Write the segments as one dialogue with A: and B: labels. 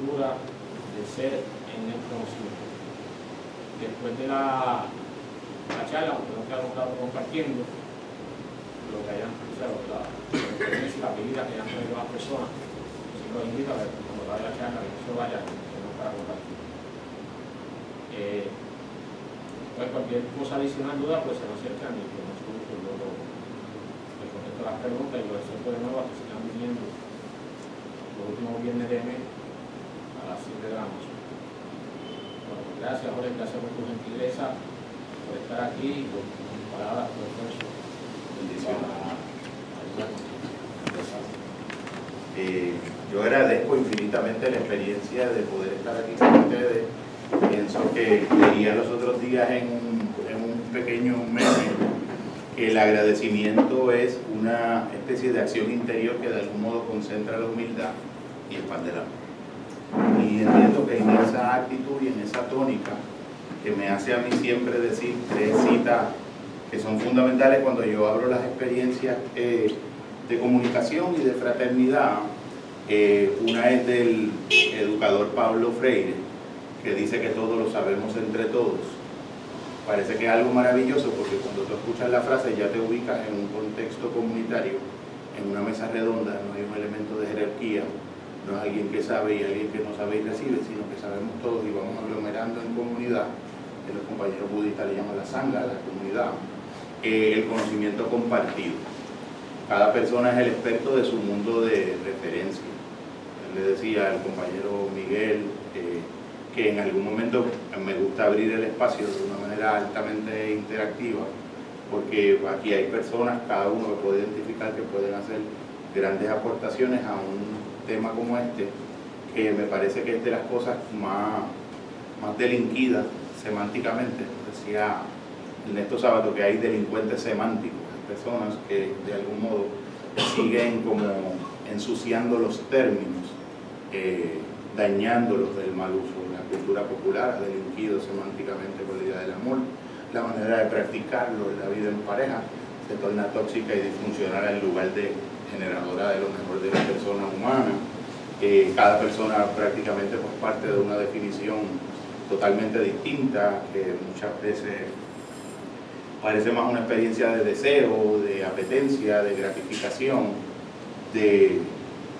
A: cultura de ser en el conocimiento. Después de la, la charla, aunque no quedamos estado compartiendo, lo que hayan, o sea, la, la medida que hayan traído las personas, si los invito a ver, como va la charla, que no se vayan, que no para compartir. Eh, pues cualquier cosa adicional, duda, pues se nos acercan y con mucho gusto luego les contesto las preguntas y los de nuevo a que sigan viniendo los últimos viernes de mes las 7 de la noche. Bueno, gracias Jorge, gracias por tu gentileza, por estar aquí y por tus palabras, por el esfuerzo.
B: Eh, yo agradezco infinitamente la experiencia de poder estar aquí con ustedes. Pienso que leía los otros días en, en un pequeño meme que el agradecimiento es una especie de acción interior que de algún modo concentra la humildad y expande amor. Y entiendo que en esa actitud y en esa tónica que me hace a mí siempre decir tres citas que son fundamentales cuando yo abro las experiencias eh, de comunicación y de fraternidad. Eh, una es del educador Pablo Freire, que dice que todo lo sabemos entre todos. Parece que es algo maravilloso porque cuando tú escuchas la frase ya te ubicas en un contexto comunitario, en una mesa redonda, no hay un elemento de jerarquía, no es alguien que sabe y alguien que no sabe y recibe, sino que sabemos todos y vamos aglomerando en comunidad, que los compañeros budistas le llaman la sangha, la comunidad, eh, el conocimiento compartido. Cada persona es el experto de su mundo de referencia. Le decía al compañero Miguel eh, que en algún momento me gusta abrir el espacio de una manera altamente interactiva, porque aquí hay personas, cada uno que puede identificar que pueden hacer grandes aportaciones a un tema como este, que me parece que es de las cosas más, más delinquidas semánticamente. Decía Ernesto Sábato que hay delincuentes semánticos, personas que de algún modo siguen como ensuciando los términos, eh, dañándolos del mal uso. La cultura popular ha delinquido semánticamente con la idea del amor, la manera de practicarlo en la vida en pareja se torna tóxica y disfuncional en lugar de generadora de lo mejor de la persona humana. Eh, cada persona prácticamente por parte de una definición totalmente distinta que muchas veces parece más una experiencia de deseo, de apetencia, de gratificación, de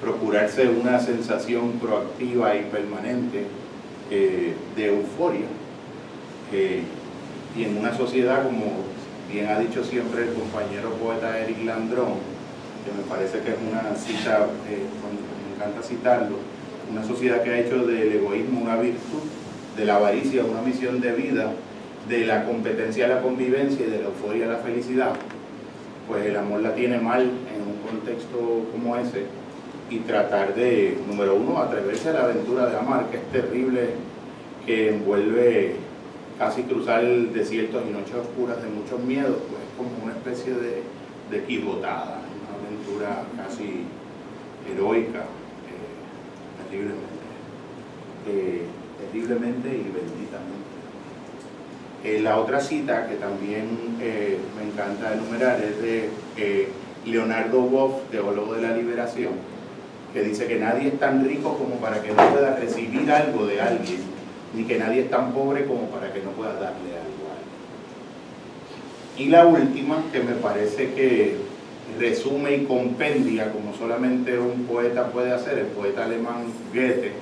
B: procurarse una sensación proactiva y permanente eh, de euforia. Eh, y en una sociedad, como bien ha dicho siempre el compañero poeta Eric Landrón, que me parece que es una cita, eh, me encanta citarlo, una sociedad que ha hecho del egoísmo una virtud, de la avaricia una misión de vida, de la competencia a la convivencia y de la euforia a la felicidad, pues el amor la tiene mal en un contexto como ese. Y tratar de, número uno, atreverse a la aventura de amar, que es terrible, que envuelve casi cruzar desiertos y noches oscuras de muchos miedos, pues es como una especie de, de quijotada, casi heroica, eh, terriblemente, eh, terriblemente y benditamente. Eh, la otra cita que también me encanta enumerar es de Leonardo Boff, teólogo de la liberación, que dice que nadie es tan rico como para que no pueda recibir algo de alguien, ni que nadie es tan pobre como para que no pueda darle algo a alguien. Y la última, que me parece que resume y compendia, como solamente un poeta puede hacer, el poeta alemán Goethe,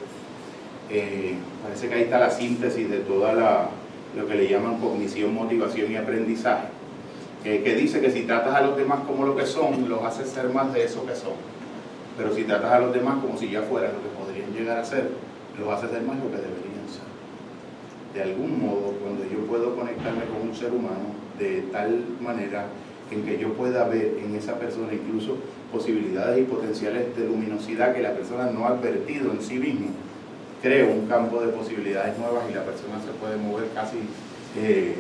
B: parece que ahí está la síntesis de toda lo que le llaman cognición, motivación y aprendizaje, que dice que si tratas a los demás como lo que son, los haces ser más de eso que son. Pero si tratas a los demás como si ya fueran lo que podrían llegar a ser, los haces ser más lo que deberían ser. De algún modo, cuando yo puedo conectarme con un ser humano de tal manera en que yo pueda ver en esa persona incluso posibilidades y potenciales de luminosidad que la persona no ha advertido en sí mismo, creo un campo de posibilidades nuevas y la persona se puede mover casi eh,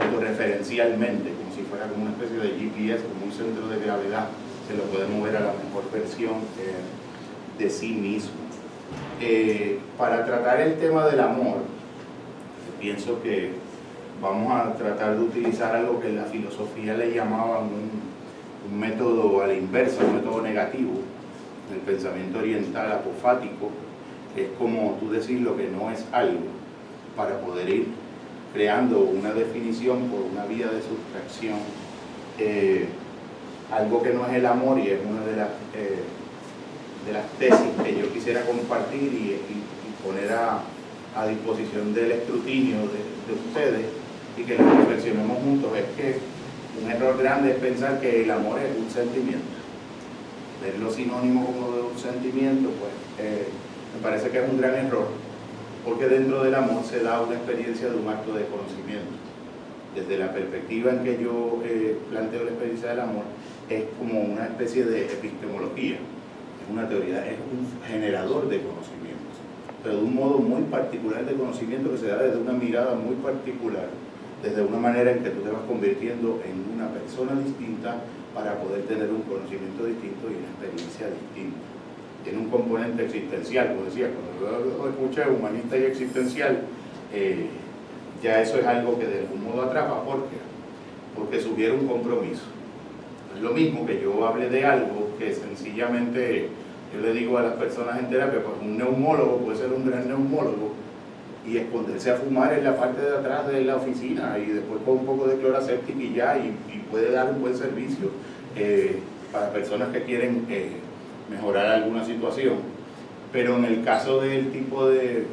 B: autorreferencialmente, como si fuera como una especie de GPS, como un centro de gravedad, se lo puede mover a la mejor versión eh, de sí mismo. Eh, para tratar el tema del amor, pienso que vamos a tratar de utilizar algo que la filosofía le llamaban un, método a la inversa, un método negativo, el pensamiento oriental apofático, es como tú decir lo que no es algo, para poder ir creando una definición por una vía de sustracción, eh, algo que no es el amor y es una de las, eh, de las tesis que yo quisiera compartir y, poner a, disposición del escrutinio de, ustedes y que lo reflexionemos juntos, es que un error grande es pensar que el amor es un sentimiento. Verlo sinónimo como de un sentimiento, pues eh, me parece que es un gran error porque dentro del amor se da una experiencia de un acto de conocimiento. Desde la perspectiva en que yo eh, planteo la experiencia del amor, es como una especie de epistemología, es una teoría, es un generador de conocimiento, pero de un modo muy particular de conocimiento que se da desde una mirada muy particular, desde una manera en que tú te vas convirtiendo en una persona distinta para poder tener un conocimiento distinto y una experiencia distinta tiene un componente existencial, como decía, cuando yo escuché humanista y existencial, eh, ya eso es algo que de algún modo atrapa, ¿por qué? Porque sugiere un compromiso. Es lo mismo que yo hable de algo que sencillamente yo le digo a las personas en terapia, pues un neumólogo puede ser un gran neumólogo y esconderse a fumar en la parte de atrás de la oficina y después con un poco de cloraséptica y ya, y, puede dar un buen servicio eh, para personas que quieren eh, mejorar alguna situación, pero en el caso del tipo de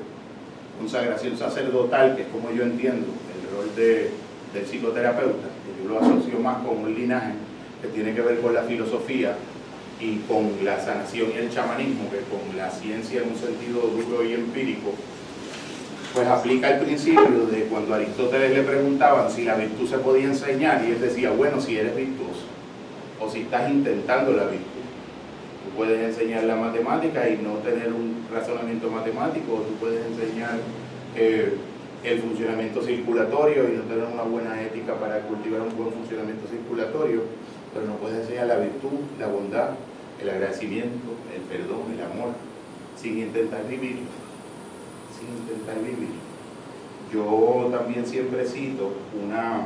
B: consagración sacerdotal, que es como yo entiendo el rol de, del psicoterapeuta, que yo lo asocio más con un linaje que tiene que ver con la filosofía y con la sanación y el chamanismo, que con la ciencia en un sentido duro y empírico, pues aplica el principio de cuando Aristóteles le preguntaban si la virtud se podía enseñar y él decía, bueno, si eres virtuoso o si estás intentando la virtud puedes enseñar la matemática y no tener un razonamiento matemático, o tú puedes enseñar eh, el funcionamiento circulatorio y no tener una buena ética para cultivar un buen funcionamiento circulatorio, pero no puedes enseñar la virtud, la bondad, el agradecimiento, el perdón, el amor, sin intentar vivir, intentar vivir. Yo también siempre cito una,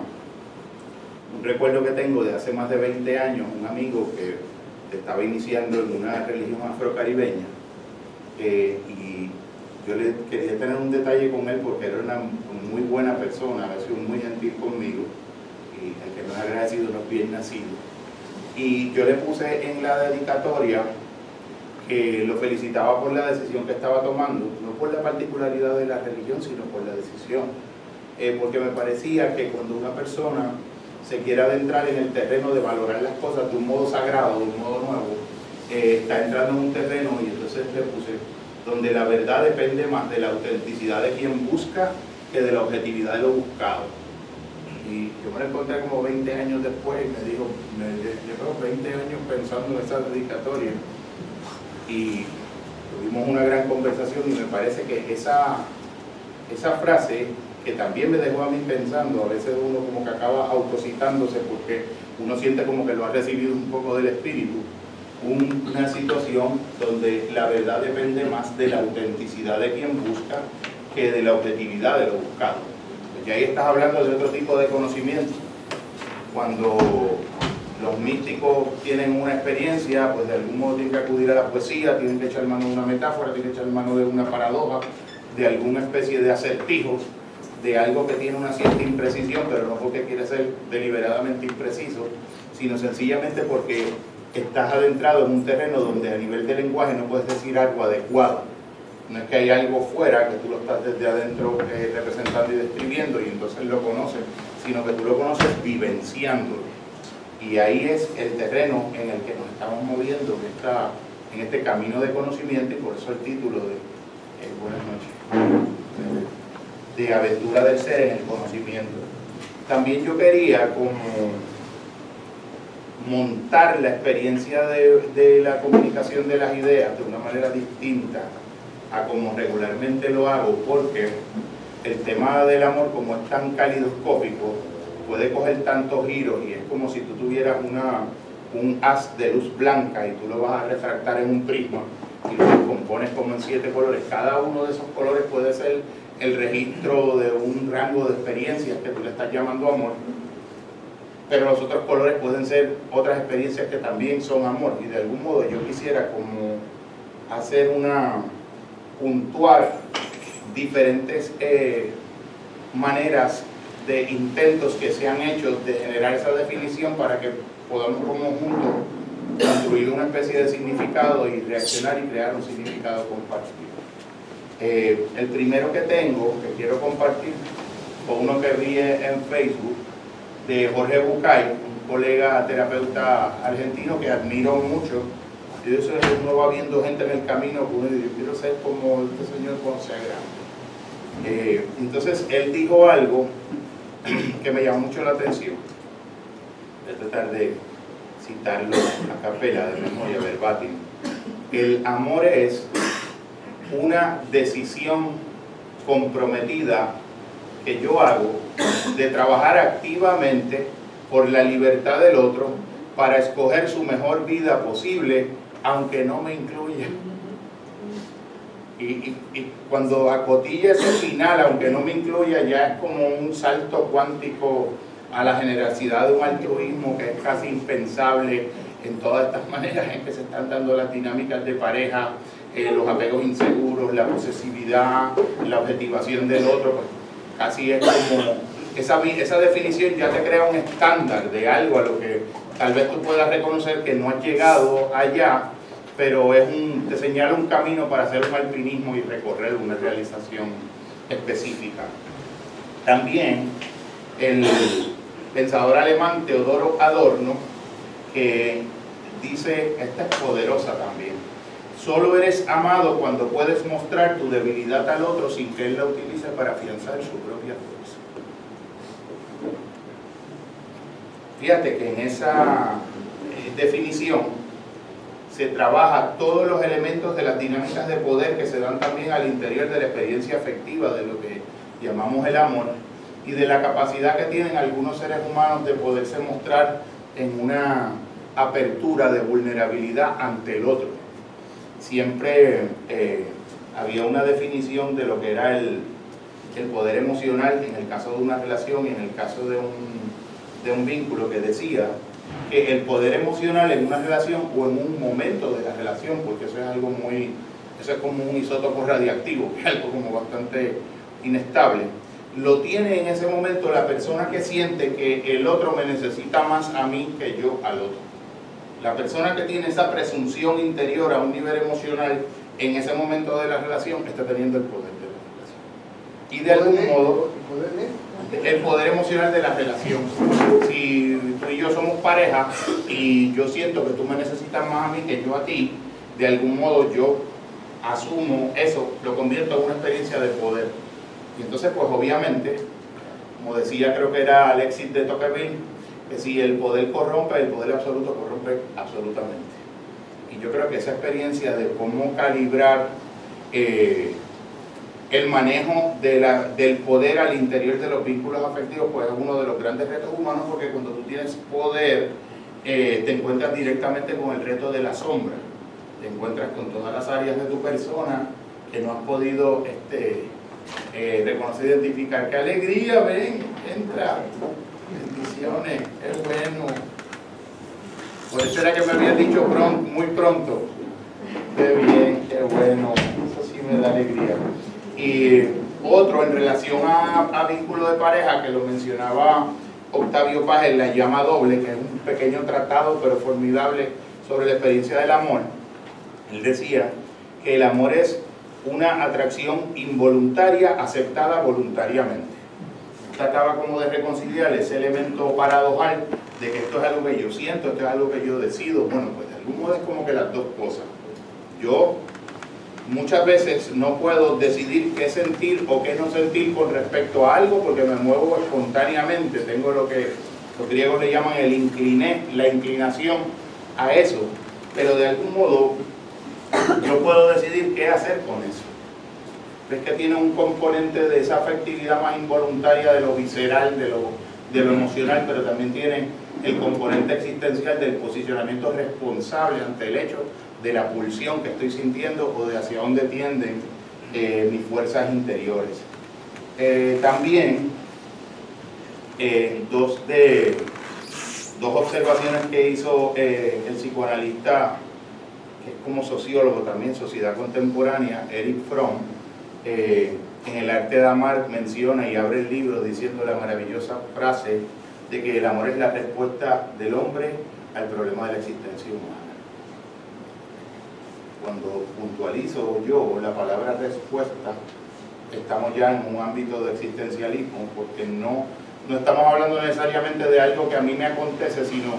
B: un recuerdo que tengo de hace más de 20 años, un amigo que estaba iniciando en una religión afrocaribeña eh, y yo le quería tener un detalle con él porque era una muy buena persona, ha sido muy gentil conmigo y el que no es agradecido no es bien nacido. Y yo le puse en la dedicatoria que lo felicitaba por la decisión que estaba tomando, no por la particularidad de la religión, sino por la decisión. Eh, porque me parecía que cuando una persona se quiere adentrar en el terreno de valorar las cosas de un modo sagrado, de un modo nuevo, eh, está entrando en un terreno y entonces le puse donde la verdad depende más de la autenticidad de quien busca que de la objetividad de lo buscado. Y yo me lo encontré como 20 años después y me dijo, me llevo 20 años pensando en esa dedicatoria y tuvimos una gran conversación y me parece que esa, esa frase que también me dejó a mí pensando, a veces uno como que acaba autocitándose porque uno siente como que lo ha recibido un poco del espíritu, una situación donde la verdad depende más de la autenticidad de quien busca que de la objetividad de lo buscado. Y ahí estás hablando de otro tipo de conocimiento. Cuando los místicos tienen una experiencia, pues de algún modo tienen que acudir a la poesía, tienen que echar mano de una metáfora, tienen que echar mano de una paradoja, de alguna especie de acertijo de algo que tiene una cierta imprecisión, pero no porque quiere ser deliberadamente impreciso, sino sencillamente porque estás adentrado en un terreno donde a nivel de lenguaje no puedes decir algo adecuado. No es que hay algo fuera que tú lo estás desde adentro eh, representando y describiendo y entonces lo conoces, sino que tú lo conoces vivenciándolo. Y ahí es el terreno en el que nos estamos moviendo en, este camino de conocimiento y por eso el título de eh, Buenas noches de aventura del ser en el conocimiento. También yo quería montar la experiencia de, la comunicación de las ideas de una manera distinta a como regularmente lo hago, porque el tema del amor, como es tan calidoscópico, puede coger tantos giros y es como si tú tuvieras una, un haz de luz blanca y tú lo vas a refractar en un prisma y lo compones como en siete colores. Cada uno de esos colores puede ser el registro de un rango de experiencias que tú le estás llamando amor, pero los otros colores pueden ser otras experiencias que también son amor y de algún modo yo quisiera como hacer una, puntuar diferentes eh, maneras de intentos que se han hecho de generar esa definición para que podamos como juntos construir una especie de significado y reaccionar y crear un significado compartido. Eh, el primero que tengo, que quiero compartir, fue uno que vi en Facebook, de Jorge Bucay, un colega terapeuta argentino que admiro mucho. Y eso uno va viendo gente en el camino uno dice, quiero ser como este señor consagrado. Eh, entonces él dijo algo que me llamó mucho la atención. Voy a tratar de citarlo a capela de memoria verbatim. El amor es una decisión comprometida que yo hago de trabajar activamente por la libertad del otro para escoger su mejor vida posible, aunque no me incluya. Y, cuando acotilla ese final, aunque no me incluya, ya es como un salto cuántico a la generosidad de un altruismo que es casi impensable en todas estas maneras en que se están dando las dinámicas de pareja, eh, los apegos inseguros, la posesividad, la objetivación del otro, pues casi es como esa, esa definición ya te crea un estándar de algo a lo que tal vez tú puedas reconocer que no has llegado allá, pero es un, te señala un camino para hacer un alpinismo y recorrer una realización específica. También el pensador alemán Teodoro Adorno, que dice, esta es poderosa también, solo eres amado cuando puedes mostrar tu debilidad al otro sin que él la utilice para afianzar su propia fuerza. Fíjate que en esa eh, definición se trabaja todos los elementos de las dinámicas de poder que se dan también al interior de la experiencia afectiva de lo que llamamos el amor y de la capacidad que tienen algunos seres humanos de poderse mostrar en una apertura de vulnerabilidad ante el otro. Siempre eh, había una definición de lo que era el, el, poder emocional en el caso de una relación y en el caso de un, de un vínculo que decía el poder emocional en una relación o en un momento de la relación, porque eso es algo muy, eso es como un isótopo radiactivo, que es algo como bastante inestable, lo tiene en ese momento la persona que siente que el otro me necesita más a mí que yo al otro. La persona que tiene esa presunción interior a un nivel emocional en ese momento de la relación está teniendo el poder de la relación. Y de algún modo, el poder emocional de la relación. Si tú y yo somos pareja y yo siento que tú me necesitas más a mí que yo a ti, de algún modo yo asumo eso, lo convierto en una experiencia de poder. Y entonces, pues obviamente, como decía, creo que era Alexis de Tocqueville, que si el poder corrompe, el poder absoluto corrompe absolutamente. Y yo creo que esa experiencia de cómo calibrar eh, el manejo del poder al interior de los vínculos afectivos pues es uno de los grandes retos humanos porque cuando tú tienes poder eh, te encuentras directamente con el reto de la sombra, te encuentras con todas las áreas de tu persona que no has podido este, eh, reconocer, identificar. ¡Qué alegría! Ven, entra. Bendiciones, es bueno. Por eso era que me habías dicho muy pronto. Qué bien, qué bueno. Eso sí me da alegría. Y otro en relación a, vínculo de pareja que lo mencionaba Octavio Paz en La llama doble, que es un pequeño tratado pero formidable sobre la experiencia del amor. Él decía que el amor es una atracción involuntaria aceptada voluntariamente. Trataba como de reconciliar ese elemento paradojal de que esto es algo que yo siento, esto es algo que yo decido. Bueno, pues de algún modo es como que las dos cosas. Yo muchas veces no puedo decidir qué sentir o qué no sentir con respecto a algo porque me muevo espontáneamente, tengo lo que los griegos le llaman el incliné, la inclinación a eso, pero de algún modo yo puedo decidir qué hacer con eso. Es que tiene un componente de esa afectividad más involuntaria de lo visceral, de lo, de lo emocional, pero también tiene el componente existencial del posicionamiento responsable ante el hecho de la pulsión que estoy sintiendo o de hacia dónde tienden eh, mis fuerzas interiores. Eh, también eh, dos, de, dos observaciones que hizo el psicoanalista que es como sociólogo también, sociedad contemporánea, Eric Fromm, en el arte de amar menciona y abre el libro diciendo la maravillosa frase de que el amor es la respuesta del hombre al problema de la existencia humana. Cuando puntualizo yo la palabra respuesta, estamos ya en un ámbito de existencialismo, porque no, no estamos hablando necesariamente de algo que a mí me acontece, sino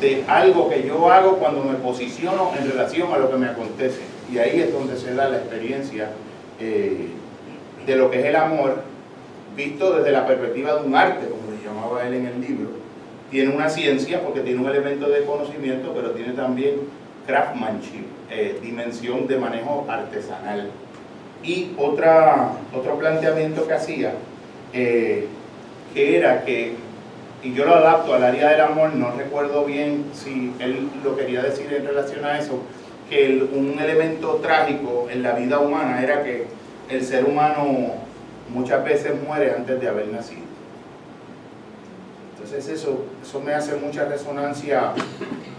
B: de algo que yo hago cuando me posiciono en relación a lo que me acontece. Y ahí es donde se da la experiencia eh, de lo que es el amor, visto desde la perspectiva de un arte, como le llamaba él en el libro. Tiene una ciencia porque tiene un elemento de conocimiento, pero tiene también craftsmanship, eh, dimensión de manejo artesanal. Y otra, otro planteamiento que hacía, eh, que era que, y yo lo adapto al área del amor, no recuerdo bien si él lo quería decir en relación a eso, que un elemento trágico en la vida humana era que el ser humano muchas veces muere antes de haber nacido. Entonces eso, eso me hace mucha resonancia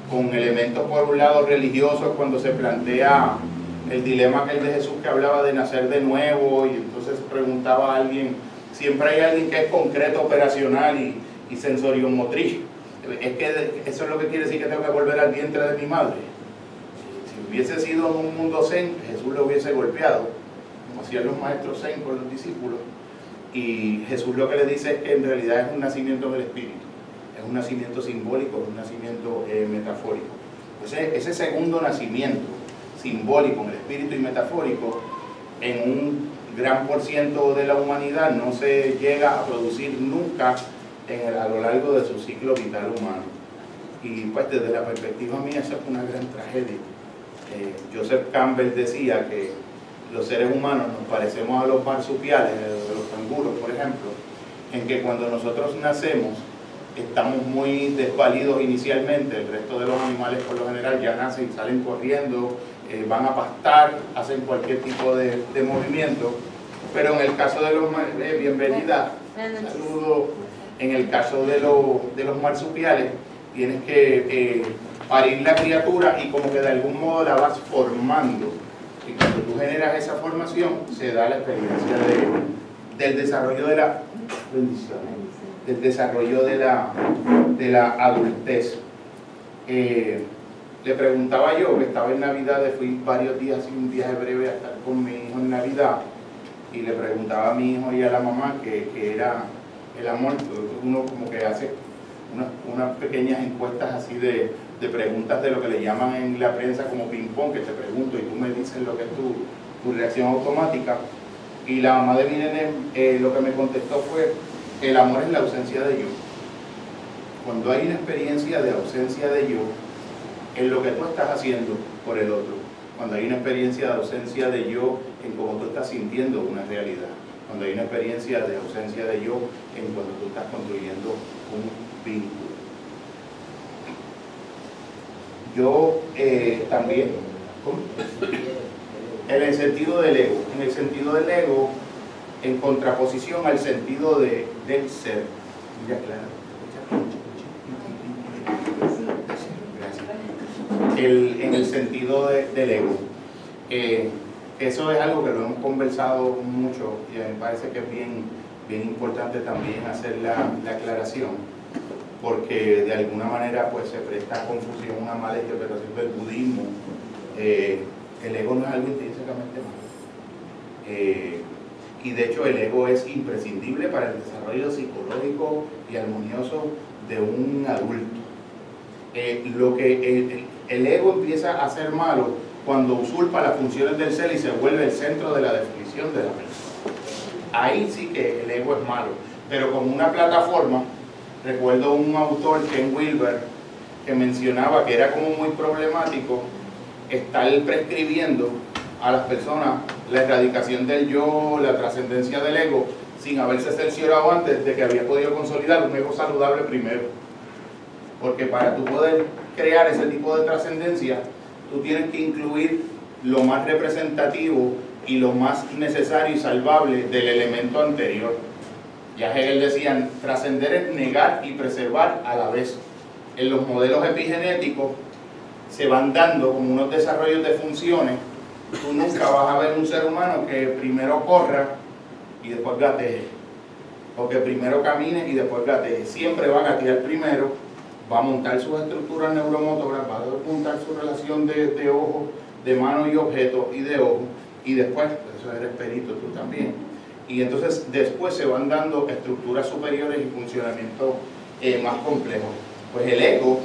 B: con elementos por un lado religiosos cuando se plantea el dilema aquel de Jesús que hablaba de nacer de nuevo y entonces preguntaba a alguien, siempre hay alguien que es concreto, operacional y, y sensorio motriz. Es que eso es lo que quiere decir que tengo que volver al vientre de mi madre. Si hubiese sido en un mundo zen, Jesús lo hubiese golpeado, como hacían los maestros zen con los discípulos. Y Jesús lo que le dice es que en realidad es un nacimiento del Espíritu, es un nacimiento simbólico, un nacimiento eh, metafórico. Entonces, ese segundo nacimiento, simbólico, en el espíritu y metafórico, en un gran por ciento de la humanidad no se llega a producir nunca a lo largo de su ciclo vital humano. Y pues desde la perspectiva mía eso es una gran tragedia. Eh, Joseph Campbell decía que los seres humanos nos parecemos a los marsupiales, a los canguros por ejemplo, en que cuando nosotros nacemos estamos muy desvalidos inicialmente, el resto de los animales por lo general ya nacen y salen corriendo, eh, van a pastar, hacen cualquier tipo de, movimiento, pero en el caso de los, eh, bienvenida, saludo, en el caso de, de los marsupiales, tienes que eh, parir la criatura y como que de algún modo la vas formando. Y cuando tú generas esa formación, se da la experiencia de, del desarrollo de la del desarrollo de la, de la adultez. Eh, le preguntaba yo, que estaba en Navidad, fui varios días y un viaje breve a estar con mi hijo en Navidad, y le preguntaba a mi hijo y a la mamá que, era el amor, uno como que hace unas, pequeñas encuestas así de, preguntas de lo que le llaman en la prensa como ping-pong, que te pregunto y tú me dices lo que es tu, tu reacción automática. Y la mamá de mi nene eh, lo que me contestó fue, el amor es la ausencia de yo. Cuando hay una experiencia de ausencia de yo, en lo que tú estás haciendo por el otro. Cuando hay una experiencia de ausencia de yo en cómo tú estás sintiendo una realidad. Cuando hay una experiencia de ausencia de yo en cuando tú estás construyendo un vínculo. Yo eh, también, en el sentido del ego, en el sentido del ego, en contraposición al sentido de, del ser. Claro en el sentido del ego. Eh, eso es algo que lo hemos conversado mucho y me parece que es bien, bien importante también hacer la, aclaración, porque de alguna manera pues, se presta confusión, una mala interpretación del budismo. Eh, el ego no es algo intrínsecamente malo. Eh, y de hecho el ego es imprescindible para el desarrollo psicológico y armonioso de un adulto. lo que el ego empieza a ser malo cuando usurpa las funciones del ser y se vuelve el centro de la definición de la persona. Ahí sí que el ego es malo, pero como una plataforma, recuerdo un autor, Ken Wilber, que mencionaba que era como muy problemático estar prescribiendo a las personas la erradicación del yo, la trascendencia del ego, sin haberse cerciorado antes de que había podido consolidar un ego saludable primero. Porque para tú poder crear ese tipo de trascendencia, tú tienes que incluir lo más representativo y lo más necesario y salvable del elemento anterior. Ya Hegel decía, trascender es negar y preservar a la vez. En los modelos epigenéticos, se van dando como unos desarrollos de funciones. Tú nunca vas a ver un ser humano que primero corra y después gatee, o que primero camine y después gatee. Siempre va a gatear primero, va a montar sus estructuras neuromotoras, va a montar su relación de, de ojo, de mano y objeto y de ojo, y después, eso eres perito tú también, y entonces después se van dando estructuras superiores y funcionamiento eh, más complejo. Pues el ego,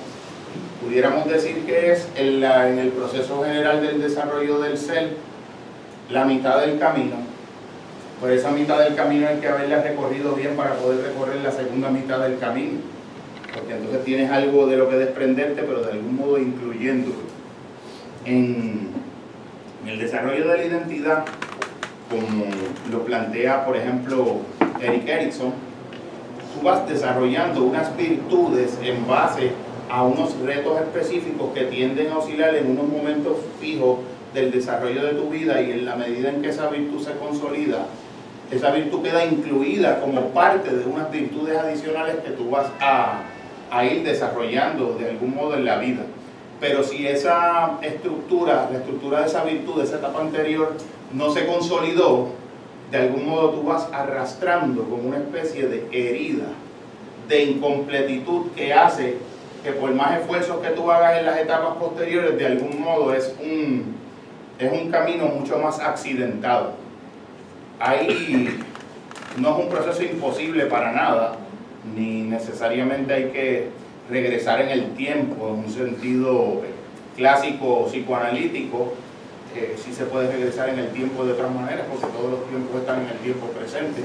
B: pudiéramos decir que es en, el proceso general del desarrollo del ser, la mitad del camino. Por esa mitad del camino hay que haberla recorrido bien para poder recorrer la segunda mitad del camino. Porque entonces tienes algo de lo que desprenderte, pero de algún modo incluyéndolo. En, en el desarrollo de la identidad, como lo plantea, por ejemplo, Eric Erickson, tú vas desarrollando unas virtudes en base a unos retos específicos que tienden a oscilar en unos momentos fijos del desarrollo de tu vida y en la medida en que esa virtud se consolida, esa virtud queda incluida como parte de unas virtudes adicionales que tú vas a, a ir desarrollando de algún modo en la vida. Pero si esa estructura, la estructura de esa virtud, de esa etapa anterior, no se consolidó, de algún modo tú vas arrastrando como una especie de herida, de incompletitud que hace que por más esfuerzos que tú hagas en las etapas posteriores, de algún modo es un, es un camino mucho más accidentado. Ahí no es un proceso imposible para nada, ni necesariamente hay que regresar en el tiempo en un sentido clásico psicoanalítico, eh, sí se puede regresar en el tiempo de otras maneras, porque todos los tiempos están en el tiempo presente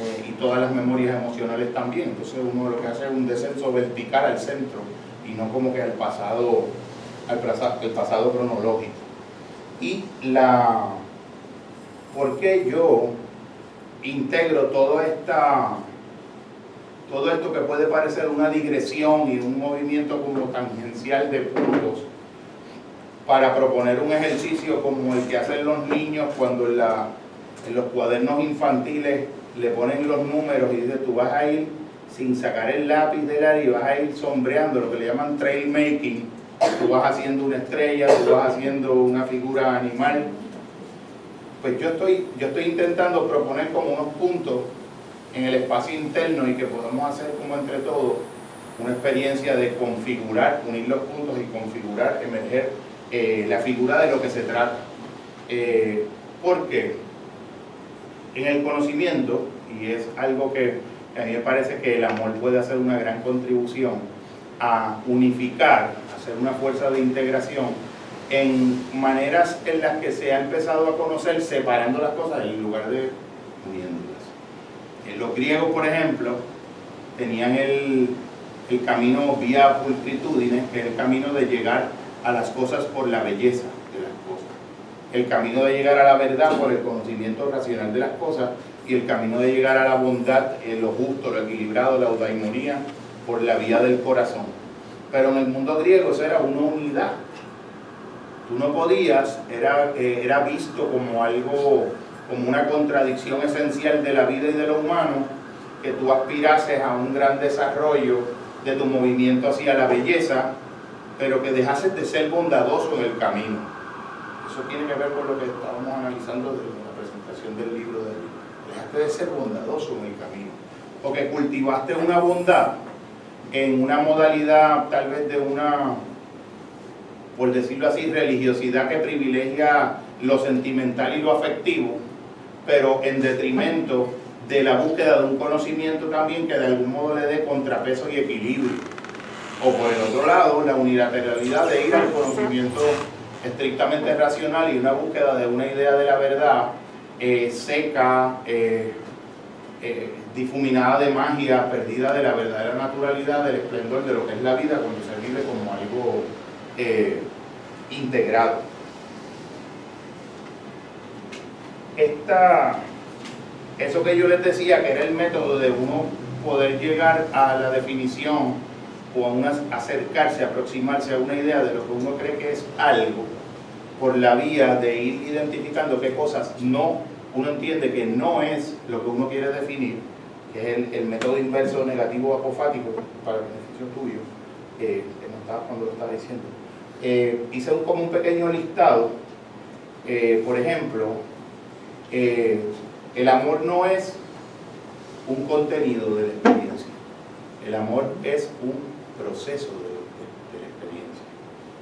B: eh, y todas las memorias emocionales también. Entonces uno lo que hace es un descenso vertical al centro y no como que al pasado, al el pasado cronológico. Y la, ¿por qué yo integro toda esta todo esto que puede parecer una digresión y un movimiento como tangencial de puntos para proponer un ejercicio como el que hacen los niños cuando en, la, en los cuadernos infantiles le ponen los números y dice tú vas a ir sin sacar el lápiz del área y vas a ir sombreando lo que le llaman trail making. Tú vas haciendo una estrella, tú vas haciendo una figura animal. Pues yo estoy, yo estoy intentando proponer como unos puntos en el espacio interno y que podamos hacer como entre todos una experiencia de configurar, unir los puntos y configurar, emerger eh, la figura de lo que se trata. Eh, porque en el conocimiento, y es algo que a mí me parece que el amor puede hacer una gran contribución a unificar, hacer una fuerza de integración en maneras en las que se ha empezado a conocer separando las cosas en lugar de uniéndolas. Los griegos, por ejemplo, tenían el, el camino vía pulcritudines, que es el camino de llegar a las cosas por la belleza. El camino de llegar a la verdad por el conocimiento racional de las cosas y el camino de llegar a la bondad, lo justo, lo equilibrado, la eudaimonía, por la vía del corazón. Pero en el mundo griego eso era una unidad. Tú no podías, era, eh, era visto como algo, como una contradicción esencial de la vida y de lo humano, que tú aspirases a un gran desarrollo de tu movimiento hacia la belleza, pero que dejases de ser bondadoso en el camino. Eso tiene que ver con lo que estábamos analizando desde la presentación del libro de Dejaste de ser bondadoso en el camino. Porque cultivaste una bondad en una modalidad tal vez de una, por decirlo así, religiosidad que privilegia lo sentimental y lo afectivo, pero en detrimento de la búsqueda de un conocimiento también que de algún modo le dé contrapeso y equilibrio. O por el otro lado, la unilateralidad de ir al conocimiento estrictamente racional y una búsqueda de una idea de la verdad eh, seca, eh, eh, difuminada de magia, perdida de la verdadera naturalidad, del esplendor de lo que es la vida cuando se vive como algo integrado. Esta, eso que yo les decía, que era el método de uno poder llegar a la definición o acercarse, aproximarse a una idea de lo que uno cree que es algo, por la vía de ir identificando qué cosas no, uno entiende que no es lo que uno quiere definir, que es el, método inverso negativo apofático para el beneficio tuyo, que no estaba cuando lo estaba diciendo. eh, hice un, como un pequeño listado. Eh, por ejemplo, eh, el amor no es un contenido de la experiencia. El amor es un proceso de, la experiencia.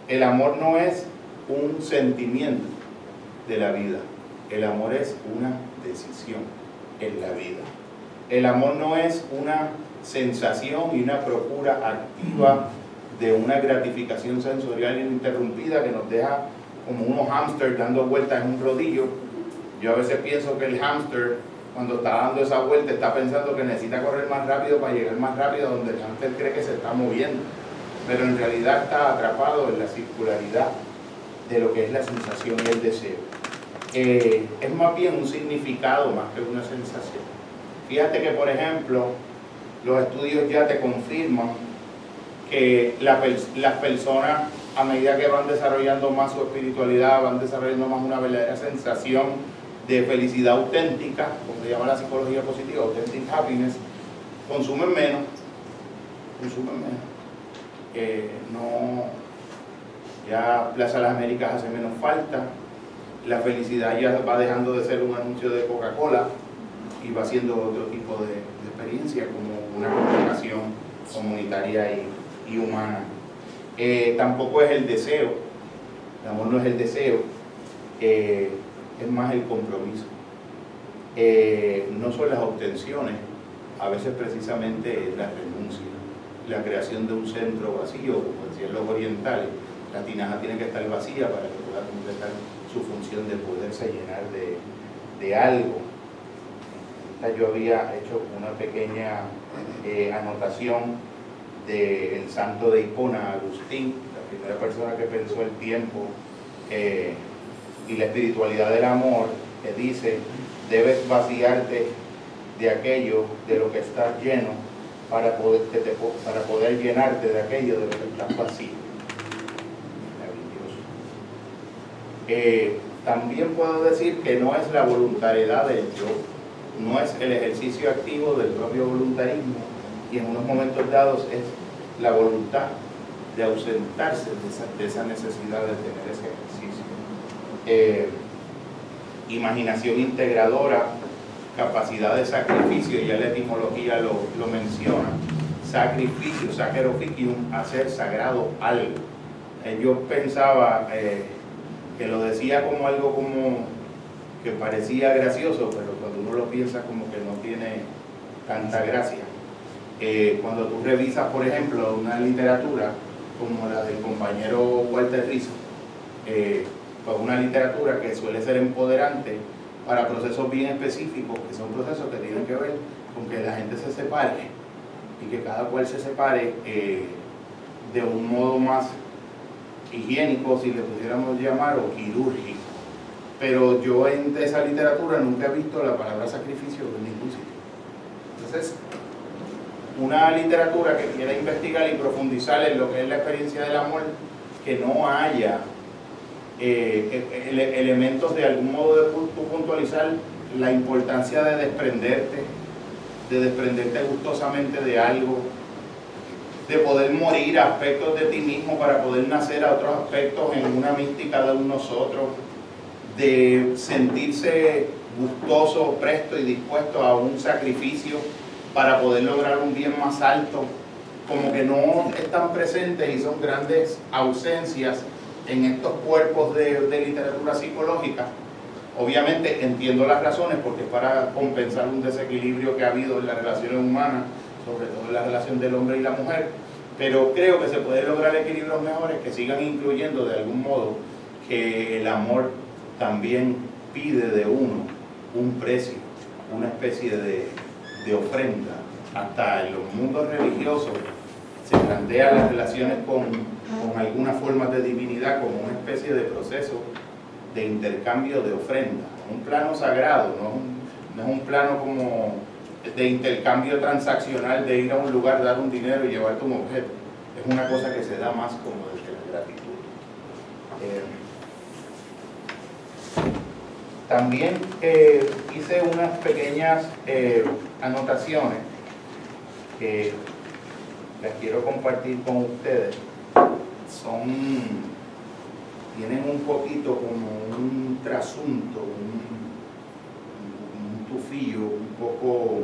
B: El amor no es un sentimiento de la vida. El amor es una decisión en la vida. El amor no es una sensación y una procura activa de una gratificación sensorial ininterrumpida que nos deja como unos hámster dando vueltas en un rodillo. Yo a veces pienso que el hámster cuando está dando esa vuelta está pensando que necesita correr más rápido para llegar más rápido donde el hámster cree que se está moviendo, pero en realidad está atrapado en la circularidad de lo que es la sensación y el deseo. Eh, es más bien un significado más que una sensación. Fíjate que, por ejemplo, los estudios ya te confirman que las personas a medida que van desarrollando más su espiritualidad, van desarrollando más una verdadera sensación de felicidad auténtica, como se llama la psicología positiva, authentic happiness, consumen menos, consumen menos. Eh, no, ya Plaza de las Américas hace menos falta, la felicidad ya va dejando de ser un anuncio de Coca-Cola y va siendo otro tipo de, experiencia, como una comunicación comunitaria y, y humana. Eh, tampoco es el deseo, el amor no es el deseo, eh, es más el compromiso. Eh, no son las obtenciones, a veces precisamente la renuncia, la creación de un centro vacío, como decían los orientales, la tinaja tiene que estar vacía para que pueda completar su función de poderse llenar de, de algo. Yo había hecho una pequeña anotación del santo de Hipona, Agustín, la primera persona que pensó el tiempo eh, y la espiritualidad del amor, que dice, debes vaciarte de aquello de lo que estás lleno para poder, para poder llenarte de aquello de lo que estás vacío. Eh, también puedo decir que no es la voluntariedad del yo, no es el ejercicio activo del propio voluntarismo, y en unos momentos dados es la voluntad de ausentarse de esa, necesidad de tener ese. Eh, imaginación integradora, capacidad de sacrificio, ya la etimología lo, lo menciona, sacrificio, sacrificium, hacer sagrado algo. Eh, yo pensaba eh, que lo decía como algo como que parecía gracioso, pero cuando uno lo piensa como que no tiene tanta gracia. Cuando tú revisas, por ejemplo, una literatura como la del compañero Walter Rizzo, una literatura que suele ser empoderante para procesos bien específicos, que son procesos que tienen que ver con que la gente se separe y que cada cual se separe eh, de un modo más higiénico, si le pudiéramos llamar, o quirúrgico. Pero yo en esa literatura nunca he visto la palabra sacrificio en ningún sitio. Entonces, una literatura que quiera investigar y profundizar en lo que es la experiencia del amor, que no haya eh, e, e, elementos de algún modo de puntualizar la importancia de desprenderte, de desprenderte gustosamente de algo, de poder morir a aspectos de ti mismo para poder nacer a otros aspectos en una mística de un nosotros, de sentirse gustoso, presto y dispuesto a un sacrificio para poder lograr un bien más alto, como que no están presentes y son grandes ausencias en estos cuerpos de, literatura psicológica. Obviamente entiendo las razones porque es para compensar un desequilibrio que ha habido en las relaciones humanas, sobre todo en la relación del hombre y la mujer, pero creo que se puede lograr equilibrios mejores que sigan incluyendo de algún modo que el amor también pide de uno un precio, una especie de, de ofrenda, hasta en los mundos religiosos, se plantean las relaciones con, con algunas formas de divinidad como una especie de proceso de intercambio de ofrenda, un plano sagrado, no, es un plano como de intercambio transaccional de ir a un lugar, dar un dinero y llevarte un objeto. Es una cosa que se da más como desde la gratitud. Eh, también eh, hice unas pequeñas eh, anotaciones las quiero compartir con ustedes. Son tienen un poquito como un trasunto, un, un tufillo, un poco,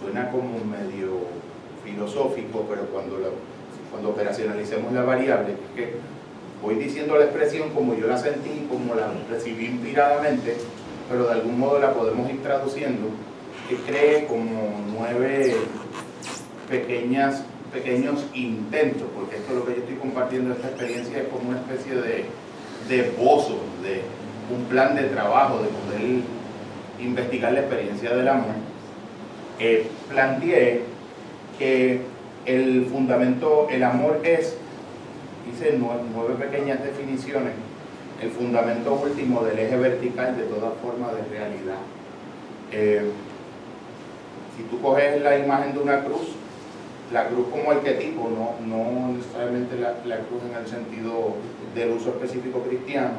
B: suena como medio filosófico, pero cuando, cuando operacionalicemos la variable, es que voy diciendo la expresión como yo la sentí, como la recibí inspiradamente, pero de algún modo la podemos ir traduciendo, que cree como nueve pequeñas, pequeños intentos, porque esto es lo que yo estoy compartiendo, esta experiencia es como una especie de, de bozo, de un plan de trabajo, de poder investigar la experiencia del amor. Eh, planteé que el fundamento, el amor es, hice nueve, pequeñas definiciones, el fundamento último del eje vertical de toda forma de realidad. Eh, si tú coges la imagen de una cruz, la cruz como arquetipo, no, no necesariamente la, la, cruz en el sentido del uso específico cristiano,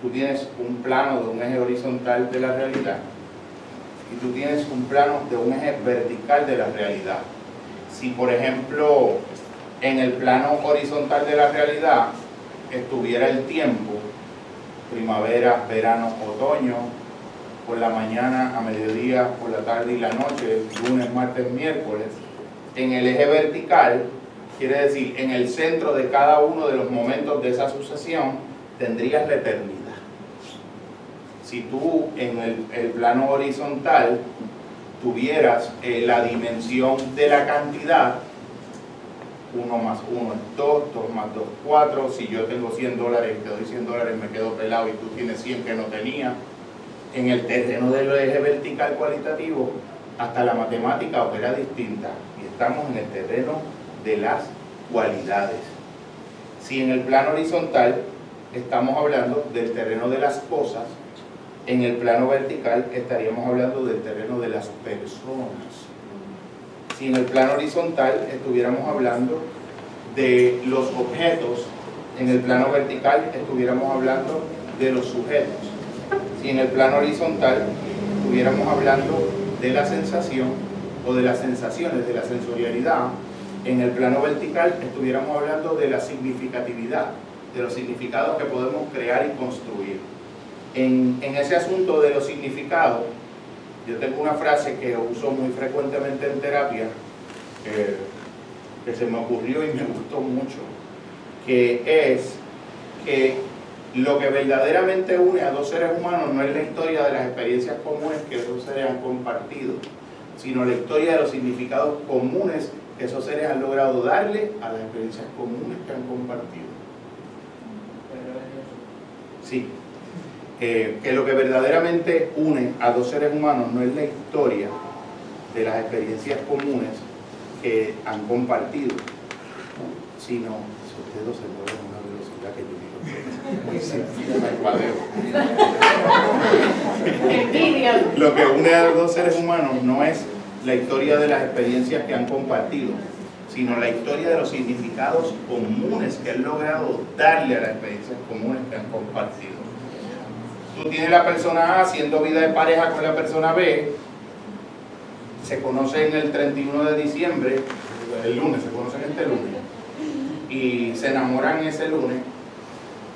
B: tú tienes un plano de un eje horizontal de la realidad y tú tienes un plano de un eje vertical de la realidad. Si por ejemplo en el plano horizontal de la realidad estuviera el tiempo, primavera, verano, otoño, por la mañana, a mediodía, por la tarde y la noche, lunes, martes, miércoles, en el eje vertical, quiere decir, en el centro de cada uno de los momentos de esa sucesión, tendrías la eternidad. Si tú en el, plano horizontal tuvieras eh, la dimensión de la cantidad, 1 más 1 es 2, 2 más 2 4, si yo tengo 100 dólares y te doy 100 dólares me quedo pelado y tú tienes 100 que no tenía, en el terreno del eje vertical cualitativo, hasta la matemática opera distinta estamos en el terreno de las cualidades. Si en el plano horizontal estamos hablando del terreno de las cosas, en el plano vertical estaríamos hablando del terreno de las personas. Si en el plano horizontal estuviéramos hablando de los objetos, en el plano vertical estuviéramos hablando de los sujetos. Si en el plano horizontal estuviéramos hablando de la sensación o de las sensaciones, de la sensorialidad, en el plano vertical estuviéramos hablando de la significatividad, de los significados que podemos crear y construir. En, ese asunto de los significados, yo tengo una frase que uso muy frecuentemente en terapia, que se me ocurrió y me gustó mucho, que es que lo que verdaderamente une a dos seres humanos no es la historia de las experiencias comunes que esos seres han compartido, sino la historia de los significados comunes que esos seres han logrado darle a las experiencias comunes que han compartido. Sí, eh, que lo que verdaderamente une a dos seres humanos no es la historia de las experiencias comunes que han compartido, sino mueven a una velocidad que yo lo que une a dos seres humanos no es la historia de las experiencias que han compartido, sino la historia de los significados comunes que han logrado darle a las experiencias comunes que han compartido. Tú tienes la persona A haciendo vida de pareja con la persona B, se conocen el 31 de diciembre, el lunes, se conocen este lunes, y se enamoran ese lunes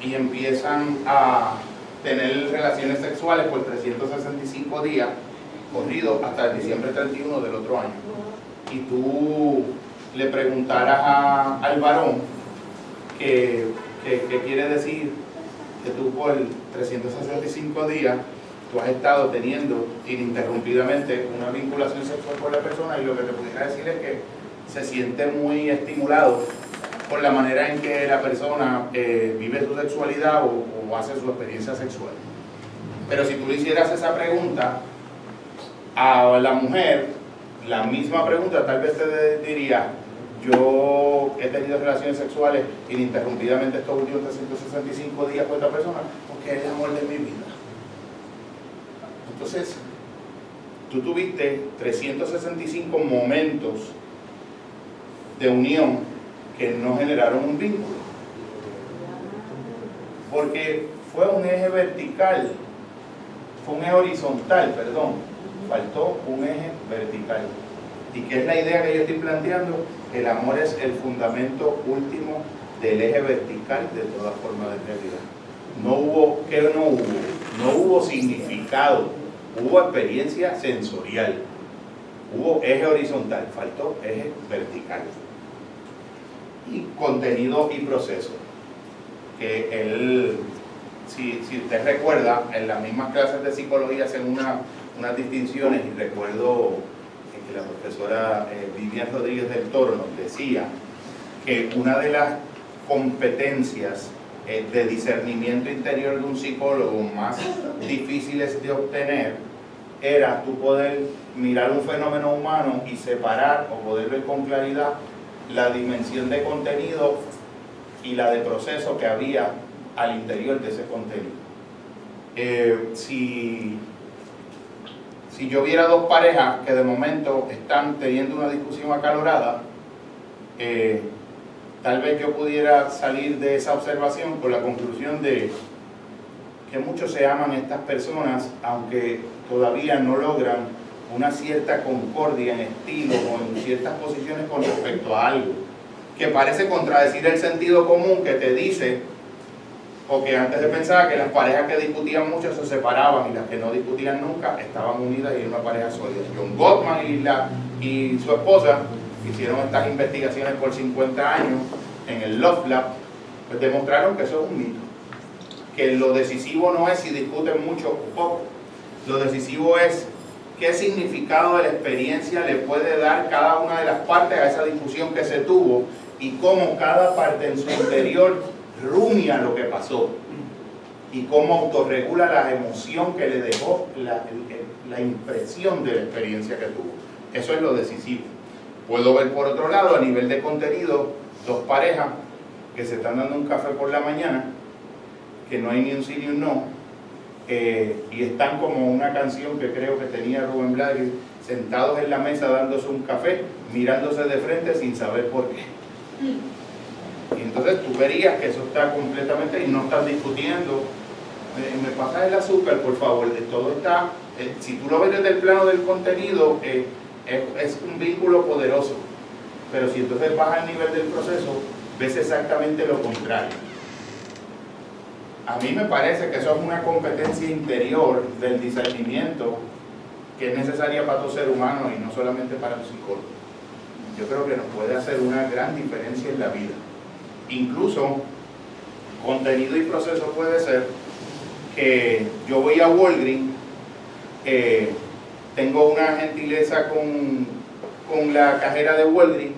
B: y empiezan a tener relaciones sexuales por 365 días corridos hasta el diciembre 31 del otro año. Y tú le preguntaras al varón qué quiere decir que tú por 365 días tú has estado teniendo ininterrumpidamente una vinculación sexual con la persona y lo que te pudiera decir es que se siente muy estimulado por la manera en que la persona eh, vive su sexualidad o, hace su experiencia sexual. Pero si tú le hicieras esa pregunta a la mujer, la misma pregunta tal vez te diría, yo he tenido relaciones sexuales ininterrumpidamente estos últimos 365 días con esta persona porque es el amor de mi vida. Entonces, tú tuviste 365 momentos de unión que no generaron un vínculo. Porque fue un eje vertical, fue un eje horizontal, perdón, faltó un eje vertical. ¿Y qué es la idea que yo estoy planteando? El amor es el fundamento último del eje vertical de toda forma de realidad. no hubo, ¿qué no hubo? No hubo significado, hubo experiencia sensorial, hubo eje horizontal, faltó eje vertical. Y contenido y proceso. Que él, si, si usted recuerda, en las mismas clases de psicología hacen una, unas distinciones y recuerdo que la profesora eh, Vivian Rodríguez del Toro nos decía que una de las competencias eh, de discernimiento interior de un psicólogo más difíciles de obtener era tú poder mirar un fenómeno humano y separar o poder ver con claridad la dimensión de contenido y la de proceso que había al interior de ese contenido. Eh, si, si yo viera dos parejas que de momento están teniendo una discusión acalorada, eh, tal vez yo pudiera salir de esa observación con la conclusión de que muchos se aman estas personas, aunque todavía no logran una cierta concordia en estilo o en ciertas posiciones con respecto a algo, que parece contradecir el sentido común que te dice, o que antes de pensar que las parejas que discutían mucho se separaban y las que no discutían nunca estaban unidas y eran una pareja sólida. John Gottman y, la, y su esposa hicieron estas investigaciones por 50 años en el Love Lab, pues demostraron que eso es un mito. Que lo decisivo no es si discuten mucho o poco, lo decisivo es qué significado de la experiencia le puede dar cada una de las partes a esa discusión que se tuvo y cómo cada parte en su interior rumia lo que pasó y cómo autorregula la emoción que le dejó la, la impresión de la experiencia que tuvo. Eso es lo decisivo. Puedo ver por otro lado, a nivel de contenido, dos parejas que se están dando un café por la mañana, que no hay ni un sí ni un no, eh, y están como una canción que creo que tenía Rubén Blades, sentados en la mesa dándose un café, mirándose de frente sin saber por qué. Y entonces tú verías que eso está completamente y no están discutiendo. me pasa el azúcar, por favor, todo está, eh, si tú lo ves desde el plano del contenido, eh, es, un vínculo poderoso. Pero si entonces vas al nivel del proceso, ves exactamente lo contrario. A mí me parece que eso es una competencia interior del discernimiento que es necesaria para todo ser humano y no solamente para el psicólogo. Yo creo que nos puede hacer una gran diferencia en la vida. Incluso contenido y proceso puede ser que yo voy a Walgreens, eh, tengo una gentileza con, con la cajera de Walgreens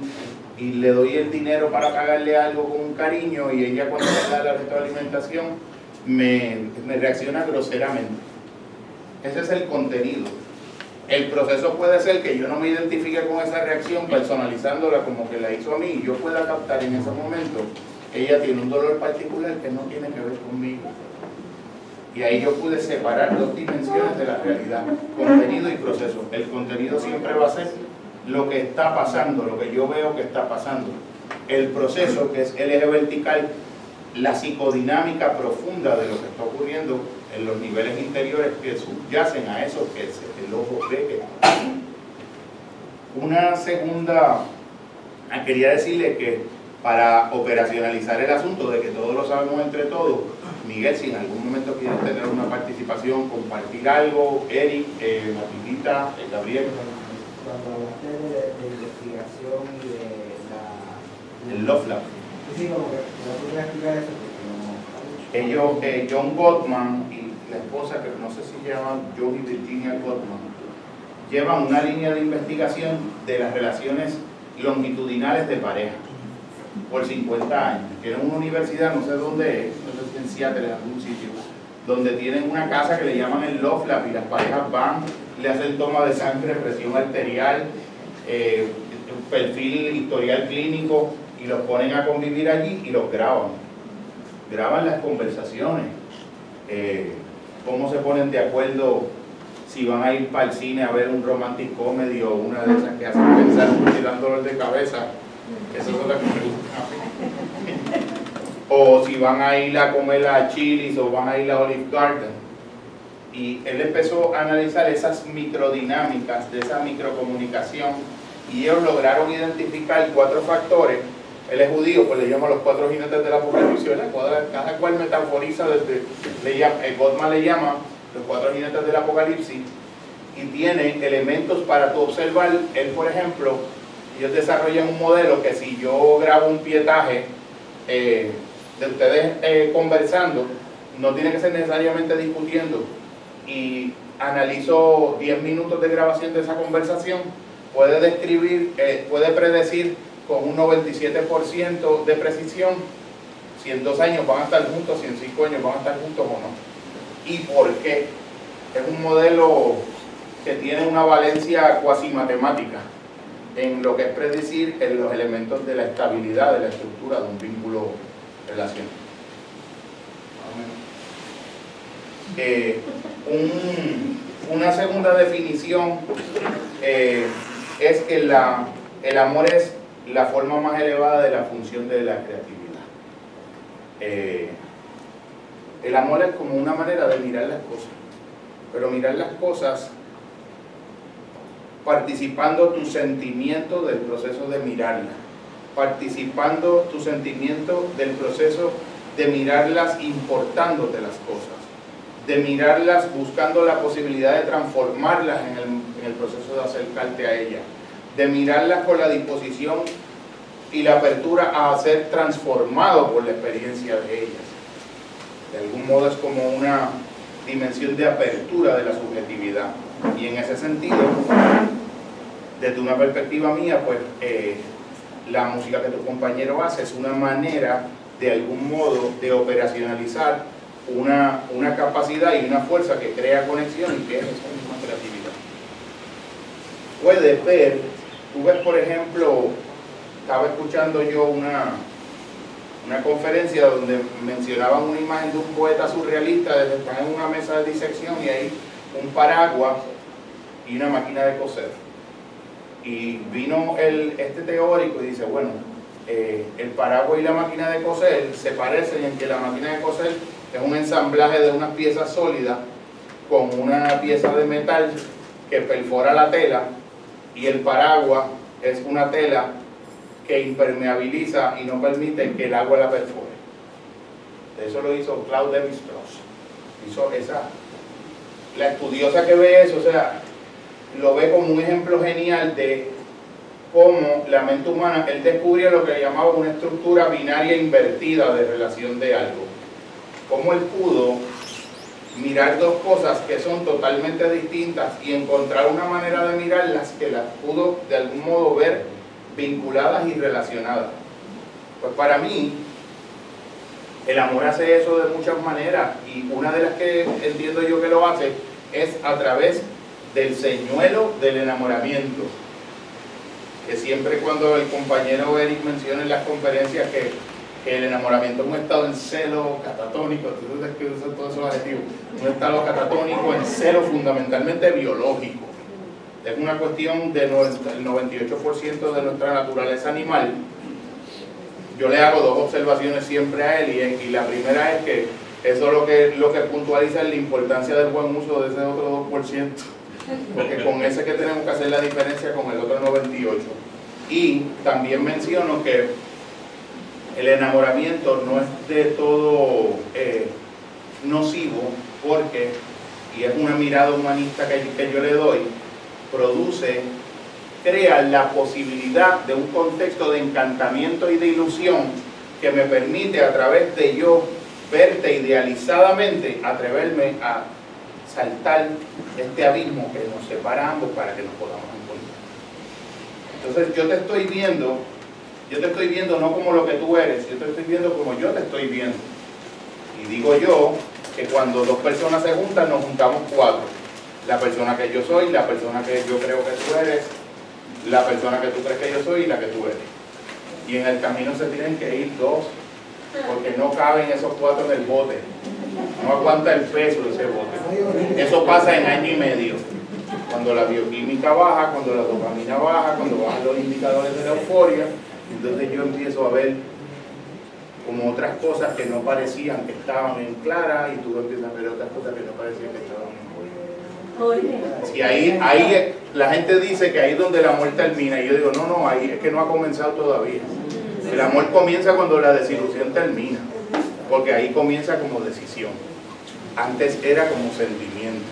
B: y le doy el dinero para pagarle algo con un cariño y ella cuando me da la retroalimentación me, reacciona groseramente. Ese es el contenido. El proceso puede ser que yo no me identifique con esa reacción personalizándola como que la hizo a mí y yo pueda captar en ese momento ella tiene un dolor particular que no tiene que ver conmigo y ahí yo pude separar dos dimensiones de la realidad, contenido y proceso. El contenido siempre va a ser lo que está pasando, lo que yo veo que está pasando. El proceso, que es el eje vertical, la psicodinámica profunda de lo que está ocurriendo en los niveles interiores que subyacen a eso que el ojo ve Una segunda, ah, quería decirle que para operacionalizar el asunto de que todos lo sabemos entre todos, Miguel, si en algún momento quieres tener una participación, compartir algo, Eric, eh, eh, Gabriel.
C: Cuando hablaste de, investigación y de la...
B: El Love Lab. Ellos, eh, John Gottman y la esposa, que no sé si se llama Joey Virginia Gottman, llevan una línea de investigación de las relaciones longitudinales de pareja por 50 años. Tienen una universidad, no sé dónde es, no sé si en Seattle, en algún sitio, donde tienen una casa que le llaman el Love Lab y las parejas van, le hacen toma de sangre, presión arterial, eh, perfil historial clínico y los ponen a convivir allí y los graban. Graban las conversaciones, eh, cómo se ponen de acuerdo si van a ir para el cine a ver un romantic comedy o una de esas que hacen pensar y dan dolor de cabeza eso es lo que me o si van a ir a comer a Chili's o van a ir a Olive Garden. Y él empezó a analizar esas microdinámicas de esa microcomunicación y ellos lograron identificar cuatro factores. Él es judío, pues le llama los cuatro jinetes del apocalipsis, ¿verdad? Cada, cual metaforiza desde, le llama, eh, Gottman le llama los cuatro jinetes del apocalipsis y tiene elementos para tu observar. Él, por ejemplo, ellos desarrollan un modelo que si yo grabo un pietaje eh, de ustedes eh, conversando, no tiene que ser necesariamente discutiendo y analizo 10 minutos de grabación de esa conversación, puede describir, eh, puede predecir con un 97% de precisión si en dos años van a estar juntos, si en cinco años van a estar juntos o no. ¿Y por qué? Es un modelo que tiene una valencia cuasi matemática en lo que es predecir en los elementos de la estabilidad de la estructura de un vínculo relacional. Eh, una segunda definición eh, es que la, el amor es la forma más elevada de la función de la creatividad. Eh, el amor es como una manera de mirar las cosas, pero mirar las cosas participando tu sentimiento del proceso de mirarlas, participando tu sentimiento del proceso de mirarlas importándote las cosas, de mirarlas buscando la posibilidad de transformarlas en el, en el proceso de acercarte a ellas, de mirarlas con la disposición y la apertura a ser transformado por la experiencia de ellas. De algún modo es como una dimensión de apertura de la subjetividad. Y en ese sentido, desde una perspectiva mía, pues eh, la música que tu compañero hace es una manera, de algún modo, de operacionalizar una, una capacidad y una fuerza que crea conexión y que es misma creatividad. Puedes ver, tú ves por ejemplo, estaba escuchando yo una, una conferencia donde mencionaban una imagen de un poeta surrealista, desde están en una mesa de disección y hay un paraguas y una máquina de coser. Y vino el, este teórico y dice, bueno, eh, el paraguas y la máquina de coser se parecen en que la máquina de coser es un ensamblaje de unas piezas sólidas con una pieza de metal que perfora la tela y el paraguas es una tela que impermeabiliza y no permite que el agua la perfore. Eso lo hizo Claude Lévi-Strauss. Hizo esa. La estudiosa que ve eso, o sea, lo ve como un ejemplo genial de cómo la mente humana, él descubrió lo que llamaba una estructura binaria invertida de relación de algo. Cómo él pudo mirar dos cosas que son totalmente distintas y encontrar una manera de mirarlas que las pudo de algún modo ver vinculadas y relacionadas. Pues para mí, el amor hace eso de muchas maneras y una de las que entiendo yo que lo hace es a través del señuelo del enamoramiento. Que siempre cuando el compañero Eric menciona en las conferencias que, el enamoramiento es un estado en celo catatónico, tú que usas todos esos adjetivos, un estado catatónico en celo fundamentalmente biológico. Es una cuestión del 98% de nuestra naturaleza animal. Yo le hago dos observaciones siempre a él y, la primera es que eso lo que, lo que puntualiza es la importancia del buen uso de ese otro 2% porque con ese que tenemos que hacer la diferencia con el otro 98. Y también menciono que el enamoramiento no es de todo eh, nocivo porque, y es una mirada humanista que, que yo le doy, produce, crea la posibilidad de un contexto de encantamiento y de ilusión que me permite a través de yo verte idealizadamente atreverme a saltar este abismo que nos separa ambos para que nos podamos encontrar. Entonces yo te estoy viendo, yo te estoy viendo no como lo que tú eres, yo te estoy viendo como yo te estoy viendo. Y digo yo que cuando dos personas se juntan, nos juntamos cuatro. La persona que yo soy, la persona que yo creo que tú eres, la persona que tú crees que yo soy y la que tú eres. Y en el camino se tienen que ir dos, porque no caben esos cuatro en el bote no aguanta el peso de ese bote. Eso pasa en año y medio. Cuando la bioquímica baja, cuando la dopamina baja, cuando bajan los indicadores de la euforia, entonces yo empiezo a ver como otras cosas que no parecían que estaban en clara y tú empiezas a ver otras cosas que no parecían que estaban en y ahí, ahí la gente dice que ahí es donde la muerte termina y yo digo, no, no, ahí es que no ha comenzado todavía. El amor comienza cuando la desilusión termina, porque ahí comienza como decisión. Antes era como sentimiento.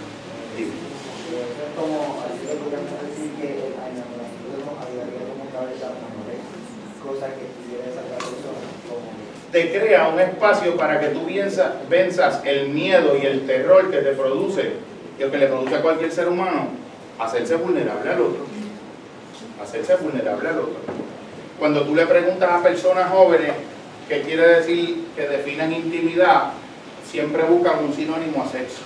C: Como, así que podríamos decir que el enamoramiento ayudaría como cabeza a mejores cosas que tuviera esa otra persona. Como
B: Te crea un espacio para que tú venzas, el miedo y el terror que te produce, y lo que le produce a cualquier ser humano, hacerse vulnerable al otro. Hacerse vulnerable al otro. Cuando tú le preguntas a personas jóvenes qué quiere decir que definan intimidad, siempre buscan un sinónimo a sexo.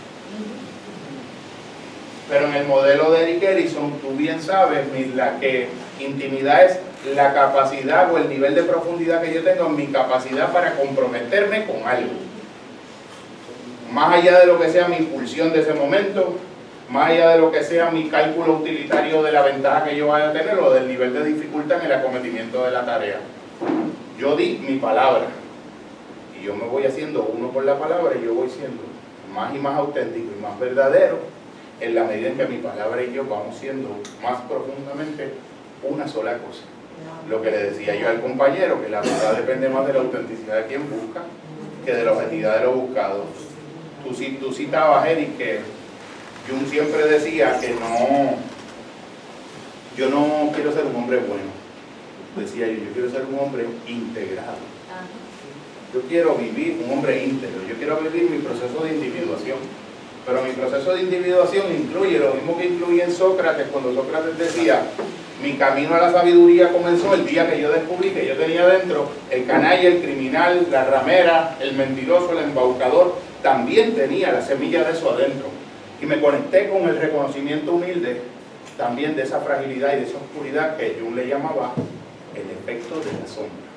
B: Pero en el modelo de Eric Erikson, tú bien sabes, Mirla, que intimidad es la capacidad o el nivel de profundidad que yo tengo en mi capacidad para comprometerme con algo. Más allá de lo que sea mi impulsión de ese momento, más allá de lo que sea mi cálculo utilitario de la ventaja que yo vaya a tener o del nivel de dificultad en el acometimiento de la tarea. Yo di mi palabra y yo me voy haciendo uno con la palabra y yo voy siendo más y más auténtico y más verdadero en la medida en que mi palabra y yo vamos siendo más profundamente una sola cosa. Lo que le decía yo al compañero, que la verdad depende más de la autenticidad de quien busca que de la objetividad de lo buscado. Tú, tú citabas, Eric, que Jung siempre decía que no, yo no quiero ser un hombre bueno. Decía yo, yo quiero ser un hombre integrado. Yo quiero vivir un hombre íntegro, yo quiero vivir mi proceso de individuación. Pero mi proceso de individuación incluye lo mismo que incluye en Sócrates, cuando Sócrates decía, mi camino a la sabiduría comenzó el día que yo descubrí que yo tenía dentro el canalla, el criminal, la ramera, el mentiroso, el embaucador, también tenía la semilla de eso adentro. Y me conecté con el reconocimiento humilde también de esa fragilidad y de esa oscuridad que Jung le llamaba el efecto de la sombra.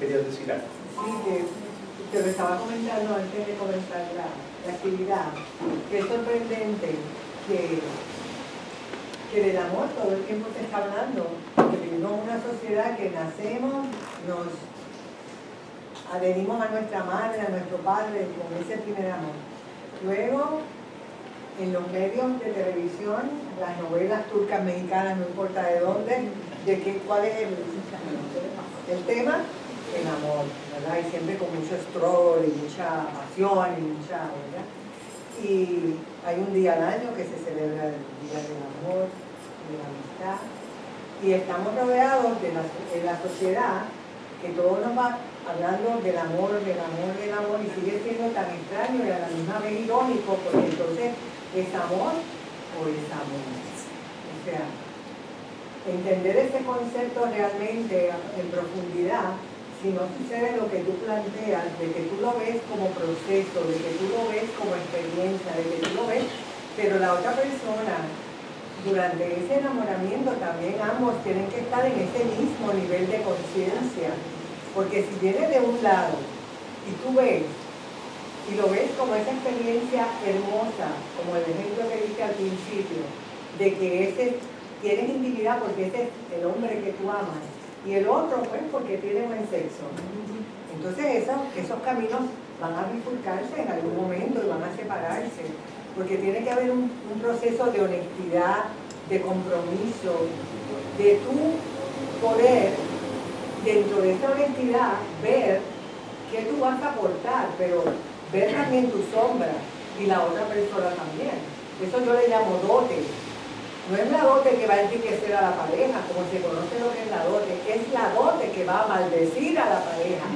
B: ¿Qué querías decir algo?
D: Sí, que te lo estaba comentando antes de comenzar la, la actividad, que es sorprendente que, que del amor todo el tiempo se está hablando, que vivimos una sociedad que nacemos, nos adherimos a nuestra madre, a nuestro padre, con ese primer amor. Luego, en los medios de televisión, las novelas turcas, mexicanas, no importa de dónde, de qué, cuál es el, tema, el amor, ¿verdad? Y siempre con mucho estrol y mucha pasión y mucha. Y hay un día al año que se celebra el Día del Amor, de la Amistad, y estamos rodeados de la, de la sociedad que todo nos va hablando del amor, del amor, del amor, y sigue siendo tan extraño y a la misma vez irónico, porque entonces es amor o es amor. O sea, entender ese concepto realmente en profundidad, si no sucede lo que tú planteas, de que tú lo ves como proceso, de que tú lo ves como experiencia, de que tú lo ves, pero la otra persona, durante ese enamoramiento también ambos tienen que estar en ese mismo nivel de conciencia, porque si viene de un lado y tú ves, y lo ves como esa experiencia hermosa, como el ejemplo que dije al principio, de que ese tienes intimidad porque ese es el hombre que tú amas, y el otro pues porque tiene buen sexo. Entonces esos, caminos van a bifurcarse en algún momento y van a separarse, porque tiene que haber un, proceso de honestidad, de compromiso, de tu poder, dentro de esa honestidad, ver qué tú vas a aportar, pero ver también tu sombra y la otra persona también. Eso yo le llamo dote. No es la dote que va a enriquecer a la pareja, como se conoce lo que es la dote, es la dote que va a maldecir a la pareja,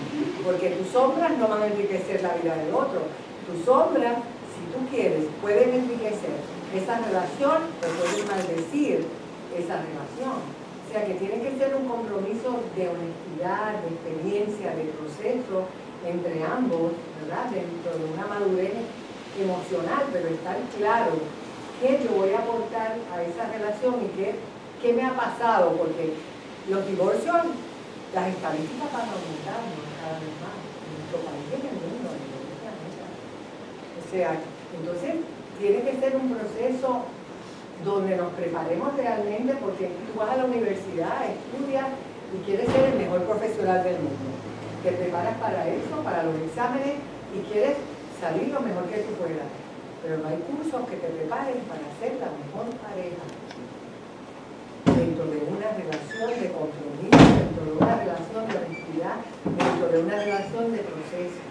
D: porque tus sombras no van a enriquecer la vida del otro. Tus sombras, si tú quieres, pueden enriquecer esa relación o pueden maldecir esa relación. O sea que tiene que ser un compromiso de honestidad, de experiencia, de proceso entre ambos, ¿verdad? Dentro de una madurez emocional, pero estar claro qué yo voy a aportar a esa relación y qué, qué me ha pasado, porque los divorcios, las estadísticas van aumentando cada vez más en nuestro país y en el mundo, en el planeta. O sea, entonces tiene que ser un proceso donde nos preparemos realmente, porque tú vas a la universidad, estudias y quieres ser el mejor profesional del mundo. Te preparas para eso, para los exámenes y quieres salir lo mejor que tú puedas. Pero no hay cursos que te preparen para ser la mejor pareja dentro de una relación de compromiso, dentro de una relación de honestidad, dentro de una relación de proceso.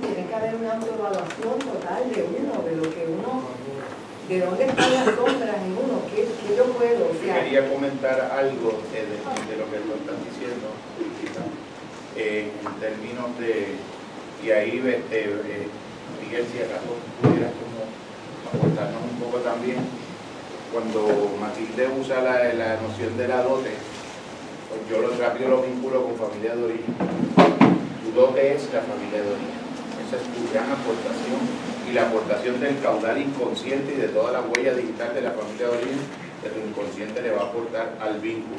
D: Tiene que haber una autoevaluación total de uno, de lo que uno, de dónde están las sombras en uno, qué, qué yo puedo, o sea,
B: Quería comentar algo de, de lo que tú estás diciendo, eh, en términos de, y ahí este, eh, Si acaso pudieras como aportarnos un poco también, cuando Matilde usa la, la noción de la dote, pues yo lo rápido lo vinculo con familia de origen. Tu dote es la familia de origen. Esa es tu gran aportación y la aportación del caudal inconsciente y de toda la huella digital de la familia de origen que tu inconsciente le va a aportar al vínculo.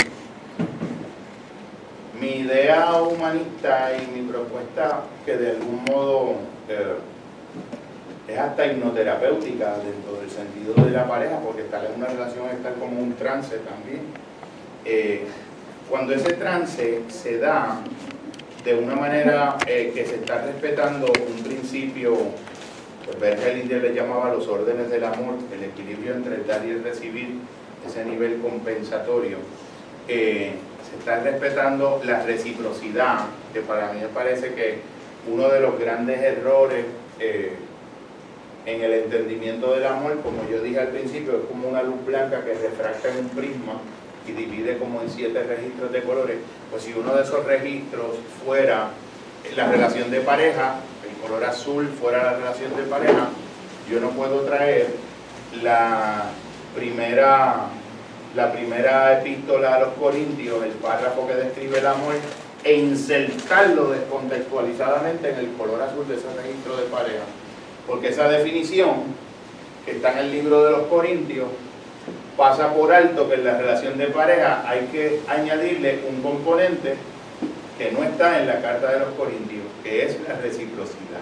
B: Mi idea humanista y mi propuesta, que de algún modo eh, es hasta hipnoterapéutica dentro del sentido de la pareja, porque estar en una relación es estar como un trance también. Eh, cuando ese trance se da de una manera eh, que se está respetando un principio, pues Berger le llamaba los órdenes del amor, el equilibrio entre el dar y el recibir, ese nivel compensatorio, eh, se está respetando la reciprocidad, que para mí me parece que uno de los grandes errores eh, en el entendimiento del amor, como yo dije al principio, es como una luz blanca que refracta en un prisma y divide como en siete registros de colores, pues si uno de esos registros fuera la relación de pareja, el color azul fuera la relación de pareja, yo no puedo traer la primera, la primera epístola a los Corintios, el párrafo que describe el amor, e insertarlo descontextualizadamente en el color azul de ese registro de pareja. Porque esa definición que está en el libro de los Corintios pasa por alto que en la relación de pareja hay que añadirle un componente que no está en la carta de los Corintios, que es la reciprocidad.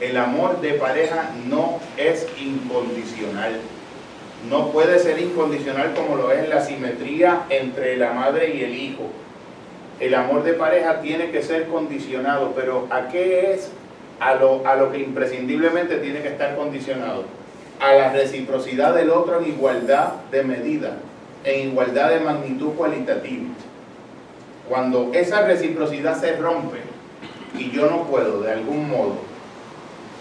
B: El amor de pareja no es incondicional. No puede ser incondicional como lo es la simetría entre la madre y el hijo. El amor de pareja tiene que ser condicionado, pero ¿a qué es? A lo, a lo que imprescindiblemente tiene que estar condicionado a la reciprocidad del otro en igualdad de medida, en igualdad de magnitud cualitativa. Cuando esa reciprocidad se rompe y yo no puedo de algún modo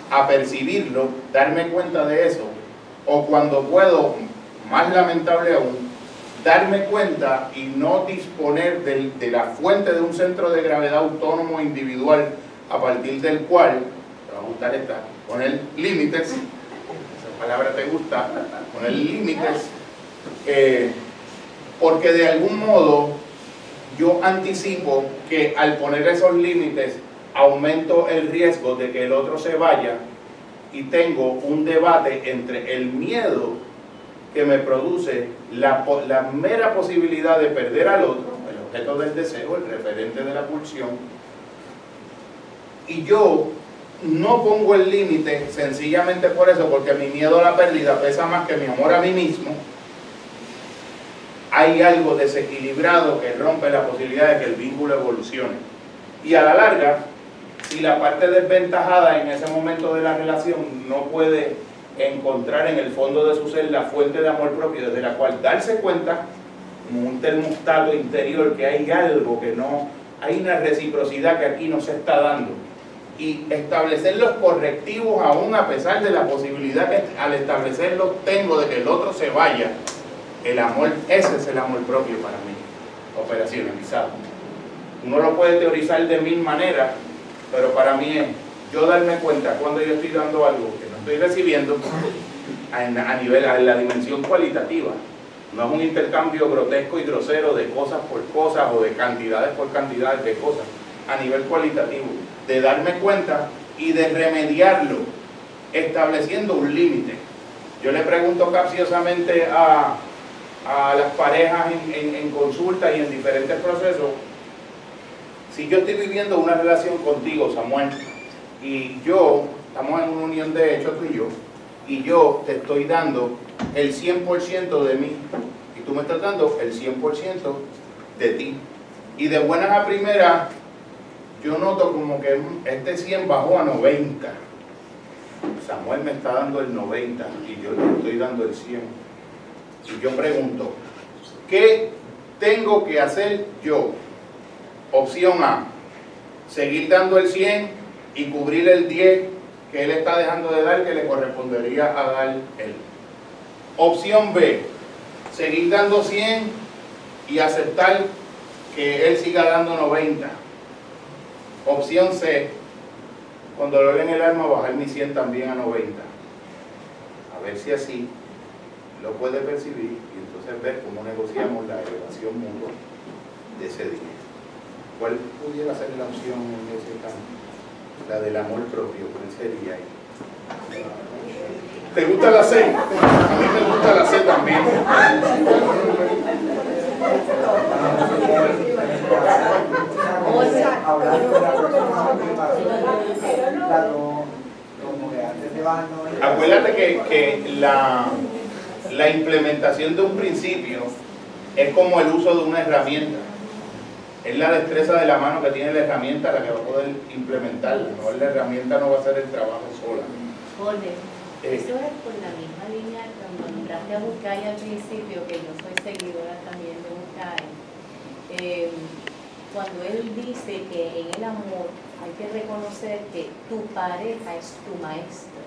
B: apercibirlo, darme cuenta de eso, o cuando puedo, más lamentable aún, darme cuenta y no disponer de, de la fuente de un centro de gravedad autónomo individual a partir del cual, te va a gustar esta, poner límites, palabra te gusta, poner límites, eh, porque de algún modo yo anticipo que al poner esos límites aumento el riesgo de que el otro se vaya y tengo un debate entre el miedo que me produce la, la mera posibilidad de perder al otro, el objeto del deseo, el referente de la pulsión, y yo no pongo el límite sencillamente por eso, porque mi miedo a la pérdida pesa más que mi amor a mí mismo. Hay algo desequilibrado que rompe la posibilidad de que el vínculo evolucione. Y a la larga, si la parte desventajada en ese momento de la relación no puede encontrar en el fondo de su ser la fuente de amor propio desde la cual darse cuenta, como un termostato interior, que hay algo que no, hay una reciprocidad que aquí no se está dando y establecer los correctivos aún a pesar de la posibilidad que al establecerlos tengo de que el otro se vaya. El amor, ese es el amor propio para mí, operacionalizado. Uno lo puede teorizar de mil maneras, pero para mí es yo darme cuenta cuando yo estoy dando algo que no estoy recibiendo a, nivel, a la dimensión cualitativa. No es un intercambio grotesco y grosero de cosas por cosas o de cantidades por cantidades de cosas, a nivel cualitativo de darme cuenta y de remediarlo, estableciendo un límite. Yo le pregunto capciosamente a, a las parejas en, en, consulta y en diferentes procesos, si yo estoy viviendo una relación contigo, Samuel, y yo, estamos en una unión de hecho tú y yo, y yo te estoy dando el 100% de mí, y tú me estás dando el 100% de ti. Y de buenas a primeras, yo noto como que este 100 bajó a 90. Samuel me está dando el 90 y yo le estoy dando el 100. Y yo pregunto, ¿qué tengo que hacer yo? Opción A, seguir dando el 100 y cubrir el 10 que él está dejando de dar que le correspondería a dar él. Opción B, seguir dando 100 y aceptar que él siga dando 90. Opción C, con dolor en el alma bajar mi 100 también a 90. A ver si así lo puede percibir y entonces ver cómo negociamos la elevación mutua de ese día. ¿Cuál pudiera ser la opción en ese caso? La del amor propio, ¿cuál sería ahí? ¿Te gusta la C? A mí me gusta la C también. Acuérdate que, que la, la implementación de un principio es como el uso de una herramienta. Es la destreza de la mano que tiene la herramienta la que va a poder implementarla. No, la herramienta no va a hacer el trabajo sola.
E: Jorge,
B: Eh.
E: eso es por la misma línea cuando nombraste a Buscay al principio, que yo soy seguidora también de Buscay. Eh, cuando él dice que en el amor hay que reconocer que tu pareja es tu maestro,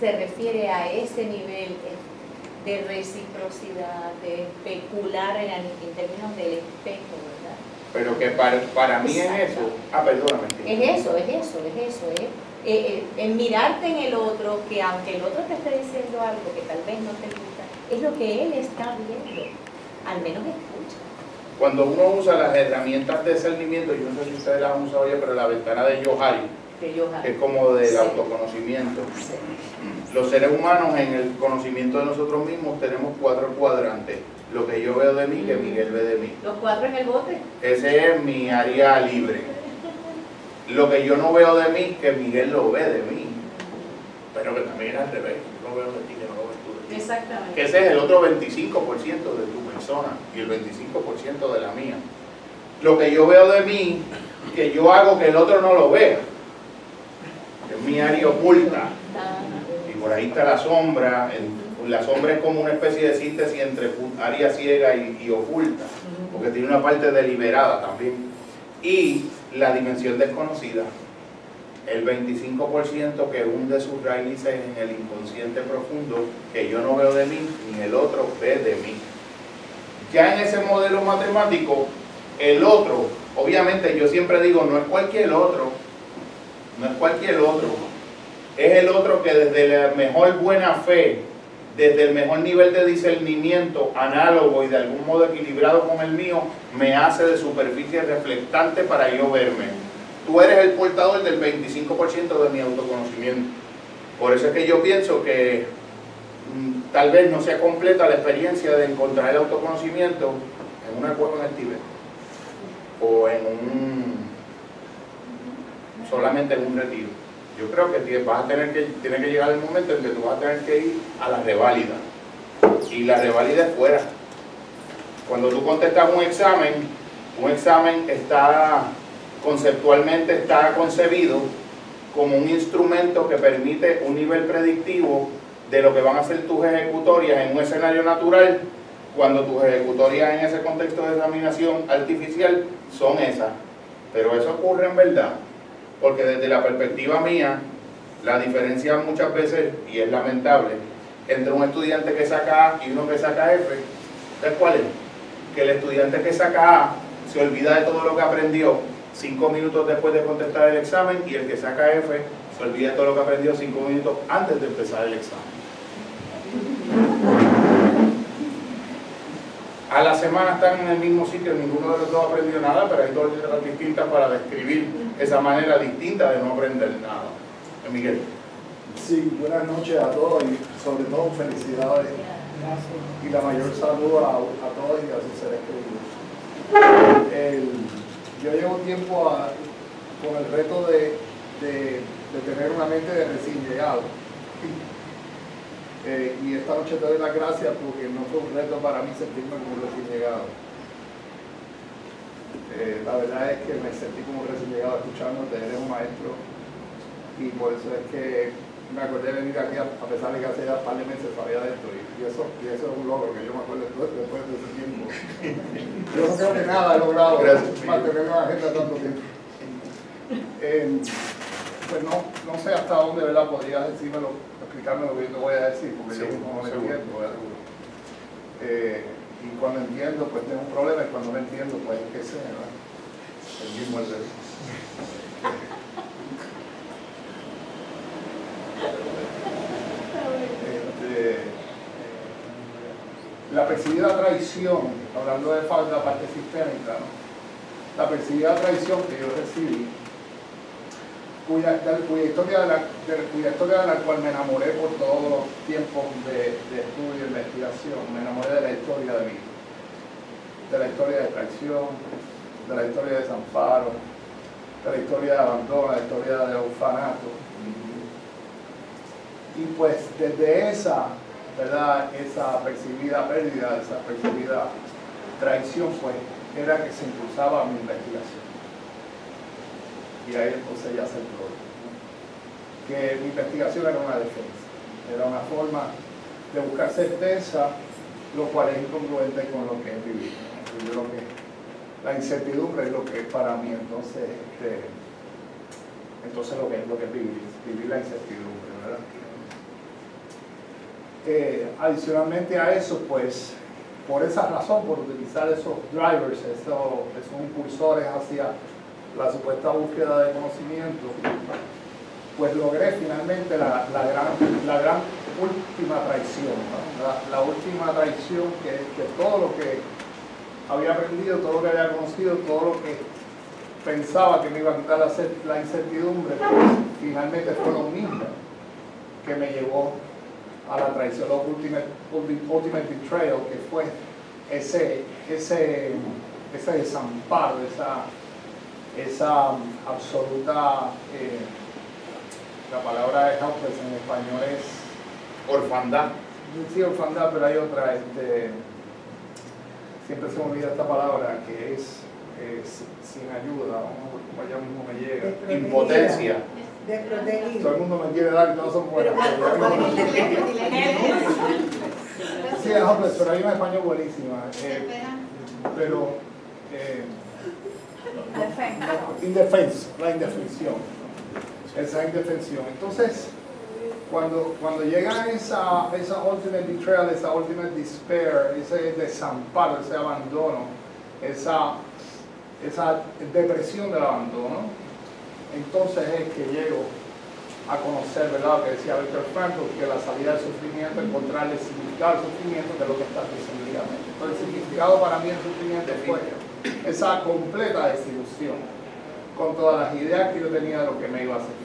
E: se refiere a ese nivel de reciprocidad, de especular en, en términos del espejo, ¿verdad?
B: Pero que para, para mí es eso. Ah, perdóname.
E: Es eso, es eso, es eso, es eh, eh, en mirarte en el otro, que aunque el otro te esté diciendo algo que tal vez no te gusta, es lo que él está viendo, al menos escucha.
B: Cuando uno usa las herramientas de discernimiento, yo no sé si ustedes las han usado ya, pero la ventana de Johari,
E: Que
B: es como del
E: Sí.
B: autoconocimiento.
E: Sí.
B: Los seres humanos en el conocimiento de nosotros mismos tenemos cuatro cuadrantes. Lo que yo veo de mí, que Miguel ve de mí.
E: Los cuatro en el bote.
B: Ese es mi área libre. Lo que yo no veo de mí, que Miguel lo ve de mí. Pero que también es al revés. No veo de ti, ti. Que
E: Exactamente.
B: ese es el otro 25% de tu persona y el 25% de la mía. Lo que yo veo de mí, que yo hago que el otro no lo vea. Es mi área oculta. Y por ahí está la sombra. la sombra es como una especie de síntesis entre área ciega y, y oculta, porque tiene una parte deliberada también. Y la dimensión desconocida, el 25% que hunde sus raíces en el inconsciente profundo, que yo no veo de mí, ni el otro ve de mí. Ya en ese modelo matemático, el otro, obviamente yo siempre digo, no es cualquier otro, no es cualquier otro, es el otro que desde la mejor buena fe, desde el mejor nivel de discernimiento análogo y de algún modo equilibrado con el mío, me hace de superficie reflectante para yo verme. Tú eres el portador del 25% de mi autoconocimiento. Por eso es que yo pienso que mm, tal vez no sea completa la experiencia de encontrar el autoconocimiento en una cueva en el Tíbet o en un solamente en un retiro. Yo creo que vas a tener que, tiene que llegar el momento en que tú vas a tener que ir a la reválida. Y la reválida es fuera. Cuando tú contestas un examen, un examen está conceptualmente está concebido como un instrumento que permite un nivel predictivo de lo que van a ser tus ejecutorias en un escenario natural, cuando tus ejecutorias en ese contexto de examinación artificial son esas. Pero eso ocurre en verdad, porque desde la perspectiva mía, la diferencia muchas veces, y es lamentable, entre un estudiante que saca A y uno que saca F, ¿sabes cuál es? Que el estudiante que saca A se olvida de todo lo que aprendió cinco minutos después de contestar el examen y el que saca F se olvida todo lo que aprendió cinco minutos antes de empezar el examen. A la semana están en el mismo sitio, ninguno de los dos aprendió nada, pero hay dos letras distintas para describir esa manera distinta de no aprender nada. Miguel.
F: Sí, buenas noches a todos y sobre todo felicidades y la mayor salud a, a todos y a sus seres queridos. El- yo llevo tiempo con el reto de, de- de tener una mente de recién llegado. Eh, y esta noche te doy las gracias porque no fue un reto para mí sentirme como un recién llegado. Eh, la verdad es que me sentí como un recién llegado escuchándote, eres un maestro y por eso es que me acordé de venir aquí a, pesar de que hace ya un par de meses todavía de esto y, eso, y eso es un logro que yo me acuerdo después, después de ese tiempo. Yo no creo que nada he logrado
B: Gracias.
F: mantener una agenda tanto tiempo. Eh, pues no, no sé hasta dónde ¿verdad? podrías decírmelo, explicarme lo que yo te voy a decir, porque yo no lo
B: seguro.
F: entiendo. ¿verdad? Eh, y cuando entiendo, pues tengo un problema, y cuando no entiendo, pues qué sé, ¿verdad? El mismo es el Este, la percibida traición, hablando de fa- la parte sistémica, la percibida traición que yo recibí, cuya, cuya historia de la, cuya historia de la cual me enamoré por todos los tiempos de, de estudio e investigación, me enamoré de la historia de mí, de la historia de traición, de la historia de desamparo, de la historia de abandono, de la historia de orfanato. Y pues desde esa, ¿verdad? Esa percibida pérdida, esa percibida traición, pues era que se impulsaba mi investigación. Y ahí entonces ya se entró. Que mi investigación era una defensa, era una forma de buscar certeza, lo cual es incongruente con lo que es vivir. Yo creo que la incertidumbre es lo que es para mí entonces, este, entonces lo que es lo que es vivir, vivir la incertidumbre, ¿verdad? Eh, adicionalmente a eso, pues, por esa razón, por utilizar esos drivers, esos, esos impulsores hacia la supuesta búsqueda de conocimiento, pues logré finalmente la, la gran, la gran última traición, ¿no? la, la última traición que, que todo lo que había aprendido, todo lo que había conocido, todo lo que pensaba que me iba a quitar la, la incertidumbre, pues finalmente fue lo mismo que me llevó a la traición, lo ultimate, ulti- ultimate betrayal, que fue ese, ese, ese desamparo, esa, esa absoluta, eh, la palabra es helpless en español es,
B: Orfandad.
F: sí, orfandad, pero hay otra, este, siempre se me olvida esta palabra, que es, es sin ayuda, como como ella mismo me llega.
D: Desprotegida.
F: Todo el mundo me quiere dar y todos son buenos. Sí, es helpless, pero hay una español buenísima. eh, pero eh, indefenso, la indefensión. Esa indefensión. Entonces, cuando, cuando llega esa, esa ultimate betrayal, esa ultimate despair, ese desamparo, ese abandono, esa, esa depresión del abandono, entonces es que llego a conocer, ¿verdad? Lo que decía Víctor Frankl, que la salida del sufrimiento, encontrarle significado al sufrimiento, es lo que está diciendo Entonces, el significado para mí del sufrimiento fue esa completa desilusión con todas las ideas que yo tenía de lo que me iba a hacer.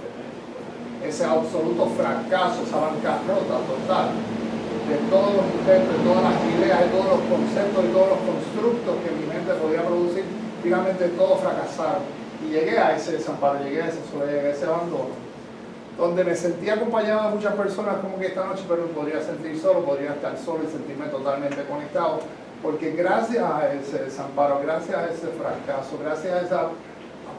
F: Ese absoluto fracaso, esa bancarrota total de todos los intentos, de todas las ideas, de todos los conceptos, de todos los constructos que mi mente podía producir, finalmente todos fracasaron. Y llegué a ese desamparo, llegué a esa soledad, a ese abandono, donde me sentía acompañado de muchas personas como que esta noche, pero podría sentir solo, podría estar solo y sentirme totalmente conectado, porque gracias a ese desamparo, gracias a ese fracaso, gracias a esa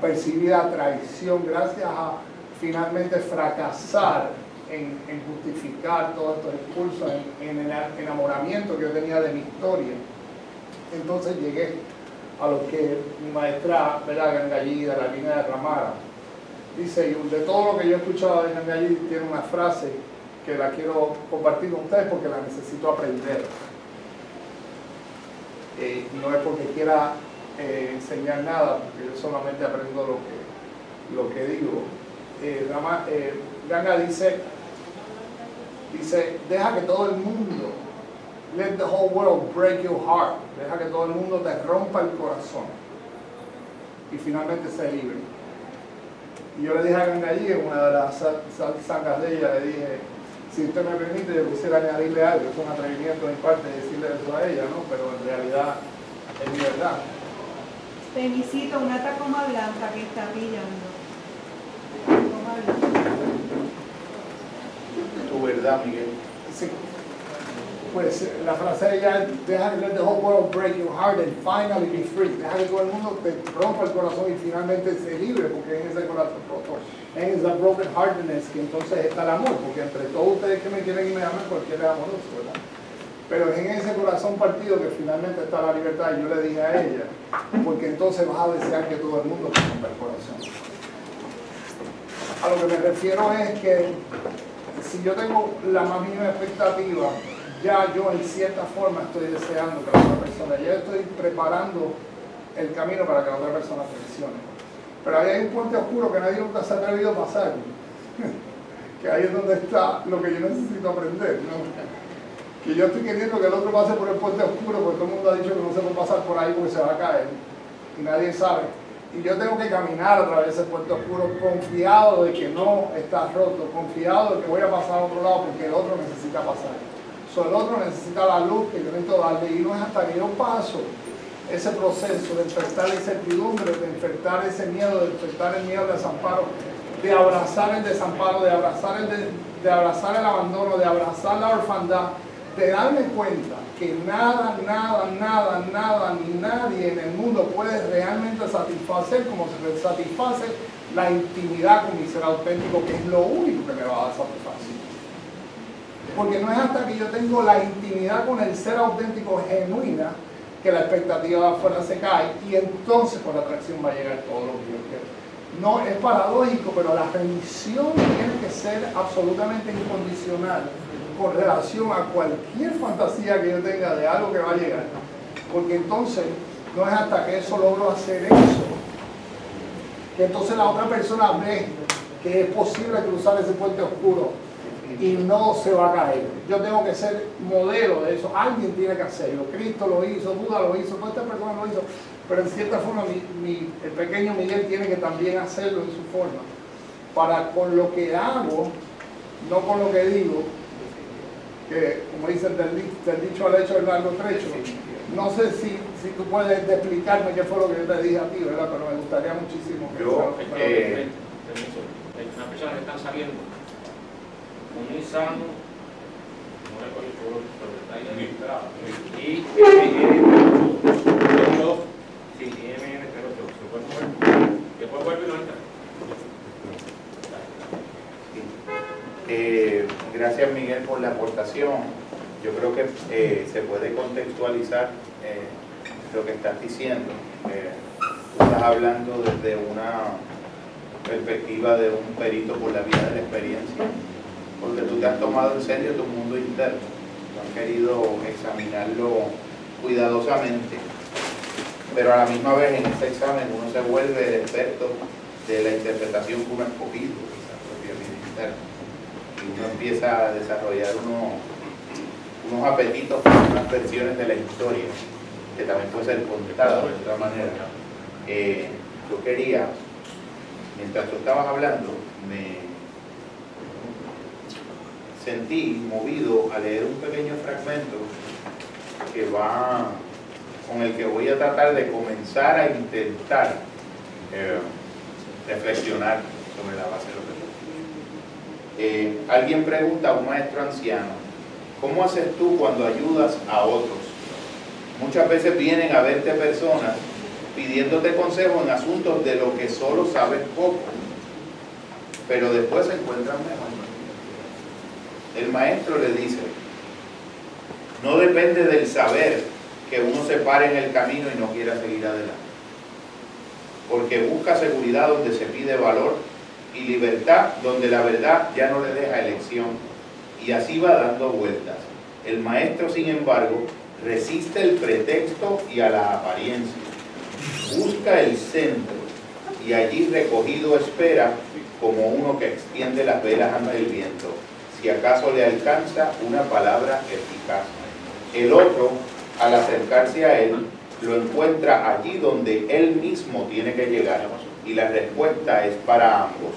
F: percibida traición, gracias a finalmente fracasar en, en justificar todos estos impulsos, en, en el enamoramiento que yo tenía de mi historia, entonces llegué a lo que mi maestra, ¿verdad? Gangallida, la línea de Ramara, dice, y de todo lo que yo he escuchado de Gangallí, tiene una frase que la quiero compartir con ustedes porque la necesito aprender. Eh, no es porque quiera eh, enseñar nada, porque yo solamente aprendo lo que, lo que digo. Eh, Rama- eh, Ganga dice, dice, deja que todo el mundo, let the whole world break your heart, deja que todo el mundo te rompa el corazón y finalmente sé libre. Y yo le dije a Gangallí, en una de las sa- sa- sangas de ella, le dije, si usted me permite, yo quisiera añadirle algo, es un atrevimiento de mi parte decirle eso a ella, ¿no? Pero en realidad es mi verdad.
G: Felicito una tacoma blanca que está brillando. Tacoma blanca.
B: Tu verdad, Miguel.
F: Sí. Pues la frase ella deja let the whole world break your heart and finally be free. Deja que todo el mundo te rompa el corazón y finalmente se libre, porque en ese corazón roto, en esa broken heartedness que entonces está el amor, porque entre todos ustedes que me quieren y me aman, cualquiera es amoroso, ¿verdad? Pero es en ese corazón partido que finalmente está la libertad. Yo le dije a ella, porque entonces vas a desear que todo el mundo te rompa el corazón. A lo que me refiero es que si yo tengo la más mínima expectativa, ya yo en cierta forma estoy deseando que la otra persona, ya estoy preparando el camino para que la otra persona funcione. Pero ahí hay un puente oscuro que nadie nunca se ha atrevido a pasar, que ahí es donde está lo que yo necesito aprender. ¿no? Que yo estoy queriendo que el otro pase por el puente oscuro, porque todo el mundo ha dicho que no se puede pasar por ahí porque se va a caer, y nadie sabe. Y yo tengo que caminar a través de ese puente oscuro confiado de que no está roto, confiado de que voy a pasar a otro lado porque el otro necesita pasar. So, el otro necesita la luz que yo necesito darle y no es hasta que yo paso ese proceso de enfrentar la incertidumbre, de enfrentar ese miedo, de enfrentar el miedo al desamparo, de abrazar el desamparo, de abrazar el, de, abrazar el abandono, de abrazar la orfandad, de darme cuenta que nada, nada, nada, nada, ni nadie en el mundo puede realmente satisfacer como se satisface la intimidad con mi ser auténtico, que es lo único que me va a dar satisfacción. Porque no es hasta que yo tengo la intimidad con el ser auténtico genuina que la expectativa de afuera se cae y entonces por la atracción va a llegar todo lo que yo quiero. No, es paradójico, pero la remisión tiene que ser absolutamente incondicional con relación a cualquier fantasía que yo tenga de algo que va a llegar. Porque entonces no es hasta que eso logro hacer eso, que entonces la otra persona ve que es posible cruzar ese puente oscuro y no se va a caer. Yo tengo que ser modelo de eso. Alguien tiene que hacerlo. Cristo lo hizo, Buda lo hizo, todas estas personas lo hizo. Pero en cierta forma mi, mi, el pequeño Miguel tiene que también hacerlo en su forma. Para con lo que hago, no con lo que digo, que como dicen del, del dicho al hecho del largo trecho, no sé si, si tú puedes explicarme qué fue lo que yo te dije a ti, ¿verdad? Pero me gustaría muchísimo que
B: Yo,
A: Es
B: eh,
A: que, permiso, hay una persona que están saliendo un sano, no recuerdo el color, pero está ahí registrado, y MN08, sí, MN08, se puede mover, después vuelve y no entra.
B: Eh, gracias Miguel por la aportación. Yo creo que eh, se puede contextualizar eh, lo que estás diciendo. Eh, tú estás hablando desde una perspectiva de un perito por la vía de la experiencia, porque tú te has tomado en serio tu mundo interno, has querido examinarlo cuidadosamente, pero a la misma vez en ese examen uno se vuelve el experto de la interpretación que uno ha escogido, esa propia vida interna y uno empieza a desarrollar unos, unos apetitos por unas versiones de la historia, que también puede ser contada de otra manera. Eh, yo quería, mientras tú estabas hablando, me sentí movido a leer un pequeño fragmento que va, con el que voy a tratar de comenzar a intentar eh, reflexionar sobre la base de lo que eh, alguien pregunta a un maestro anciano, ¿cómo haces tú cuando ayudas a otros? Muchas veces vienen a verte personas pidiéndote consejo en asuntos de lo que solo sabes poco, pero después se encuentran mejor. El maestro le dice, no depende del saber que uno se pare en el camino y no quiera seguir adelante, porque busca seguridad donde se pide valor y libertad donde la verdad ya no le deja elección y así va dando vueltas. El maestro, sin embargo, resiste el pretexto y a la apariencia. Busca el centro y allí recogido espera como uno que extiende las velas ante el viento, si acaso le alcanza una palabra eficaz. El otro, al acercarse a él, lo encuentra allí donde él mismo tiene que llegar y la respuesta es para ambos.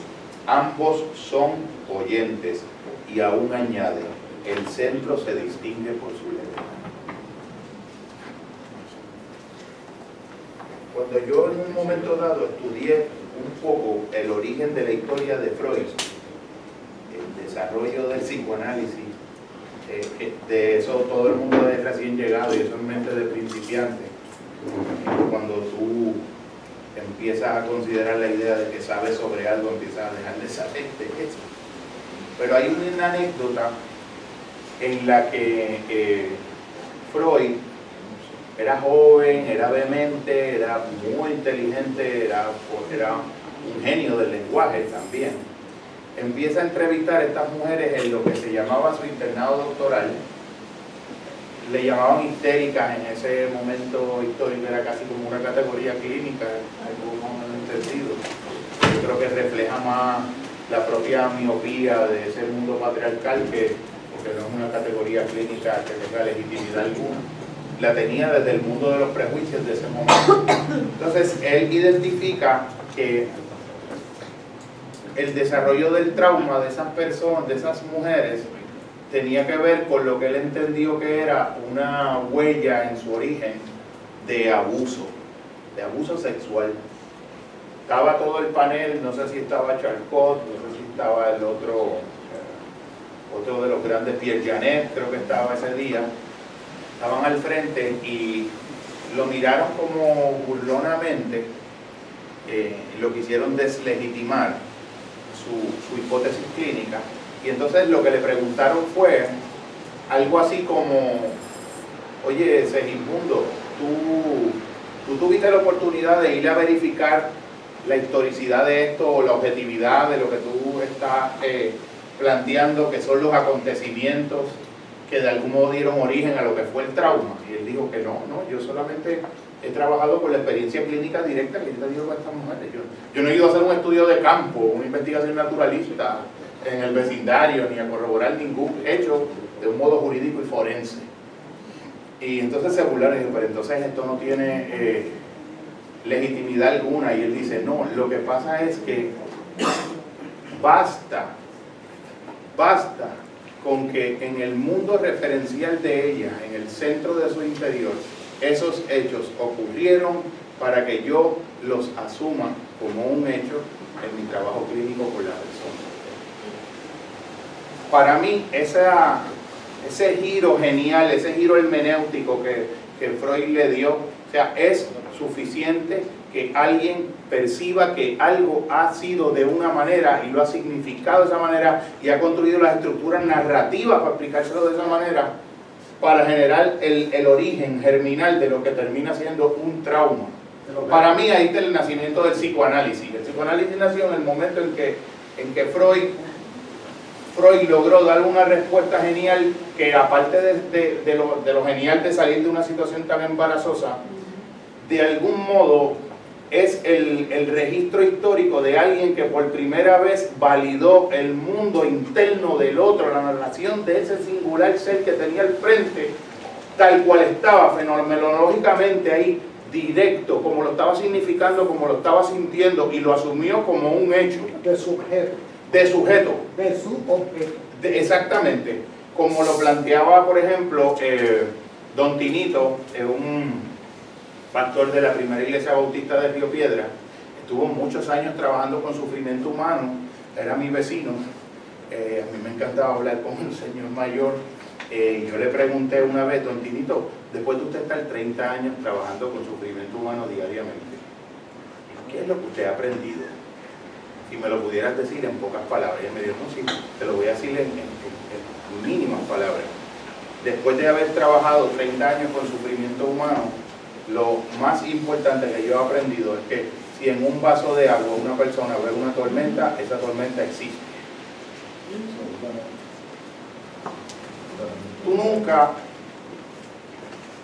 B: Ambos son oyentes y aún añade, el centro se distingue por su letra. Cuando yo en un momento dado estudié un poco el origen de la historia de Freud, desarrollo del psicoanálisis, eh, de eso todo el mundo es recién llegado y eso es mente de principiante. Cuando tú empiezas a considerar la idea de que sabes sobre algo, empiezas a dejar de saber de eso. Pero hay una anécdota en la que eh, Freud era joven, era vehemente, era muy inteligente, era, era un genio del lenguaje también. Empieza a entrevistar a estas mujeres en lo que se llamaba su internado doctoral. Le llamaban histéricas en ese momento histórico, era casi como una categoría clínica, algo más o menos entendido. Yo creo que refleja más la propia miopía de ese mundo patriarcal que, porque no es una categoría clínica que tenga legitimidad alguna la tenía desde el mundo de los prejuicios de ese momento. Entonces, él identifica que el desarrollo del trauma de esas personas, de esas mujeres, tenía que ver con lo que él entendió que era una huella en su origen de abuso, de abuso sexual. Estaba todo el panel, no sé si estaba Charcot, no sé si estaba el otro, eh, otro de los grandes, Pierre Janet, creo que estaba ese día, estaban al frente y lo miraron como burlonamente, eh, lo quisieron deslegitimar su, hipótesis clínica. Y entonces lo que le preguntaron fue algo así como, oye, Segismundo, tú, tú tuviste la oportunidad de ir a verificar la historicidad de esto o la objetividad de lo que tú estás eh, planteando, que son los acontecimientos que de algún modo dieron origen a lo que fue el trauma. Y él dijo que no, no, yo solamente he trabajado con la experiencia clínica directa que yo te digo con estas mujeres. Yo no he ido a hacer un estudio de campo, una investigación naturalista en el vecindario, ni a corroborar ningún hecho de un modo jurídico y forense. Y entonces se burlaron y dijo, pero entonces esto no tiene eh, legitimidad alguna. Y él dice, no, lo que pasa es que basta, basta con que en el mundo referencial de ella, en el centro de su interior, esos hechos ocurrieron para que yo los asuma como un hecho en mi trabajo clínico con la persona. Para mí, esa, ese giro genial, ese giro hermenéutico que, que Freud le dio, sea, es suficiente que alguien perciba que algo ha sido de una manera y lo ha significado de esa manera y ha construido las estructuras narrativas para explicárselo de esa manera, para generar el, el origen germinal de lo que termina siendo un trauma. Para mí ahí está el nacimiento del psicoanálisis. El psicoanálisis nació en el momento en que, en que Freud, Freud logró dar una respuesta genial que aparte de, de, lo, de lo genial de salir de una situación tan embarazosa, de algún modo es el, el, registro histórico de alguien que por primera vez validó el mundo interno del otro, la narración de ese singular ser que tenía al frente, tal cual estaba fenomenológicamente ahí, directo, como lo estaba significando, como lo estaba sintiendo, y lo asumió como un hecho.
F: De sujeto.
B: De sujeto.
F: De su objeto.
B: De, exactamente. Como lo planteaba, por ejemplo, eh, Don Tinito, en un pastor de la primera iglesia bautista de Río Piedra, estuvo muchos años trabajando con sufrimiento humano, era mi vecino, eh, a mí me encantaba hablar con un señor mayor, eh, yo le pregunté una vez, don Tinito, después de usted estar 30 años trabajando con sufrimiento humano diariamente, ¿qué es lo que usted ha aprendido? Si me lo pudieras decir en pocas palabras, y me dijo, no, sí, te lo voy a decir en, en, en mínimas palabras. Después de haber trabajado 30 años con sufrimiento humano, lo más importante que yo he aprendido es que si en un vaso de agua una persona ve una tormenta, esa tormenta existe. Tú nunca,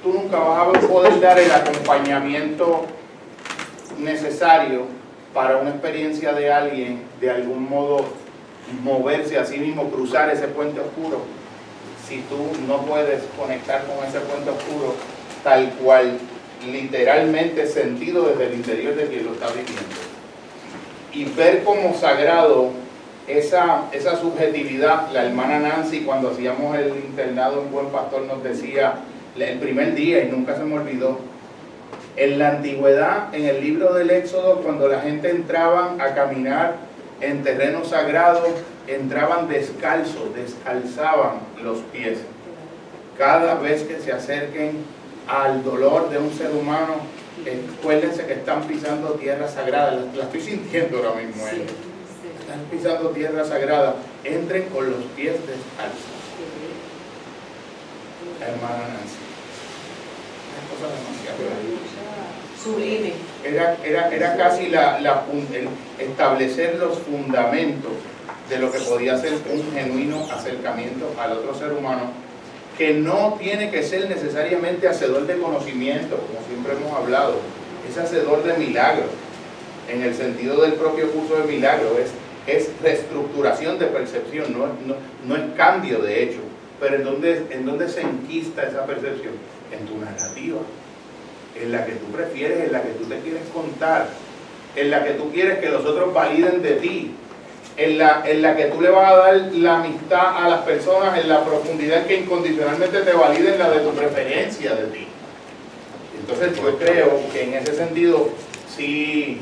B: tú nunca vas a poder dar el acompañamiento necesario para una experiencia de alguien, de algún modo moverse a sí mismo, cruzar ese puente oscuro, si tú no puedes conectar con ese puente oscuro tal cual literalmente sentido desde el interior de quien lo está viviendo. Y ver como sagrado esa, esa subjetividad, la hermana Nancy cuando hacíamos el internado en Buen Pastor nos decía el primer día y nunca se me olvidó, en la antigüedad, en el libro del Éxodo, cuando la gente entraba a caminar en terreno sagrado, entraban descalzos, descalzaban los pies. cada vez que se acerquen al dolor de un ser humano, acuérdense que están pisando tierra sagrada. La, estoy sintiendo ahora mismo. ¿eh? Están pisando tierra sagrada. Entren con los pies descalzos. Hermana Nancy. Una cosa
E: Sublime.
B: era, era, era casi la, la el establecer los fundamentos de lo que podía ser un genuino acercamiento al otro ser humano, que no tiene que ser necesariamente hacedor de conocimiento, como siempre hemos hablado, es hacedor de milagros, en el sentido del propio curso de milagros, es, es reestructuración de percepción, no, no, no es cambio de hecho, pero ¿en dónde, ¿en dónde se enquista esa percepción? En tu narrativa en la que tú prefieres, en la que tú te quieres contar, en la que tú quieres que los otros validen de ti, en la, en la que tú le vas a dar la amistad a las personas en la profundidad que incondicionalmente te validen la de tu preferencia de ti. Entonces yo creo que en ese sentido sí,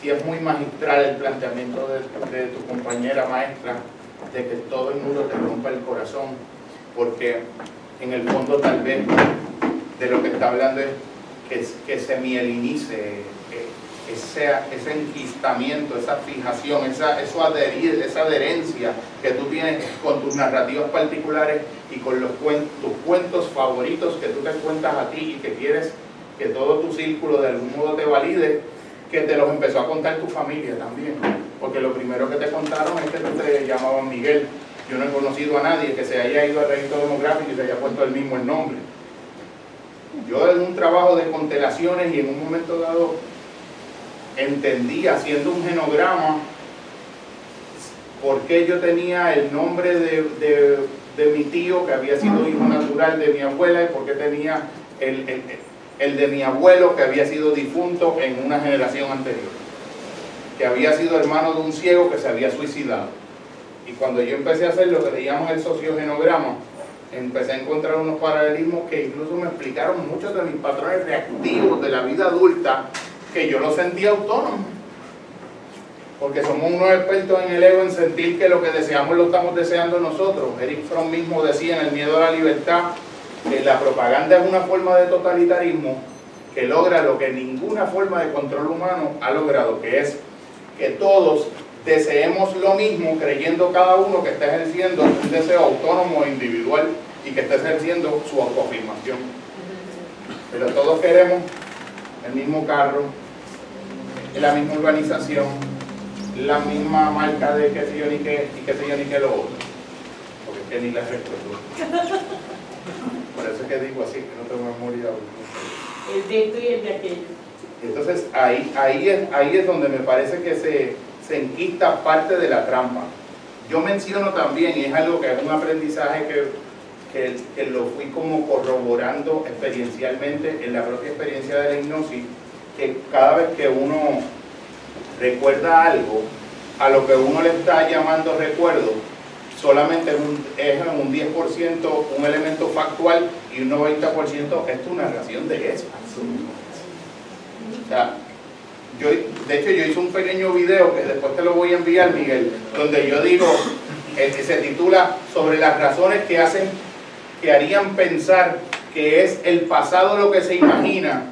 B: sí es muy magistral el planteamiento de, tu compañera maestra de que todo el mundo te rompa el corazón, porque en el fondo tal vez de lo que está hablando es que, se mielinice eh, ese, ese enquistamiento, esa fijación, esa, esa adherencia que tú tienes con tus narrativas particulares y con tus cuentos favoritos que tú te cuentas a ti y que quieres que todo tu círculo de algún modo te valide, que te los empezó a contar tu familia también. Porque lo primero que te contaron es que te llamaban Miguel. Yo no he conocido a nadie que se haya ido al registro demográfico y se haya puesto el mismo el nombre. Yo en un trabajo de constelaciones y en un momento dado entendí haciendo un genograma por qué yo tenía el nombre de, de- mi tío que había sido hijo natural de mi abuela y por qué tenía el- el de mi abuelo que había sido difunto en una generación anterior, que había sido hermano de un ciego que se había suicidado. Y cuando yo empecé a hacer lo que le llaman el sociogenograma, empecé a encontrar unos paralelismos que incluso me explicaron muchos de mis patrones reactivos de la vida adulta que yo los sentía autónomos. Porque somos unos expertos en el ego en sentir que lo que deseamos lo estamos deseando nosotros. Eric Fromm mismo decía en El miedo a la libertad que la propaganda es una forma de totalitarismo que logra lo que ninguna forma de control humano ha logrado, que es que todos deseemos lo mismo creyendo cada uno que está ejerciendo un deseo autónomo e individual y que está ejerciendo su autoafirmación. Pero todos queremos el mismo carro, la misma urbanización, la misma marca de qué sé yo ni qué y qué sé yo ni qué lo otro. Porque es que ni la recuerdo. Por eso es que digo así, que no tengo memoria.
E: El de esto y el de aquello.
B: Entonces ahí, ahí, es, ahí es donde me parece que se, se enquista parte de la trampa. Yo menciono también, y es algo que es un aprendizaje que, que, que lo fui como corroborando experiencialmente en la propia experiencia de la hipnosis, que cada vez que uno recuerda algo, a lo que uno le está llamando recuerdo, solamente es un, es un 10% un elemento factual y un 90% es tu narración de eso. O sea, yo, de hecho, yo hice un pequeño video que después te lo voy a enviar, Miguel, donde yo digo, eh, se titula sobre las razones que hacen, que harían pensar que es el pasado lo que se imagina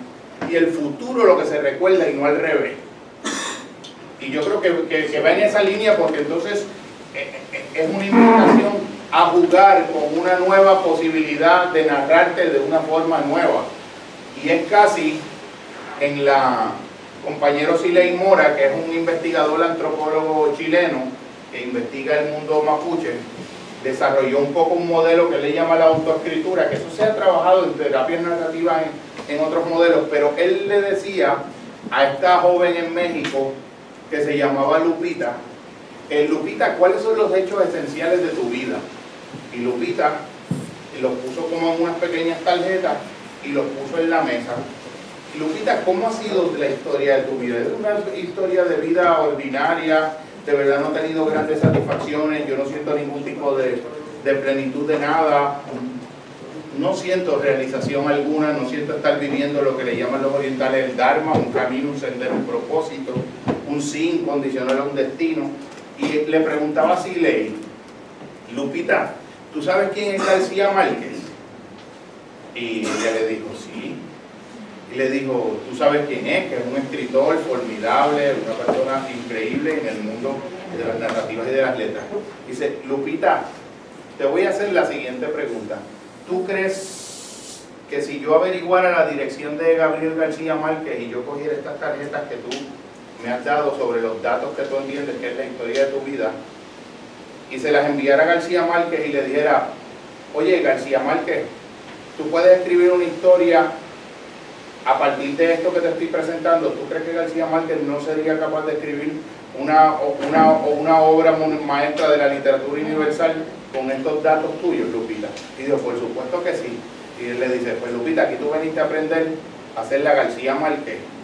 B: y el futuro lo que se recuerda y no al revés. Y yo creo que, que- que va en esa línea porque entonces es una invitación a jugar con una nueva posibilidad de narrarte de una forma nueva. Y es casi en la compañero Siley Mora, que es un investigador antropólogo chileno que investiga el mundo mapuche, desarrolló un poco un modelo que le llama la autoescritura, que eso se ha trabajado en terapias narrativas en otros modelos, pero él le decía a esta joven en México que se llamaba Lupita, eh, Lupita, ¿cuáles son los hechos esenciales de tu vida? Y Lupita los puso como en unas pequeñas tarjetas y los puso en la mesa. Lupita, ¿cómo ha sido la historia de tu vida? Es una historia de vida ordinaria, de verdad no he tenido grandes satisfacciones, yo no siento ningún tipo de, de plenitud de nada, no siento realización alguna, no siento estar viviendo lo que le llaman los orientales el Dharma, un camino, un sendero, un propósito, un sin condicional a un destino. Y le preguntaba a Siley, Lupita, ¿tú sabes quién es García Márquez? Y ella le dijo, sí. Y le dijo, tú sabes quién es, que es un escritor formidable, una persona increíble en el mundo de las narrativas y de las letras. Dice, Lupita, te voy a hacer la siguiente pregunta. ¿Tú crees que si yo averiguara la dirección de Gabriel García Márquez y yo cogiera estas tarjetas que tú me has dado sobre los datos que tú entiendes que es la historia de tu vida y se las enviara a García Márquez y le dijera, oye García Márquez, tú puedes escribir una historia a partir de esto que te estoy presentando, ¿tú crees que García Márquez no sería capaz de escribir una, una, obra maestra de la literatura universal con estos datos tuyos, Lupita? Y dijo, por supuesto que sí. Y él le dice, pues Lupita, aquí tú veniste a aprender a hacer la García Márquez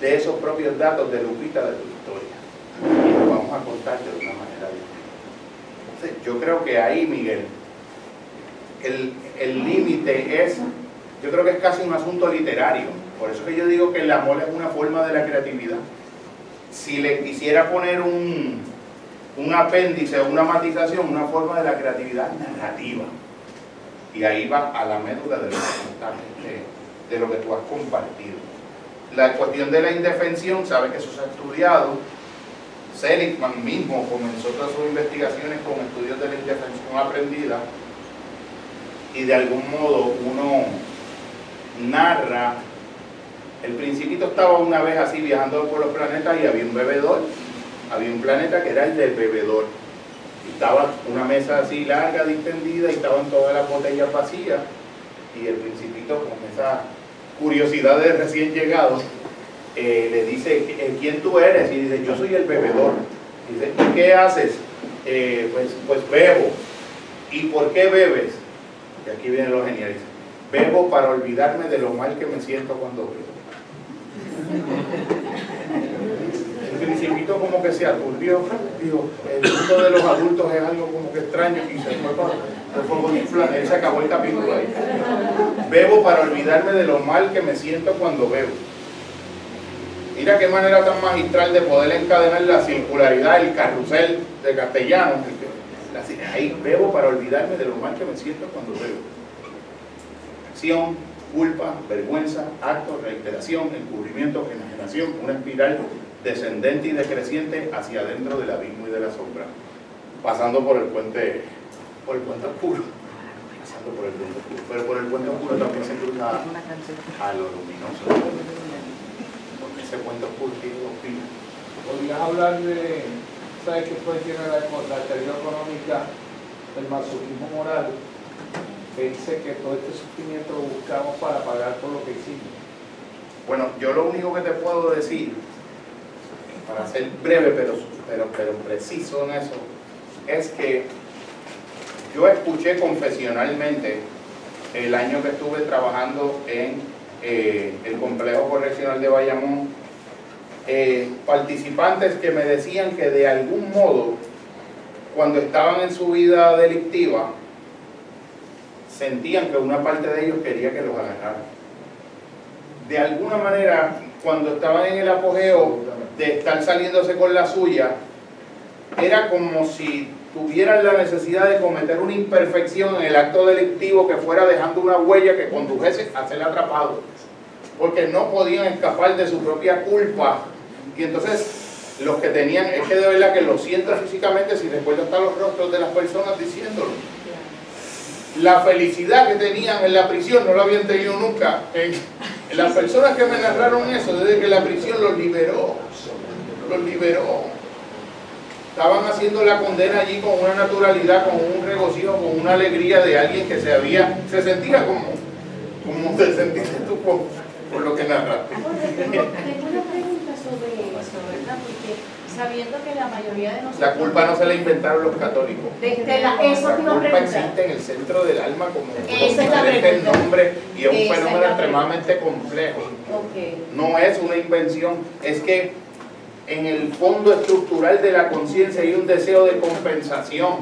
B: de esos propios datos de Lupita de tu historia. Y lo vamos a contar de una manera diferente. Entonces, yo creo que ahí, Miguel, el límite es, yo creo que es casi un asunto literario. Por eso que yo digo que el amor es una forma de la creatividad. Si le quisiera poner un, un apéndice, una matización, una forma de la creatividad narrativa. Y ahí va a la médula de lo que, de lo que tú has compartido. La cuestión de la indefensión, sabe que eso se ha estudiado. Seligman mismo comenzó todas sus investigaciones con estudios de la indefensión aprendida y de algún modo uno narra, el principito estaba una vez así viajando por los planetas y había un bebedor, había un planeta que era el del bebedor. Y estaba una mesa así larga, distendida y estaban todas las botellas vacías y el principito con esa curiosidad de recién llegado eh, le dice, eh, ¿quién tú eres? Y dice, yo soy el bebedor. Y dice, ¿y qué haces? Eh, pues, pues bebo. ¿Y por qué bebes? Y aquí vienen los geniales. Bebo para olvidarme de lo mal que me siento cuando bebo. El principito como que se aturdió, digo, el mundo de los adultos es algo como que extraño y se fue para él se acabó el capítulo ahí. Bebo para olvidarme de lo mal que me siento cuando bebo. Mira qué manera tan magistral de poder encadenar la circularidad, el carrusel de castellano Ahí bebo para olvidarme de lo mal que me siento cuando bebo. Acción, culpa, vergüenza, acto, reiteración, encubrimiento, enajenación, una espiral descendente y decreciente hacia adentro del abismo y de la sombra, pasando por el puente, por el puente oscuro, pasando por el puente oscuro, pero por el puente oscuro también se cruza a lo luminoso, porque ese puente oscuro tiene dos
F: ¿Podrías hablar de sabes que fue tiene la, la teoría económica del masoquismo moral, que dice que todo este sufrimiento lo buscamos para pagar por lo que hicimos.
B: Bueno, yo lo único que te puedo decir, para ser breve pero, pero, pero preciso en eso, es que yo escuché confesionalmente el año que estuve trabajando en eh, el complejo correccional de Bayamón eh, participantes que me decían que de algún modo, cuando estaban en su vida delictiva, sentían que una parte de ellos quería que los agarraran. De alguna manera, cuando estaban en el apogeo de estar saliéndose con la suya, era como si tuvieran la necesidad de cometer una imperfección en el acto delictivo que fuera dejando una huella que condujese a ser atrapado. Porque no podían escapar de su propia culpa y entonces, los que tenían, es que de verdad que lo siento físicamente si recuerdo hasta los rostros de las personas diciéndolo. La felicidad que tenían en la prisión no lo habían tenido nunca. Las personas que me narraron eso, desde que la prisión los liberó, los liberó. Estaban haciendo la condena allí con una naturalidad, con un regocijo, con una alegría de alguien que se había, se sentía como, como te sentiste tú por, lo que narraste
E: sabiendo que la mayoría de nosotros...
B: La culpa no se la inventaron los católicos.
E: la, eso
B: la culpa existe en el centro del alma como diferentes nombre y es un fenómeno extremadamente complejo. No es una invención, es que en el fondo estructural de la conciencia hay un deseo de compensación.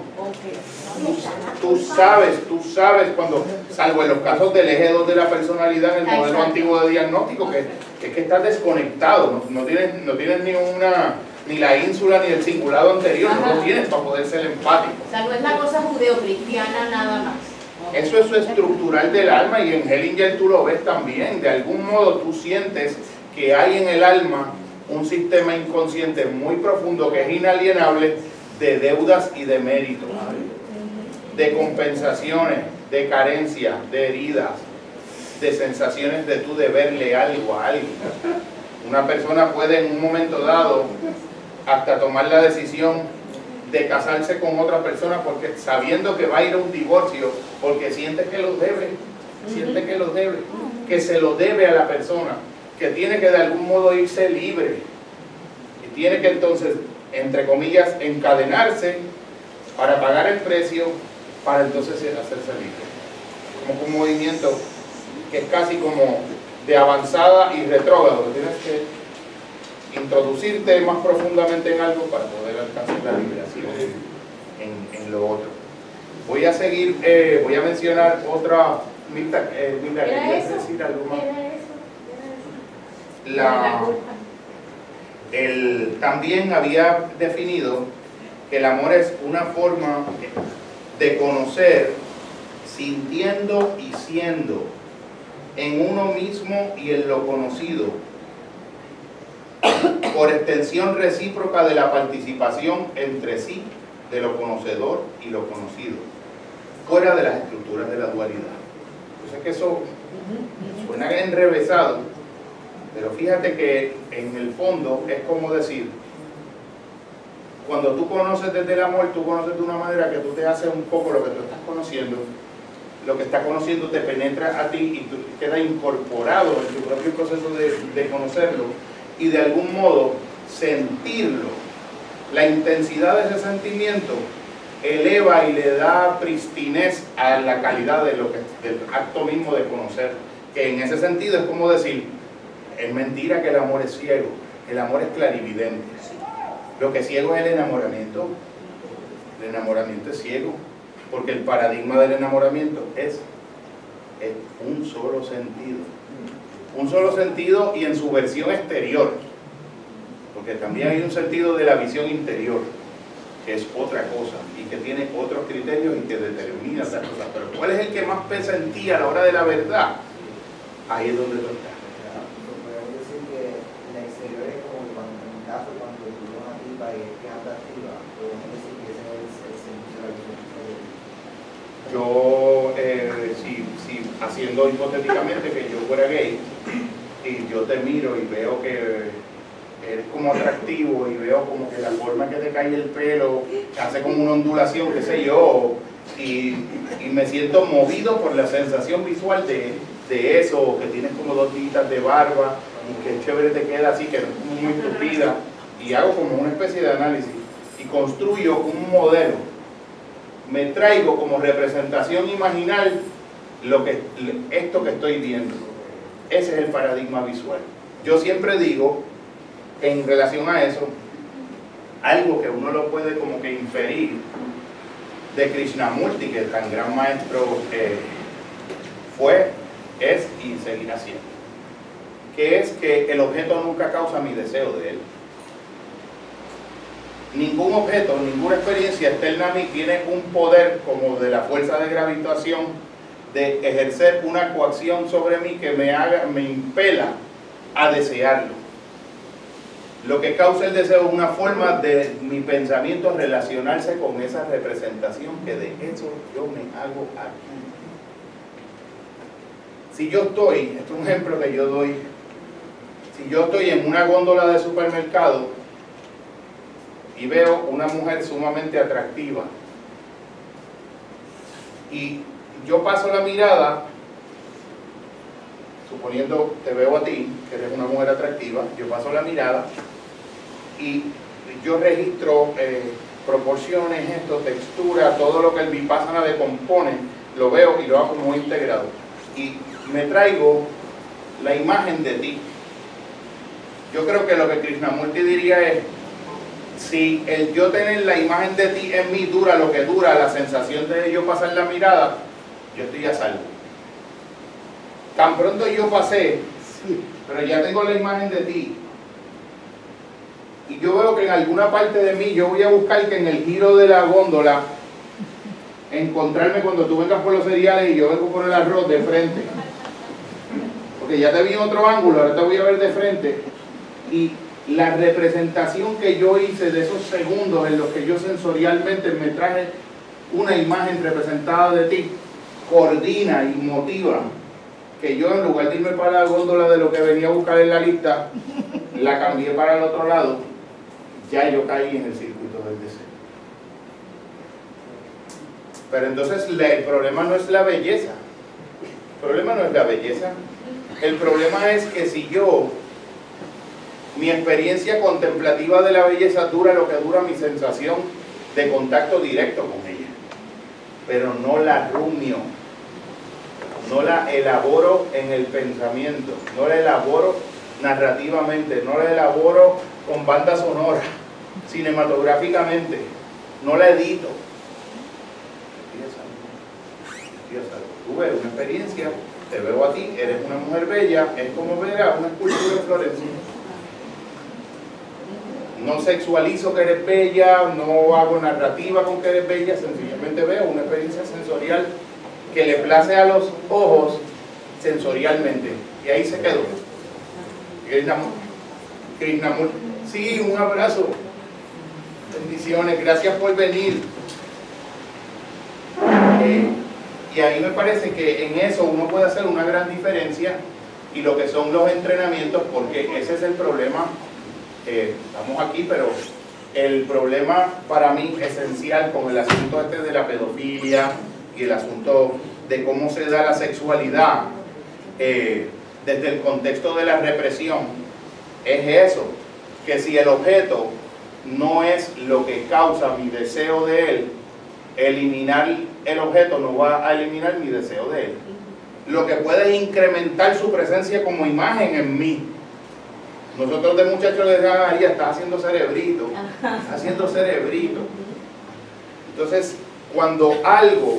B: Tú, sabes, tú sabes cuando, salvo en los casos del eje 2 de la personalidad, en el modelo antiguo de diagnóstico, que es que estás desconectado, no, no tienes, no tienes ni una ni la ínsula ni el cingulado anterior, no lo tienes para poder ser empático.
E: O sea, no es la cosa judeocristiana nada más.
B: Eso es estructural del alma y en Hellinger tú lo ves también. De algún modo tú sientes que hay en el alma un sistema inconsciente muy profundo que es inalienable de deudas y de méritos, de compensaciones, de carencias, de heridas, de sensaciones de tu deberle algo a alguien. Una persona puede en un momento dado hasta tomar la decisión de casarse con otra persona porque sabiendo que va a ir a un divorcio porque siente que lo debe, siente que lo debe, que se lo debe a la persona, que tiene que de algún modo irse libre y tiene que entonces, entre comillas, encadenarse para pagar el precio para entonces hacerse libre. Como un movimiento que es casi como de avanzada y retrógrado, tienes que introducirte más profundamente en algo para poder alcanzar la liberación en, en lo otro. Voy a seguir, eh, voy a mencionar otra, Milta, eh, Milta,
E: ¿Era
B: ¿querías decir algo más?
E: ¿Qué era eso? ¿Qué era eso?
B: La, el, también había definido que el amor es una forma de conocer sintiendo y siendo en uno mismo y en lo conocido, por extensión recíproca de la participación entre sí de lo conocedor y lo conocido, fuera de las estructuras de la dualidad. Sé que eso suena enrevesado, pero fíjate que en el fondo es como decir, cuando tú conoces desde el amor, tú conoces de una manera que tú te haces un poco lo que tú estás conociendo, lo que estás conociendo te penetra a ti y tú quedas incorporado en tu propio proceso de, de conocerlo y de algún modo sentirlo. La intensidad de ese sentimiento eleva y le da pristinez a la calidad de lo del acto mismo de conocer. Que en ese sentido es como decir, es mentira que el amor es ciego, el amor es clarividente. Lo que es ciego es el enamoramiento. El enamoramiento es ciego, porque el paradigma del enamoramiento es, es un solo sentido. Un solo sentido y en su versión exterior, porque también hay un sentido de la visión interior, que es otra cosa y que tiene otros criterios y que determina esas cosas. Pero ¿cuál es el que más pesa en ti a la hora de la verdad? Ahí es donde tú estás. Yo, eh, si, si haciendo hipotéticamente que yo fuera gay y yo te miro y veo que eres como atractivo y veo como que la forma que te cae el pelo hace como una ondulación, qué sé yo, y, me siento movido por la sensación visual de, de eso, que tienes como dos titas de barba y que chévere te queda así, que es muy tupida, y hago como una especie de análisis y construyo un modelo me traigo como representación imaginal lo que, esto que estoy viendo. Ese es el paradigma visual. Yo siempre digo, en relación a eso, algo que uno lo puede como que inferir de Krishnamurti, que tan gran maestro eh, fue, es y seguirá siendo. Que es que el objeto nunca causa mi deseo de él ningún objeto, ninguna experiencia externa a mí tiene un poder como de la fuerza de gravitación de ejercer una coacción sobre mí que me haga, me impela a desearlo. Lo que causa el deseo es una forma de mi pensamiento relacionarse con esa representación que de eso yo me hago aquí. Si yo estoy, esto es un ejemplo que yo doy, si yo estoy en una góndola de supermercado y veo una mujer sumamente atractiva y yo paso la mirada suponiendo te veo a ti que eres una mujer atractiva yo paso la mirada y yo registro eh, proporciones, esto, textura, todo lo que el vipassana decompone, lo veo y lo hago muy integrado. Y me traigo la imagen de ti. Yo creo que lo que Krishnamurti diría es si el yo tener la imagen de ti en mí dura lo que dura, la sensación de yo pasar la mirada, yo estoy a salvo. Tan pronto yo pasé, pero ya tengo la imagen de ti. Y yo veo que en alguna parte de mí yo voy a buscar que en el giro de la góndola, encontrarme cuando tú vengas por los cereales y yo vengo por el arroz de frente. Porque ya te vi en otro ángulo, ahora te voy a ver de frente. Y la representación que yo hice de esos segundos en los que yo sensorialmente me traje una imagen representada de ti, coordina y motiva que yo en lugar de irme para la góndola de lo que venía a buscar en la lista, la cambié para el otro lado, ya yo caí en el circuito del deseo. Pero entonces el problema no es la belleza, el problema no es la belleza, el problema es que si yo, mi experiencia contemplativa de la belleza dura lo que dura mi sensación de contacto directo con ella, pero no la rumio, no la elaboro en el pensamiento, no la elaboro narrativamente, no la elaboro con banda sonora, cinematográficamente, no la edito. Ves una experiencia, te veo a ti, eres una mujer bella, es como ver a una escultura en Florencia. No sexualizo que eres bella, no hago narrativa con que eres bella, sencillamente veo una experiencia sensorial que le place a los ojos sensorialmente. Y ahí se quedó. Sí, un abrazo. Bendiciones, gracias por venir. Eh, y ahí me parece que en eso uno puede hacer una gran diferencia y lo que son los entrenamientos, porque ese es el problema. Estamos aquí, pero el problema para mí esencial con el asunto este de la pedofilia y el asunto de cómo se da la sexualidad eh, desde el contexto de la represión es eso, que si el objeto no es lo que causa mi deseo de él, eliminar el objeto no va a eliminar mi deseo de él. Lo que puede es incrementar su presencia como imagen en mí. Nosotros de muchachos le decían, María, está haciendo cerebrito, está haciendo cerebrito. Entonces, cuando algo,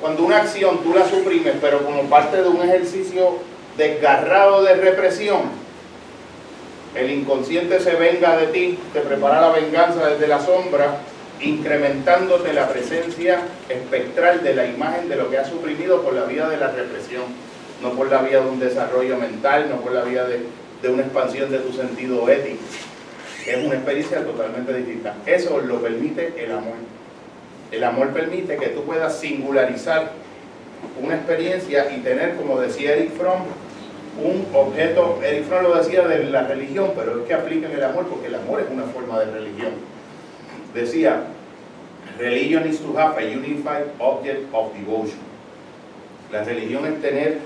B: cuando una acción tú la suprimes, pero como parte de un ejercicio desgarrado de represión, el inconsciente se venga de ti, te prepara la venganza desde la sombra, incrementándote la presencia espectral de la imagen de lo que has suprimido por la vía de la represión, no por la vía de un desarrollo mental, no por la vía de, de una expansión de tu sentido ético. Es una experiencia totalmente distinta. Eso lo permite el amor. El amor permite que tú puedas singularizar una experiencia y tener, como decía Eric Fromm, un objeto, Eric Fromm lo decía de la religión, pero es que aplica en el amor porque el amor es una forma de religión. Decía, religion is to have a unified object of devotion. La religión es tener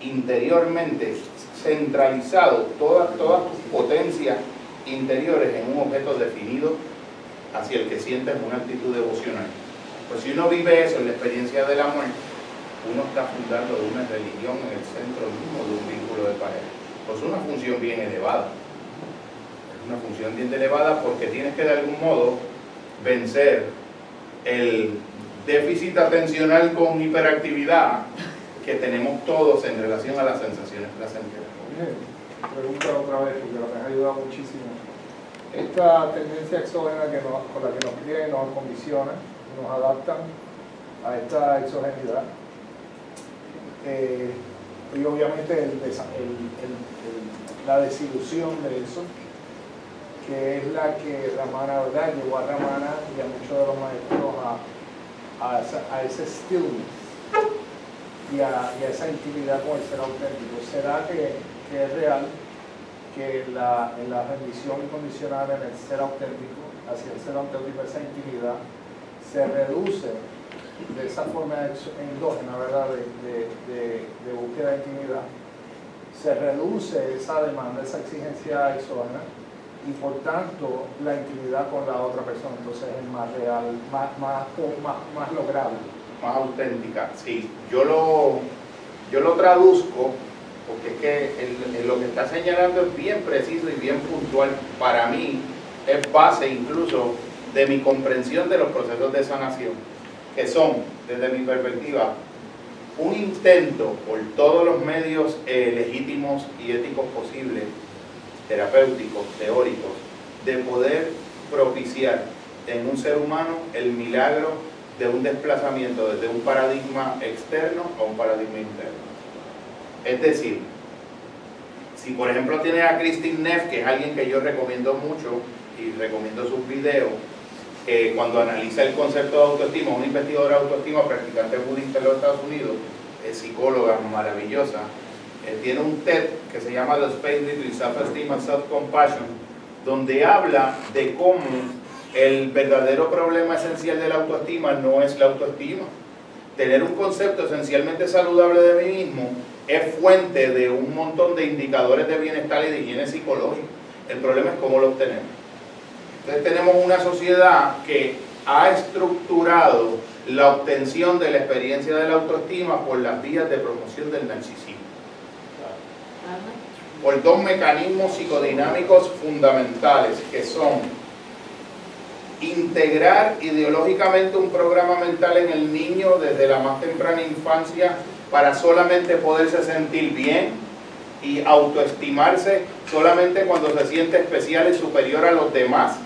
B: interiormente centralizado todas, todas tus potencias interiores en un objeto definido hacia el que sientes una actitud devocional. Pues si uno vive eso en la experiencia del amor, uno está fundando una religión en el centro mismo de un vínculo de pareja. Pues una función bien elevada. Es una función bien elevada porque tienes que de algún modo vencer el déficit atencional con hiperactividad que tenemos todos en relación a las sensaciones placenteras.
F: Pregunta otra vez porque nos ha ayudado muchísimo. Esta tendencia exógena que nos, con la que nos crían y nos condiciona, nos adaptan a esta exogenidad. Eh, y obviamente la desilusión de eso, que es la que Ramana, ¿verdad? Llevó a Ramana y a muchos de los maestros a, a, ese stillness y a, y a esa intimidad con el ser auténtico. ¿Será que, que es real que la, la rendición incondicional en el ser auténtico, hacia el ser auténtico, esa intimidad, se reduce de esa forma endógena, ¿verdad?, de, de, de- de búsqueda de intimidad, se reduce esa demanda, esa exigencia exógena, y por tanto la intimidad con la otra persona entonces es más real, más, más, más, más lograble.
B: más auténtica. Sí, yo lo, yo lo traduzco porque es que lo que está señalando es bien preciso y bien puntual. Para mí es base incluso de mi comprensión de los procesos de sanación, que son, desde mi perspectiva, un intento por todos los medios eh, legítimos y éticos posibles, terapéuticos, teóricos, de poder propiciar en un ser humano el milagro de un desplazamiento desde un paradigma externo a un paradigma interno. Es decir, si por ejemplo tiene a Christine Neff, que es alguien que yo recomiendo mucho y recomiendo sus videos, cuando analiza el concepto de autoestima, una investigadora de autoestima practicante budista en los Estados Unidos, es psicóloga maravillosa, eh, tiene un TED que se llama The Space Between Self-Esteem and Self-Compassion, donde habla de cómo el verdadero problema esencial de la autoestima no es la autoestima. Tener un concepto esencialmente saludable de mí mismo es fuente de un montón de indicadores de bienestar y de higiene psicológica. El problema es cómo lo obtenemos. Entonces tenemos una sociedad que ha estructurado la obtención de la experiencia de la autoestima por las vías de promoción del narcisismo. Por dos mecanismos psicodinámicos fundamentales que son integrar ideológicamente un programa mental en el niño desde la más temprana infancia para solamente poderse sentir bien y autoestimarse solamente cuando se siente especial y superior a los demás,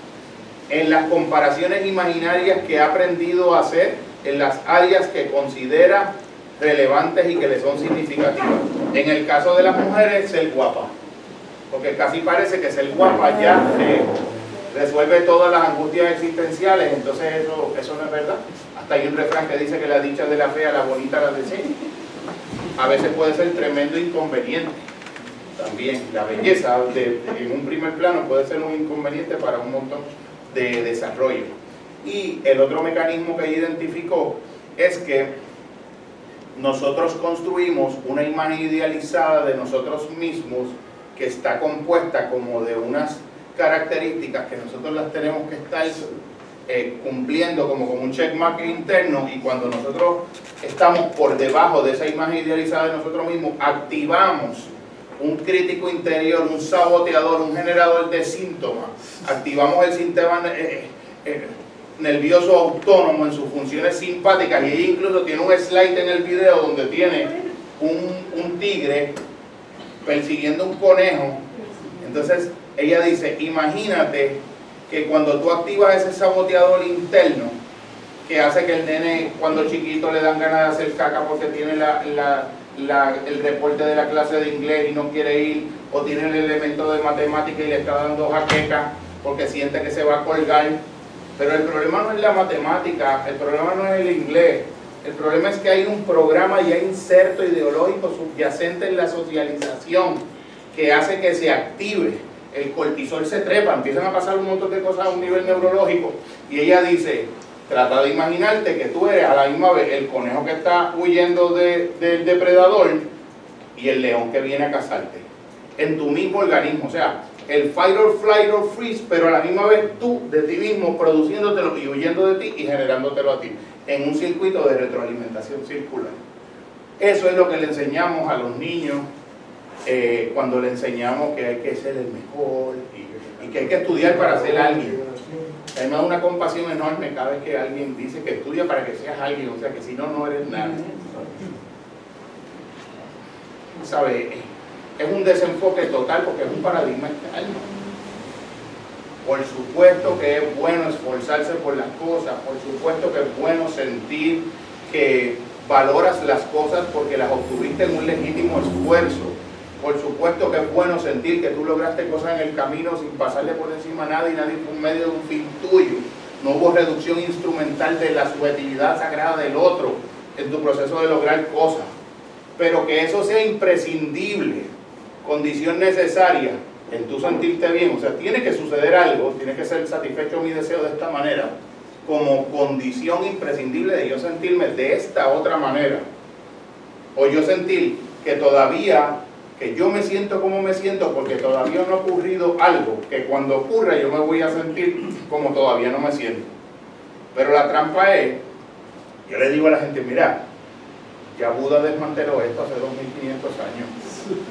B: en las comparaciones imaginarias que ha aprendido a hacer en las áreas que considera relevantes y que le son significativas. En el caso de las mujeres, ser guapa, porque casi parece que ser guapa ya resuelve todas las angustias existenciales, entonces eso, eso no es verdad. Hasta hay un refrán que dice que la dicha de la fea, la bonita la desea a veces puede ser tremendo inconveniente. También la belleza en un primer plano puede ser un inconveniente para un montón de desarrollo. Y el otro mecanismo que identificó es que nosotros construimos una imagen idealizada de nosotros mismos que está compuesta como de unas características que nosotros las tenemos que estar eh, cumpliendo como, como un checkmark interno y cuando nosotros estamos por debajo de esa imagen idealizada de nosotros mismos, activamos un crítico interior, un saboteador, un generador de síntomas, activamos el sistema eh, eh, nervioso autónomo en sus funciones simpáticas y ella incluso tiene un slide en el video donde tiene un tigre persiguiendo un conejo. Entonces ella dice, imagínate que cuando tú activas ese saboteador interno, que hace que el nene cuando chiquito le dan ganas de hacer caca porque tiene el reporte de la clase de inglés y no quiere ir, o tiene el elemento de matemática y le está dando jaqueca porque siente que se va a colgar. Pero el problema no es la matemática, el problema no es el inglés, el problema es que hay un programa ya inserto ideológico subyacente en la socialización que hace que se active el cortisol se trepa, empiezan a pasar un montón de cosas a un nivel neurológico y ella dice, trata de imaginarte que tú eres a la misma vez el conejo que está huyendo del depredador y el león que viene a cazarte en tu mismo organismo, o sea, el fight or flight or freeze, pero a la misma vez tú de ti mismo produciéndotelo y huyendo de ti y generándotelo a ti, en un circuito de retroalimentación circular. Eso es lo que le enseñamos a los niños eh, cuando le enseñamos que hay que ser el mejor y, que hay que estudiar para ser alguien. Hay una compasión enorme cada vez que alguien dice que estudia para que seas alguien, o sea que si no, no eres nada. ¿Sabe? Es un desenfoque total porque es un paradigma externo. Por supuesto que es bueno esforzarse por las cosas, por supuesto que es bueno sentir que valoras las cosas porque las obtuviste en un legítimo esfuerzo por supuesto que es bueno sentir que tú lograste cosas en el camino sin pasarle por encima a nadie y nadie fue un medio de un fin tuyo. No hubo reducción instrumental de la subjetividad sagrada del otro en tu proceso de lograr cosas. Pero que eso sea imprescindible, condición necesaria en tu sentirte bien. O sea, tiene que suceder algo, tiene que ser satisfecho mi deseo de esta manera, como condición imprescindible de yo sentirme de esta otra manera. O yo sentir que todavía que yo me siento como me siento porque todavía no ha ocurrido algo, que cuando ocurra yo me voy a sentir como todavía no me siento. Pero la trampa es, yo le digo a la gente, mira, ya Buda desmanteló esto hace 2500 años.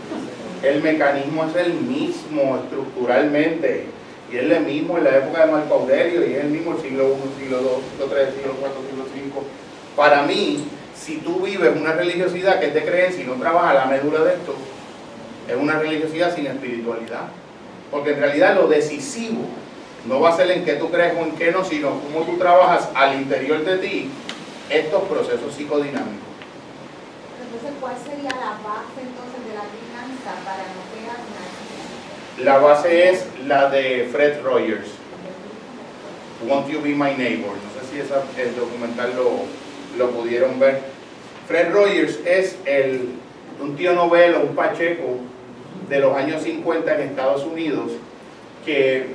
B: El mecanismo es el mismo estructuralmente, y es el mismo en la época de Marco Aurelio, y es el mismo el siglo I, siglo II, siglo III, siglo IV, siglo V. Para mí, si tú vives una religiosidad que es de creencia y no trabajas la medula de esto, es una religiosidad sin espiritualidad. Porque en realidad lo decisivo no va a ser en qué tú crees o en qué no, sino cómo tú trabajas al interior de ti estos procesos psicodinámicos.
H: Entonces, ¿cuál sería la base entonces de la crianza para no pegar nada?
B: La base es la de Fred Rogers, Won't You Be My Neighbor. No sé si esa, el documental lo, lo pudieron ver. Fred Rogers es el, un tío novelo, un pacheco de los años 50 en Estados Unidos, que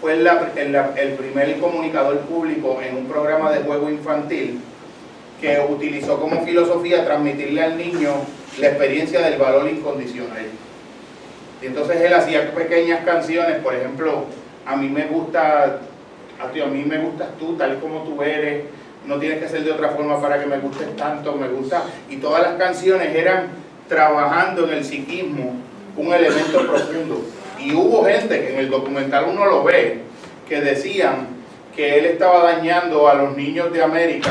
B: fue el primer comunicador público en un programa de juego infantil que utilizó como filosofía transmitirle al niño la experiencia del valor incondicional. Y entonces él hacía pequeñas canciones, por ejemplo, a mí me gusta, a, ti, a mí me gustas tú tal como tú eres, no tienes que ser de otra forma para que me gustes tanto, me gusta. Y todas las canciones eran trabajando en el psiquismo un elemento profundo. Y hubo gente que en el documental uno lo ve, que decían que él estaba dañando a los niños de América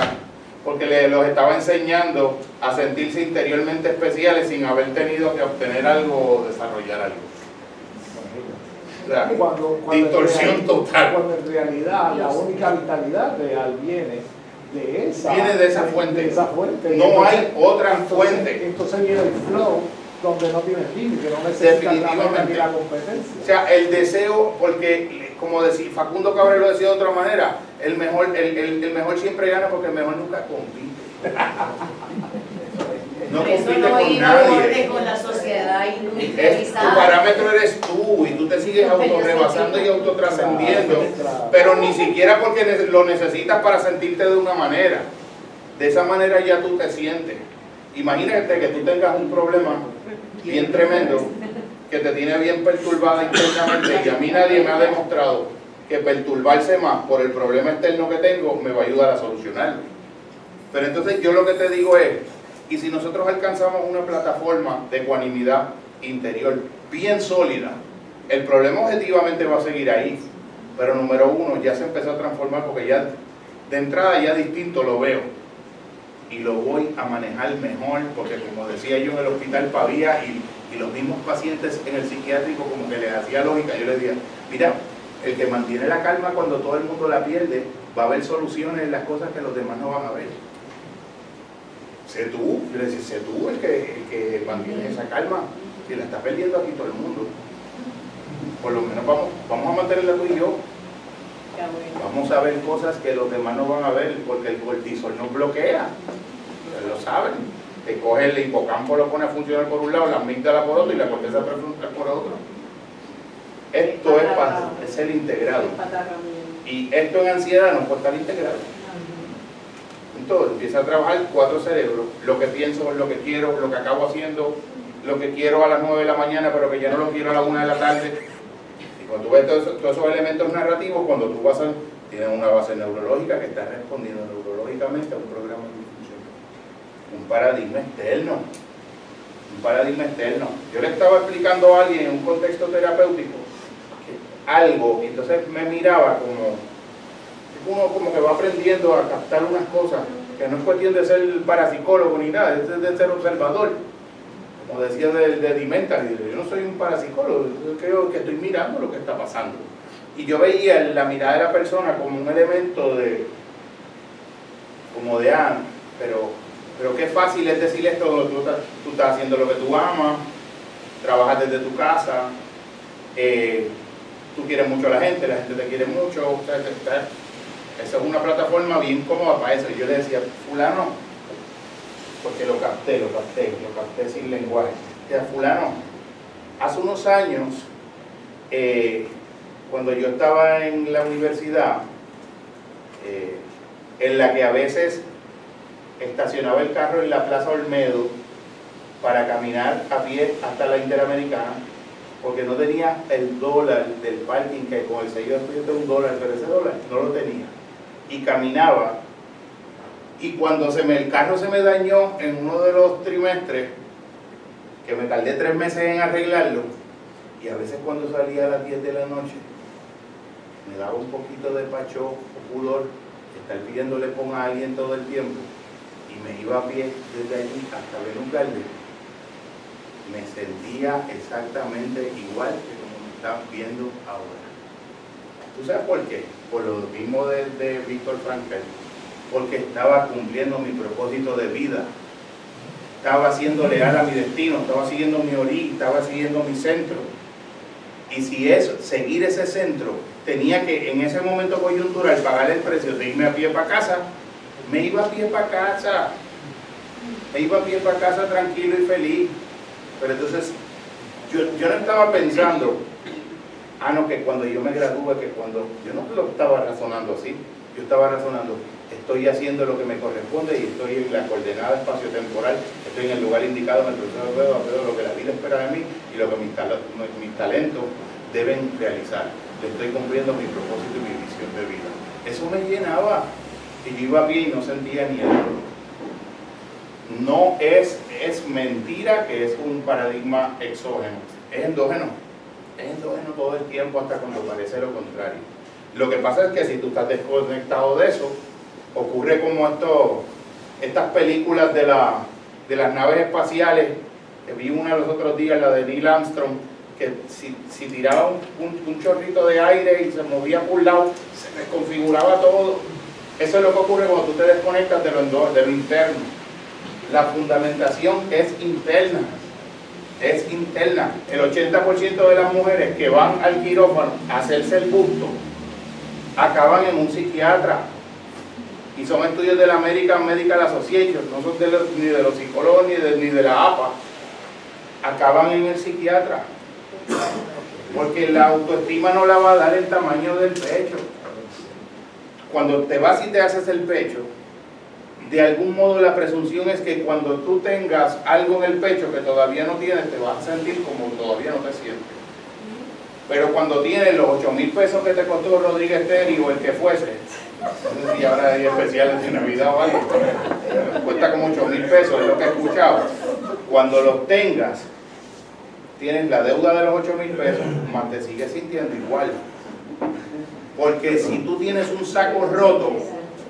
B: porque le, los estaba enseñando a sentirse interiormente especiales sin haber tenido que obtener algo o desarrollar algo. O sea,
F: Cuando, cuando en
B: distorsión total.
F: Cuando en realidad la única vitalidad real viene de esa,
B: Viene de esa fuente.
F: de esa fuente. Y
B: No
F: entonces-
B: hay otra
F: entonces-
B: fuente.
F: Entonces viene el flow donde no tienes límite, no necesitas la ni la competencia.
B: O sea, el deseo, porque como decía Facundo Cabrera lo decía de otra manera, el mejor, el, el- el mejor siempre gana porque el mejor nunca compite. No
E: Por eso
B: compite
E: no
B: con nadie.
E: con la sociedad
B: Es, tu parámetro eres tú y tú te sigues autorrebasando y autotrascendiendo, pero ni siquiera porque lo necesitas para sentirte de una manera. De esa manera ya tú te sientes. Imagínate que tú tengas un problema bien tremendo que te tiene bien perturbada internamente y a mí nadie me ha demostrado que perturbarse más por el problema externo que tengo me va a ayudar a solucionarlo. Pero entonces yo lo que te digo es, y si nosotros alcanzamos una plataforma de ecuanimidad interior bien sólida, el problema objetivamente va a seguir ahí. Pero número uno, ya se empezó a transformar porque ya de entrada ya distinto lo veo. Y lo voy a manejar mejor porque como decía yo en el hospital Pavía y, y los mismos pacientes en el psiquiátrico como que les hacía lógica, yo les decía, mira, el que mantiene la calma cuando todo el mundo la pierde, va a haber soluciones en las cosas que los demás no van a ver. Sé tú, yo le decía, sé tú el que, el que mantiene esa calma, si la está perdiendo aquí todo el mundo. Por lo menos vamos, vamos a mantenerla tú y yo, vamos a ver cosas que los demás no van a ver porque el cortisol nos bloquea. Ustedes lo saben. Te coge el hipocampo, lo pone a funcionar por un lado, la amígdala por otro y la corteza prefrontal por otro. Esto es, pa- es el integrado. Y esto en ansiedad no puede estar integrado. Entonces empieza a trabajar cuatro cerebros, lo que pienso, lo que quiero, lo que acabo haciendo, lo que quiero a las 9 de la mañana, pero que ya no lo quiero a la 1 de la tarde. Y cuando tú ves todos esos, elementos narrativos, cuando tú vas a, tienes una base neurológica que está respondiendo neurológicamente a un programa de función. Un paradigma externo. Un paradigma externo. Yo le estaba explicando a alguien en un contexto terapéutico que algo, y entonces me miraba como uno como que va aprendiendo a captar unas cosas, que no es cuestión de ser parapsicólogo ni nada, es de ser observador. Como decía de, de Dimenta, yo no soy un parapsicólogo, yo creo que estoy mirando lo que está pasando. Y yo veía la mirada de la persona como un elemento de, como de, ah, pero, pero qué fácil es decir esto, tú tú estás haciendo lo que tú amas, trabajas desde tu casa, eh, tú quieres mucho a la gente, la gente te quiere mucho, o sea, te- esa es una plataforma bien cómoda para eso. Y yo le decía, fulano, porque lo capté, lo capté, lo capté sin lenguaje. Decía, fulano, hace unos años, eh, cuando yo estaba en la universidad, eh, en la que a veces estacionaba el carro en la Plaza Olmedo para caminar a pie hasta la Interamericana, porque no tenía el dólar del parking, que con el sello de un dólar, pero ese dólar no lo tenía. Y caminaba, y cuando se me, el carro se me dañó en uno de los trimestres, que me tardé tres meses en arreglarlo, y a veces cuando salía a las 10 de la noche, me daba un poquito de pacho o pudor estar pidiéndole pon a alguien todo el tiempo, y me iba a pie desde allí hasta Venus Garden me sentía exactamente igual que como me están viendo ahora. ¿Tú sabes por qué? Por lo mismo de, Víctor Frankel. porque estaba cumpliendo mi propósito de vida. Estaba siendo leal a mi destino, estaba siguiendo mi origen, estaba siguiendo mi centro. Y si es seguir ese centro, tenía que en ese momento coyuntural pagar el precio de irme a pie para casa, me iba a pie para casa. Me iba a pie para casa tranquilo y feliz. Pero entonces, yo, yo no estaba pensando, ah, no, que cuando yo me gradúe, que cuando, yo no lo estaba razonando así, yo estaba razonando, estoy haciendo lo que me corresponde y estoy en la coordenada espacio-temporal, estoy en el lugar indicado en el proceso de lo que la vida espera de mí y lo que mis, tal- mis talentos deben realizar. Le estoy cumpliendo mi propósito y mi visión de vida. Eso me llenaba y yo iba bien y no sentía ni el No es, es mentira que es un paradigma exógeno, es endógeno. Es endógeno todo el tiempo hasta cuando parece lo contrario. Lo que pasa es que si tú estás desconectado de eso, ocurre como esto, estas películas de, la, de las naves espaciales, que vi una los otros días, la de Neil Armstrong, que si, si tiraba un, un- chorrito de aire y se movía por un lado, se desconfiguraba todo. Eso es lo que ocurre cuando tú te desconectas de lo, de lo interno. La fundamentación es interna, es interna. El 80% de las mujeres que van al quirófano a hacerse el busto acaban en un psiquiatra. Y son estudios de la American Medical Association, no son de los- ni de los psicólogos ni de, ni de la APA. Acaban en el psiquiatra. Porque la autoestima no la va a dar el tamaño del pecho. Cuando te vas y te haces el pecho, de algún modo la presunción es que cuando tú tengas algo en el pecho que todavía no tienes, te vas a sentir como todavía no te sientes. Pero cuando tienes los 8 mil pesos que te costó Rodríguez Terry o el que fuese, no sé si ahora hay especiales de Navidad o algo, cuesta como 8 mil pesos, es lo que he escuchado. Cuando los tengas, tienes la deuda de los 8 mil pesos, más te sigues sintiendo igual. Porque si tú tienes un saco roto,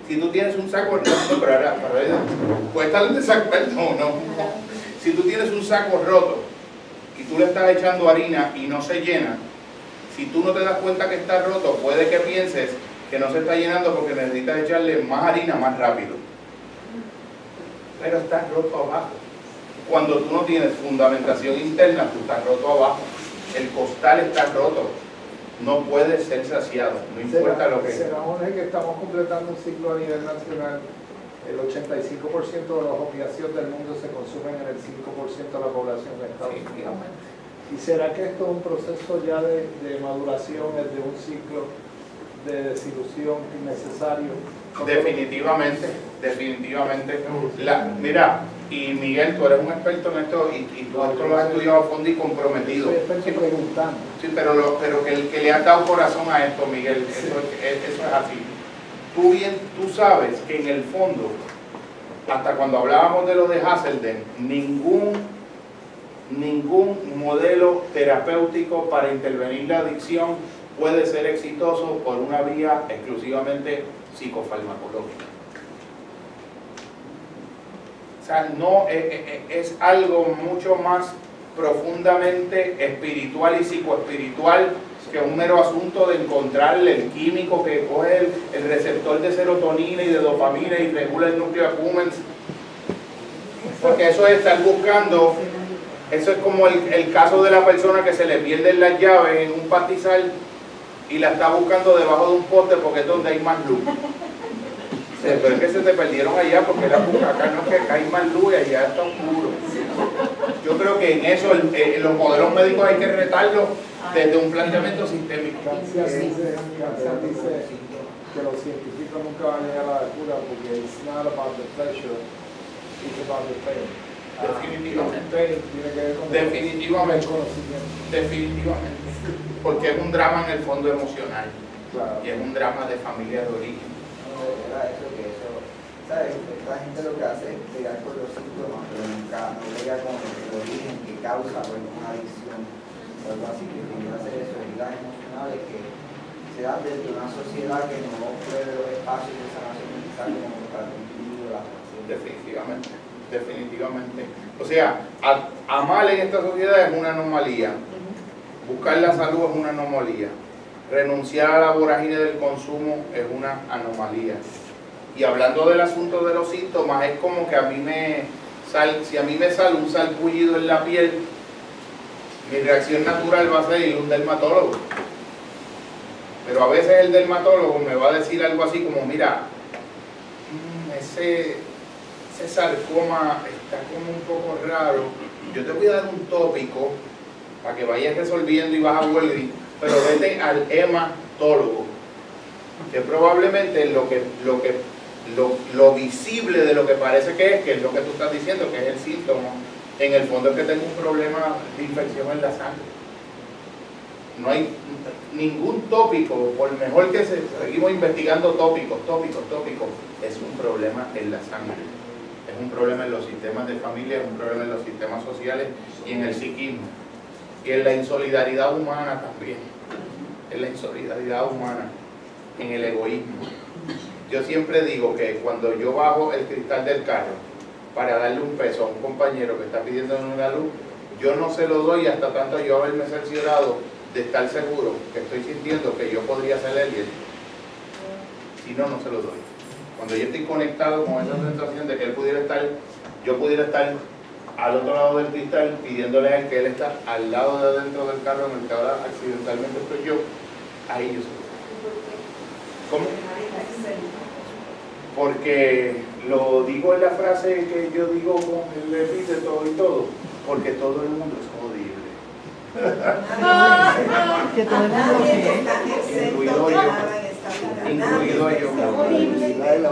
B: si tú tienes un saco roto, pero ahora, para ver, puede estar en desacuerdo o no. Si tú tienes un saco roto y tú le estás echando harina y no se llena, si tú no te das cuenta que está roto, puede que pienses que no se está llenando porque necesitas echarle más harina más rápido. Pero está roto abajo. Cuando tú no tienes fundamentación interna, tú estás roto abajo. El costal está roto. No puede ser saciado, no importa lo que
F: Se supone que estamos completando un ciclo a nivel nacional. El 85% de los opiáceos del mundo se consumen en el 5% de la población de Estados Unidos. ¿Y será que esto es un proceso ya de, de maduración, es de un ciclo de desilusión innecesario?
B: Definitivamente, definitivamente. La, mira, y Miguel, tú eres un experto en esto y, y tú esto lo has estudiado a fondo y comprometido. Sí, pero, lo, pero que, el, que le ha dado corazón a esto, Miguel, eso, es- eso es así. Tú bien, tú sabes que en el fondo, hasta cuando hablábamos de lo de Hasselden, ningún, ningún modelo terapéutico para intervenir la adicción puede ser exitoso por una vía exclusivamente psicofarmacológica. O sea, no, eh, eh, eh, es algo mucho más profundamente espiritual y psicoespiritual que un mero asunto de encontrarle el químico que coge el, receptor de serotonina y de dopamina y regula el núcleo accumbens. Porque eso es estar buscando, eso es como el, el caso de la persona que se le pierden las llaves en un pastizal y la está buscando debajo de un poste porque es donde hay más luz. Sí, Pero es que se te perdieron allá porque la busca acá no es que acá hay más luz y allá está oscuro. Yo creo que en eso el- eh, los modelos médicos hay que retarlos desde un planteamiento sistémico.
F: García dice, García dice que los científicos nunca van a llegar a la cura porque it's not about the pleasure, it's about the pain.
B: Definitivamente.
F: Pain tiene que ver con
B: Definitivamente.
F: el conocimiento.
B: Definitivamente. Porque es un drama en el fondo emocional
F: Claro.
B: y es un drama de familia de origen.
C: No, era eso, que eso, ¿sabes? Esta gente lo que hace es pegar con los síntomas, pero nunca no llega con el origen que causa pues, una adicción o algo así, que tiene que hacer eso, heridas emocionales que se dan desde una sociedad que no pruebe los espacios de sanación necesarios como para cumplir la pasión.
B: Definitivamente. Definitivamente. O sea, a- amar en esta sociedad es una anomalía. Buscar la salud es una anomalía. Renunciar a la vorágine del consumo es una anomalía. Y hablando del asunto de los síntomas, es como que a mí me sal, si a mí me sale un salpullido en la piel, mi reacción natural va a ser ir un dermatólogo. Pero a veces el dermatólogo me va a decir algo así como, mira, mm, ese sarcoma está como un poco raro, yo te voy a dar un tópico para que vayas resolviendo y vas a Walgreens, pero vete al hematólogo, que probablemente lo que, lo que lo, lo visible de lo que parece que es, que es lo que tú estás diciendo, que es el síntoma, en el fondo es que tengo un problema de infección en la sangre. No hay ningún tópico, por mejor que se, seguimos investigando tópicos, tópicos, tópicos, es un problema en la sangre. Es un problema en los sistemas de familia, es un problema en los sistemas sociales y en el psiquismo. Y en la insolidaridad humana también. En la insolidaridad humana, en el egoísmo. Yo siempre digo que cuando yo bajo el cristal del carro para darle un peso a un compañero que está pidiendo una luz, yo no se lo doy hasta tanto yo haberme cerciorado de estar seguro que estoy sintiendo que yo podría ser él y. Si no, no se lo doy. Cuando yo estoy conectado con esa sensación de que él pudiera estar, yo pudiera estar al otro lado del cristal pidiéndole a él que él está al lado de adentro del carro en el que ahora accidentalmente estoy yo, ahí yo se lo doy. ¿Cómo? porque lo digo en la frase que yo digo con el epíteto y todo, porque todo el mundo es jodible.
G: Que todo el mundo
B: Incluido yo. Incluido yo.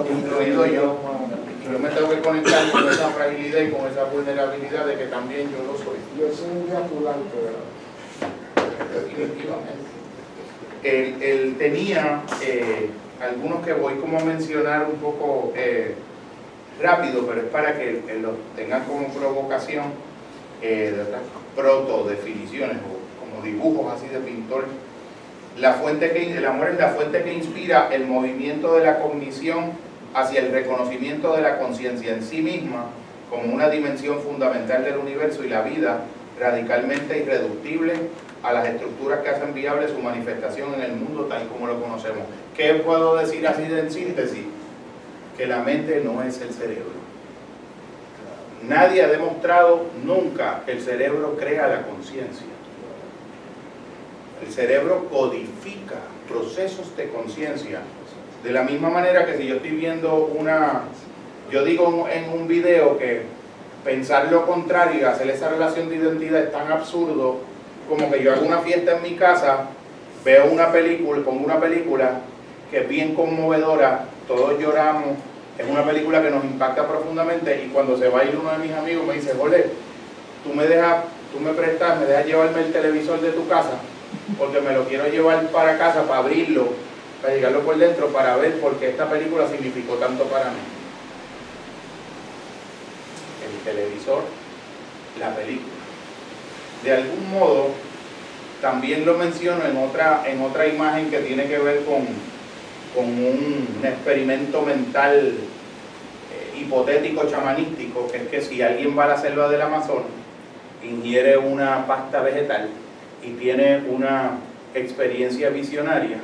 B: Incluido yo. Yo me tengo que conectar con esa fragilidad y con esa vulnerabilidad de que también yo lo soy.
F: Yo soy un ambulante, ¿verdad?
B: definitivamente. Él, él tenía eh, algunos que voy como a mencionar un poco eh, rápido, pero es para que los tengan como provocación eh, de otras proto-definiciones o como dibujos así de pintor. La fuente que, el amor es la fuente que inspira el movimiento de la cognición hacia el reconocimiento de la conciencia en sí misma como una dimensión fundamental del universo y la vida radicalmente irreductible a las estructuras que hacen viable su manifestación en el mundo tal como lo conocemos. ¿Qué puedo decir así de en síntesis? Que la mente no es el cerebro. Nadie ha demostrado nunca que el cerebro crea la conciencia. El cerebro codifica procesos de conciencia. De la misma manera que si yo estoy viendo una, yo digo en un video que pensar lo contrario y hacer esa relación de identidad es tan absurdo como que yo hago una fiesta en mi casa, veo una película, pongo una película que es bien conmovedora, todos lloramos, es una película que nos impacta profundamente y cuando se va a ir uno de mis amigos me dice, Jorge, tú me dejas, tú me prestas, me dejas llevarme el televisor de tu casa, porque me lo quiero llevar para casa para abrirlo, para llegarlo por dentro, para ver por qué esta película significó tanto para mí. El televisor, la película. De algún modo, también lo menciono en otra, en otra imagen que tiene que ver con, con un experimento mental eh, hipotético chamanístico, que es que si alguien va a la selva del Amazonas, ingiere una pasta vegetal y tiene una experiencia visionaria,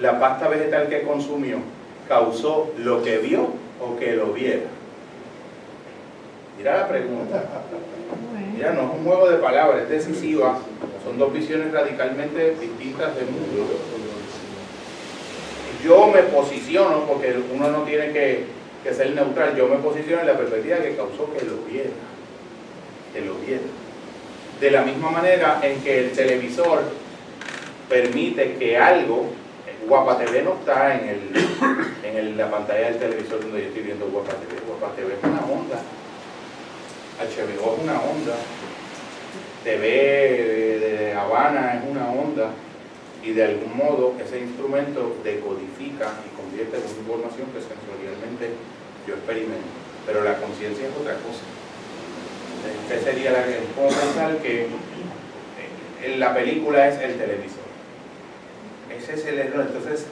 B: la pasta vegetal que consumió causó lo que vio o que lo viera. Mira la pregunta. Mira, no es un juego de palabras, es decisiva. Son dos visiones radicalmente distintas del mundo. Yo me posiciono, porque uno no tiene que, ser neutral, yo me posiciono en la perspectiva que causó que lo viera. Que lo viera. De la misma manera en que el televisor permite que algo, Guapa TV no está en, el, en el- la pantalla del televisor donde yo estoy viendo Guapa TV. Guapa TV es una onda. HBO es una onda. TV de, Habana es una onda. Y de algún modo ese instrumento decodifica y convierte en una información que sensorialmente yo experimento. Pero la conciencia es otra cosa. ¿Qué sería la que puedo pensar que eh, la película es el televisor? Ese es el error. Entonces,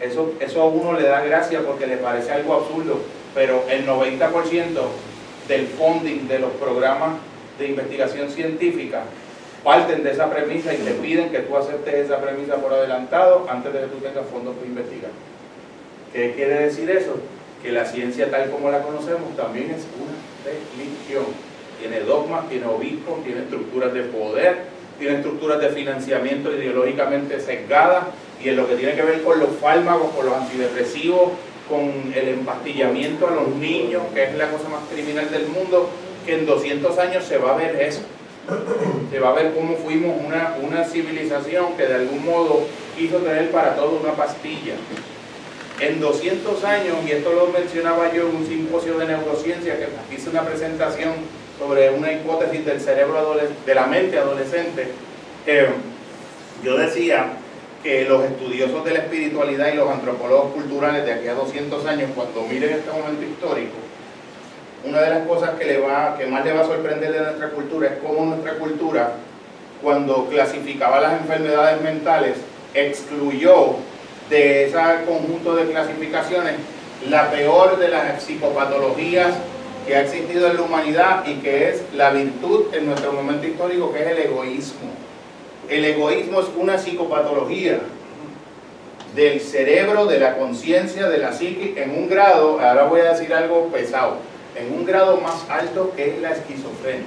B: eso, eso a uno le da gracia porque le parece algo absurdo, pero el 90% del funding de los programas de investigación científica parten de esa premisa y te piden que tú aceptes esa premisa por adelantado antes de que tú tengas fondos para investigar. ¿Qué quiere decir eso? que la ciencia tal como la conocemos también es una religión. Tiene dogmas, tiene obispos, tiene estructuras de poder, tiene estructuras de financiamiento ideológicamente sesgadas y en lo que tiene que ver con los fármacos, con los antidepresivos, con el empastillamiento a los niños, que es la cosa más criminal del mundo, que en 200 años se va a ver eso. Se va a ver cómo fuimos una, una civilización que de algún modo quiso tener para todo una pastilla. En 200 años, y esto lo mencionaba yo en un simposio de neurociencia que hice una presentación sobre una hipótesis del cerebro de la mente adolescente, eh, yo decía que los estudiosos de la espiritualidad y los antropólogos culturales de aquí a 200 años, cuando miren este momento histórico, una de las cosas que, va, que más le va a sorprender de nuestra cultura es cómo nuestra cultura, cuando clasificaba las enfermedades mentales, excluyó de ese conjunto de clasificaciones la peor de las psicopatologías que ha existido en la humanidad y que es la virtud en nuestro momento histórico, que es el egoísmo. El egoísmo es una psicopatología del cerebro, de la conciencia, de la psique, en un grado, ahora voy a decir algo pesado, en un grado más alto que es la esquizofrenia.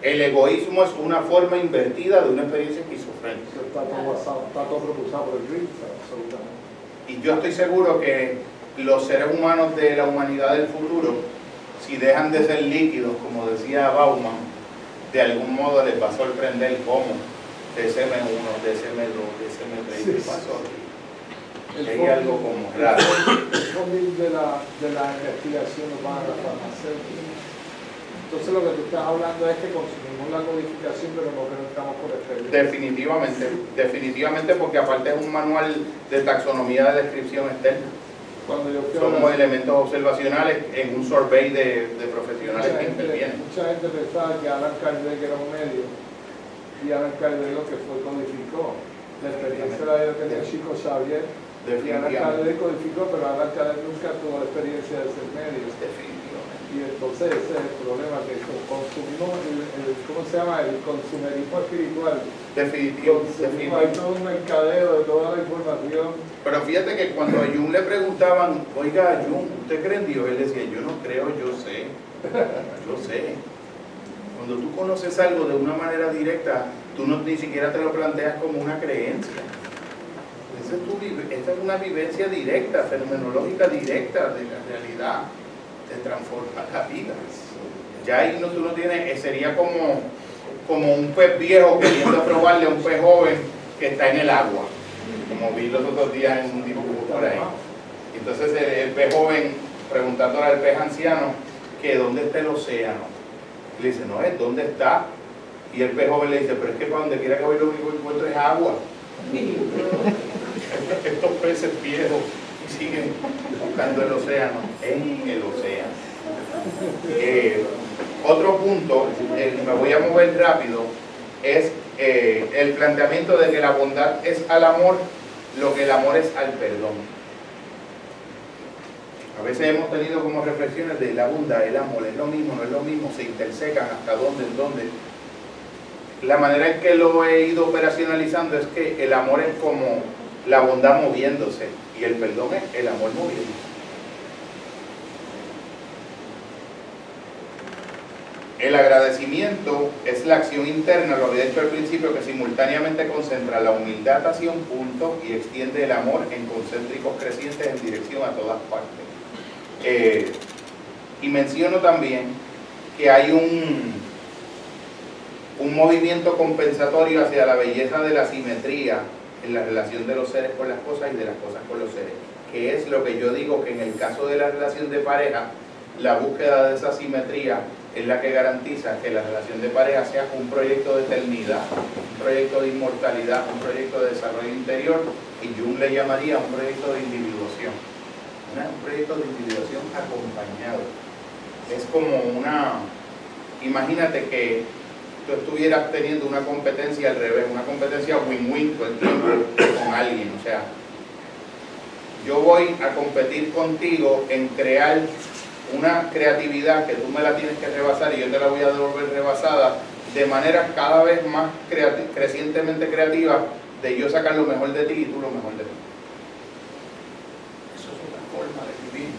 B: El egoísmo es una forma invertida de una experiencia esquizofrénica.
F: Está todo, está todo propulsado por el green, absolutamente.
B: Y yo estoy seguro que los seres humanos de la humanidad del futuro, si dejan de ser líquidos, como decía Bauman, de algún modo les va a sorprender cómo DSM1, DSM2, DSM3, ¿qué pasó hay algo como raro.
F: El de la, de la investigación la farmacéutica. Entonces lo que tú estás hablando es que consumimos la codificación pero no estamos por experiencia.
B: Definitivamente, definitivamente porque aparte es un manual de taxonomía de descripción externa.
F: Cuando yo fui
B: Somos
F: hablar-
B: elementos observacionales en un survey de, de profesionales
F: mucha
B: que
F: gente,
B: intervienen.
F: mucha gente pensaba que Alan Kardec era un medio y Alan Kardec lo que fue codificó. La experiencia la que tenía Chico Xavier y Alan. Kardec codificó, pero Alan Kardec nunca tuvo la experiencia de ser medio.
B: Definitivamente.
F: Y entonces ese es el problema, que co- consumimos, el, el- ¿cómo se llama? El consumerismo espiritual.
B: Definitivo,
F: hay todo un mercadeo de toda la información.
B: Pero fíjate que cuando a Jung le preguntaban, oiga, Jung, ¿usted cree en Dios? Él decía, yo no creo, yo sé. Yo sé. Cuando tú conoces algo de una manera directa, tú no, ni siquiera te lo planteas como una creencia. Es, tu esta es una vivencia directa, fenomenológica directa de la realidad. Te transforma la vida. Ya ahí no, tú no tienes, eh, sería como, como un pez viejo queriendo probarle a un pez joven que está en el agua como vi los otros días en un dibujo por ahí. Entonces el, pez joven preguntándole al pez anciano que dónde está el océano. Le dice, no es, ¿dónde está? Y el pez joven le dice, pero es que para donde quiera que voy lo único que encuentro es agua. Estos peces viejos siguen buscando el océano en el océano. Eh, otro punto, eh, me voy a mover rápido, es eh, el planteamiento de que la bondad es al amor lo que el amor es al perdón. A veces hemos tenido como reflexiones de la bondad, el amor, es lo mismo, no es lo mismo, se intersecan, hasta dónde, en dónde. La manera en que lo he ido operacionalizando es que el amor es como la bondad moviéndose y el perdón es el amor moviéndose. El agradecimiento es la acción interna, lo había dicho al principio, que simultáneamente concentra la humildad hacia un punto y extiende el amor en concéntricos crecientes en dirección a todas partes. Eh, y menciono también que hay un, un movimiento compensatorio hacia la belleza de la simetría en la relación de los seres con las cosas y de las cosas con los seres, que es lo que yo digo que en el caso de la relación de pareja, la búsqueda de esa simetría es la que garantiza que la relación de pareja sea un proyecto de eternidad, un proyecto de inmortalidad, un proyecto de desarrollo interior, y Jung le llamaría un proyecto de individuación, un proyecto de individuación acompañado. Es como una, imagínate que tú estuvieras teniendo una competencia al revés, una competencia win-win todo el con alguien. O sea, yo voy a competir contigo en crear una creatividad que tú me la tienes que rebasar y yo te la voy a devolver rebasada de manera cada vez más crecientemente creativa de yo sacar lo mejor de ti y tú lo mejor de mí. Eso es otra forma de vivir,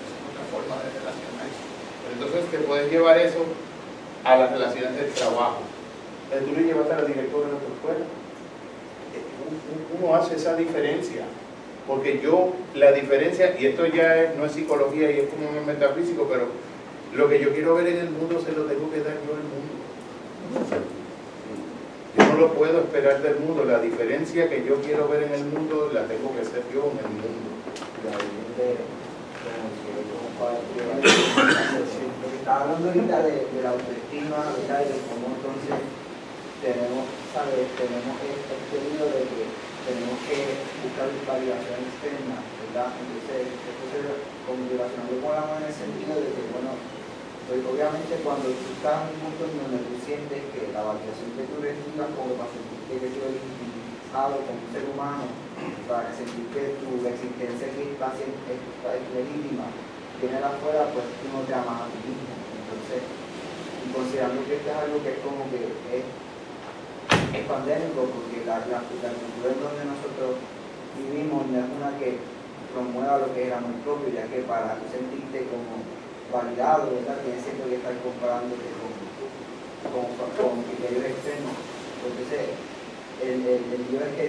B: eso es otra forma de relacionarse. Pero entonces te puedes llevar eso a las relaciones del trabajo. Entonces, tú le llevaste a la directora de tu escuela. Eh, Uno hace esa diferencia. Porque yo, la diferencia, y esto ya es- no es psicología y es como un metafísico, pero lo que yo quiero ver en el mundo se lo tengo que dar yo al mundo. Yo no lo puedo esperar del mundo. La diferencia que yo quiero ver en el mundo la tengo que ser yo en el mundo.
C: Estaba hablando ahorita de, la autoestima, ¿verdad? Y de cómo entonces tenemos, ¿sabes? Tenemos este pedido de que tenemos que buscar validación externa, ¿verdad? Entonces, esto se como relacionado con la mano en el sentido de que, bueno, pues obviamente cuando tú estás en un punto en donde tú sientes que la validación que tú recibas como para sentirte que tú eres identificado como un ser humano, para sentir que tu existencia es legítima, viene de afuera, pues no te amas a ti mismo. Entonces, considerando que esto es algo que es como que es, es pandémico, porque la, la, la cultura en donde nosotros vivimos no es una que promueva lo que el amor propio, ya que para sentirte como validado, ¿verdad? Tienes siempre que estar comparándote con, con, con criterios externos. Entonces, el, el, el lío es que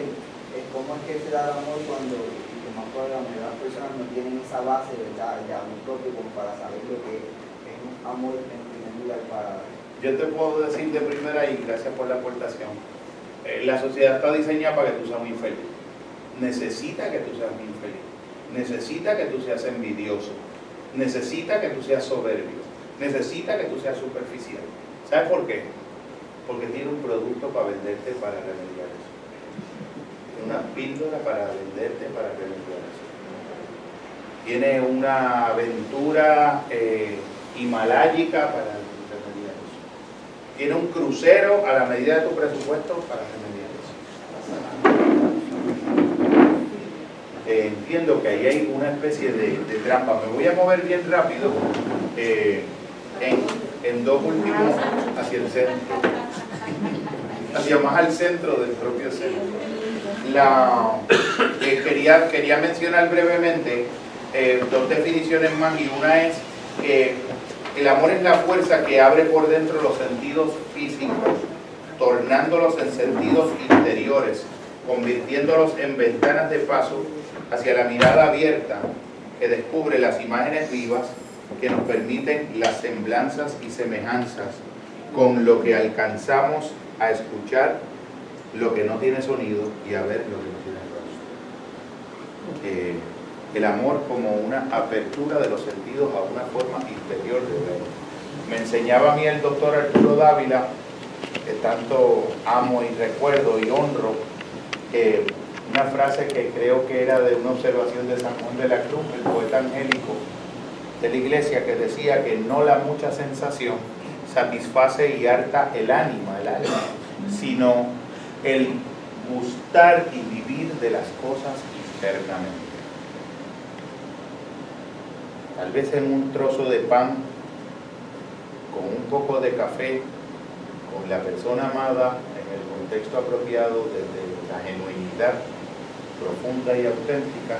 C: es cómo es que se da el amor cuando, las personas no tienen esa base ¿verdad? de amor propio para saber lo que es un amor en primer lugar para
B: Yo te puedo decir de primera y gracias por la aportación. eh, la sociedad está diseñada para que tú seas un infeliz. Necesita que tú seas un infeliz. Necesita que tú seas envidioso. Necesita que tú seas soberbio. Necesita que tú seas superficial. ¿Sabes por qué? Porque tiene un producto para venderte para remediar una píldora para venderte para remediar eso. Tiene una aventura eh, himaláyica para remediar eso. Tiene un crucero a la medida de tu presupuesto para remediar eso. Eh, entiendo que ahí hay una especie de, de trampa. Me voy a mover bien rápido eh, en, en dos últimos hacia el centro. Hacia más al centro del propio centro. La, eh, quería, mencionar brevemente eh, dos definiciones más y una es que el amor es la fuerza que abre por dentro los sentidos físicos, tornándolos en sentidos interiores, convirtiéndolos en ventanas de paso hacia la mirada abierta que descubre las imágenes vivas que nos permiten las semblanzas y semejanzas con lo que alcanzamos a escuchar lo que no tiene sonido y a ver lo que no tiene rostro. Eh, el amor como una apertura de los sentidos a una forma interior de ver. Me enseñaba a mí el doctor Arturo Dávila, que tanto amo y recuerdo y honro, que una frase que creo que era de una observación de San Juan de la Cruz, el poeta angélico de la iglesia, que decía que no la mucha sensación satisface y harta el ánima, el alma, sino el gustar y vivir de las cosas internamente. Tal vez en un trozo de pan, con un poco de café, con la persona amada, en el contexto apropiado, desde la genuinidad profunda y auténtica,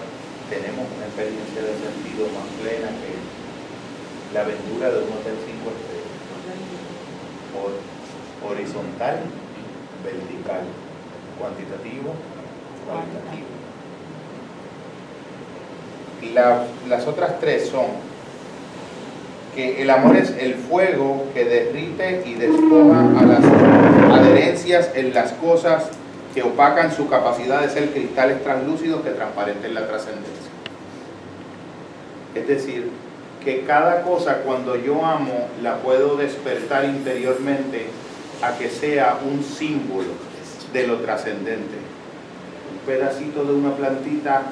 B: tenemos una experiencia de sentido más plena que la aventura de un hotel cinco estrellas. Hor- horizontal, vertical, cuantitativo, cualitativo. La- las otras tres son que el amor es el fuego que derrite y despoja a las adherencias en las cosas que opacan su capacidad de ser cristales translúcidos que transparenten la trascendencia. Es decir, que cada cosa cuando yo amo la puedo despertar interiormente a que sea un símbolo de lo trascendente. Un pedacito de una plantita,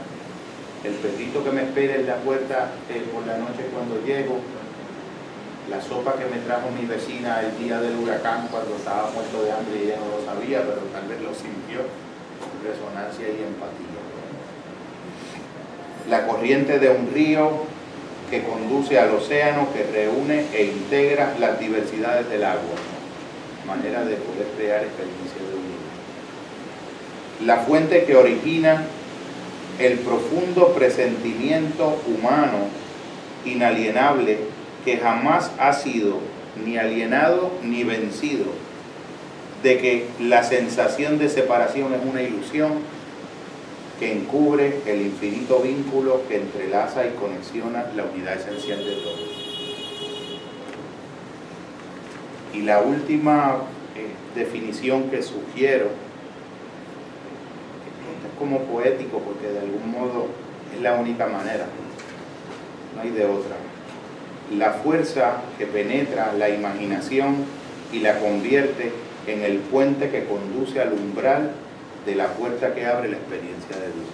B: el perrito que me espera en la puerta eh, por la noche cuando llego, la sopa que me trajo mi vecina el día del huracán cuando estaba muerto de hambre y ella no lo sabía, pero tal vez lo sintió, resonancia y empatía. La corriente de un río que conduce al océano, que reúne e integra las diversidades del agua, manera de poder crear experiencias de unidad. La fuente que origina el profundo presentimiento humano, inalienable, que jamás ha sido ni alienado ni vencido de que la sensación de separación es una ilusión que encubre el infinito vínculo que entrelaza y conexiona la unidad esencial de todo. Y la última eh, definición que sugiero, esto es como poético porque de algún modo es la única manera, no hay de otra. La fuerza que penetra la imaginación y la convierte en el puente que conduce al umbral de la puerta que abre la experiencia de Dios.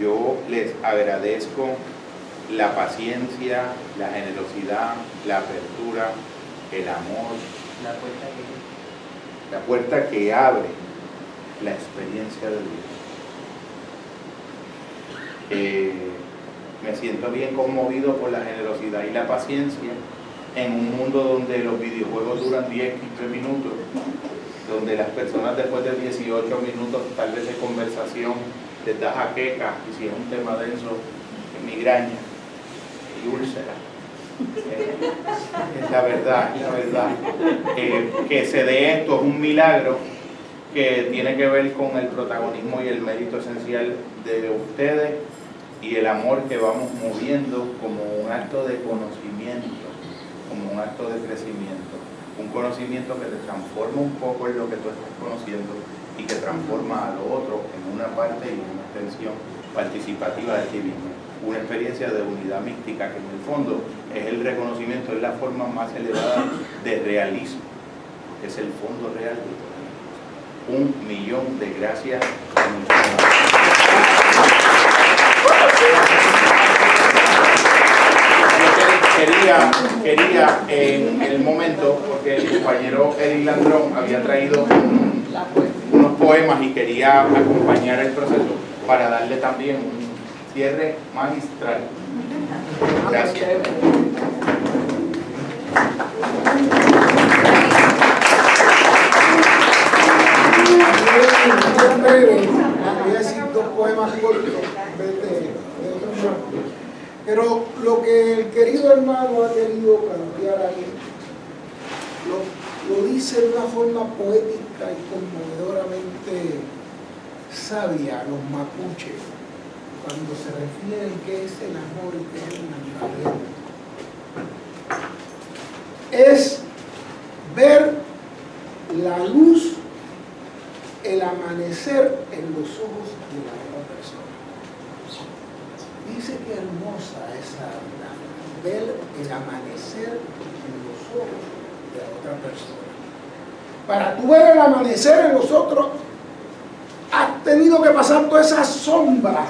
B: Yo les agradezco la paciencia, la generosidad, la apertura, el amor,
E: La puerta que
B: la puerta que abre la experiencia de Dios. Eh, me siento bien conmovido por la generosidad y la paciencia en un mundo donde los videojuegos duran 10, 15 minutos, donde las personas después de 18 minutos tal vez de conversación les da jaqueca y si es un tema denso, migraña y úlcera. Es la verdad, es la verdad. Que se dé esto es un milagro que tiene que ver con el protagonismo y el mérito esencial de ustedes y el amor que vamos moviendo como un acto de conocimiento, como un acto de crecimiento. Un conocimiento que te transforma un poco en lo que tú estás conociendo y que transforma a lo otro en una parte y una extensión participativa de ti mismo. Una experiencia de unidad mística que en el fondo es el reconocimiento, es la forma más elevada de realismo, es el fondo real de todo. Un millón de gracias. quería, quería en el momento, porque el compañero Eric Landrón había traído un- unos poemas y quería acompañar el proceso para darle también un cierre magistral. Gracias.
I: Voy a decir dos poemas cortos. Pero lo que el querido hermano ha querido plantear ahí, lo, lo dice de una forma poética y conmovedoramente sabia los mapuches, cuando se refieren qué es el amor y qué es el naturaleza. Es ver la luz el amanecer en los ojos de la otra persona. Dice que hermosa esa verdad, ver el amanecer en los ojos de la otra persona. Para tú ver el amanecer en los otros, has tenido que pasar todas esas sombras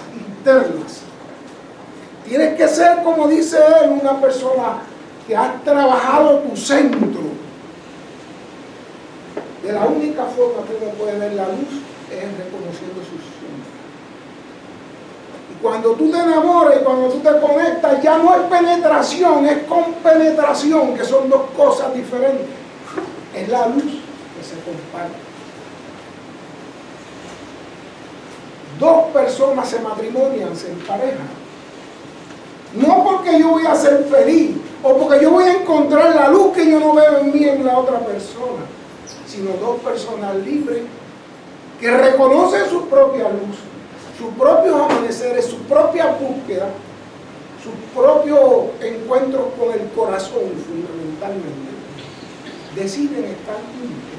I: Tienes que ser, como dice él, una persona que ha trabajado tu centro de la única forma que uno puede ver la luz es reconociendo sus sombras. Y cuando tú te enamoras y cuando tú te conectas, ya no es penetración, es compenetración, que son dos cosas diferentes. Es la luz que se comparte. Dos personas se matrimonian, se emparejan. No porque yo voy a ser feliz o porque yo voy a encontrar la luz que yo no veo en mí en la otra persona sino dos personas libres que reconocen su propia luz, sus propios amaneceres, su propia búsqueda, sus propios encuentros con el corazón fundamentalmente, deciden estar juntos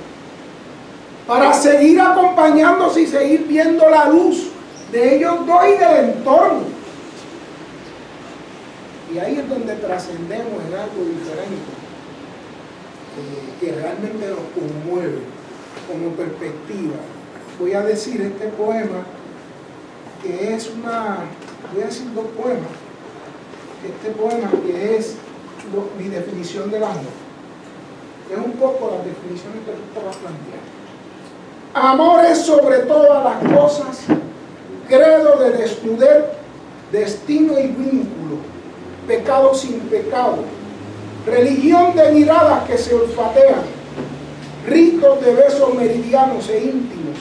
I: para seguir acompañándose y seguir viendo la luz de ellos dos y del entorno. Y ahí es donde trascendemos en algo diferente eh, que realmente nos conmueve como perspectiva. Voy a decir este poema que es una, voy a decir dos poemas, este poema que es mi definición del amor, es un poco las definiciones que tú estabas planteando. Amor es sobre todas las cosas, credo de desnudez, destino y vínculo, pecado sin pecado, religión de miradas que se olfatean, ritos de besos meridianos e íntimos,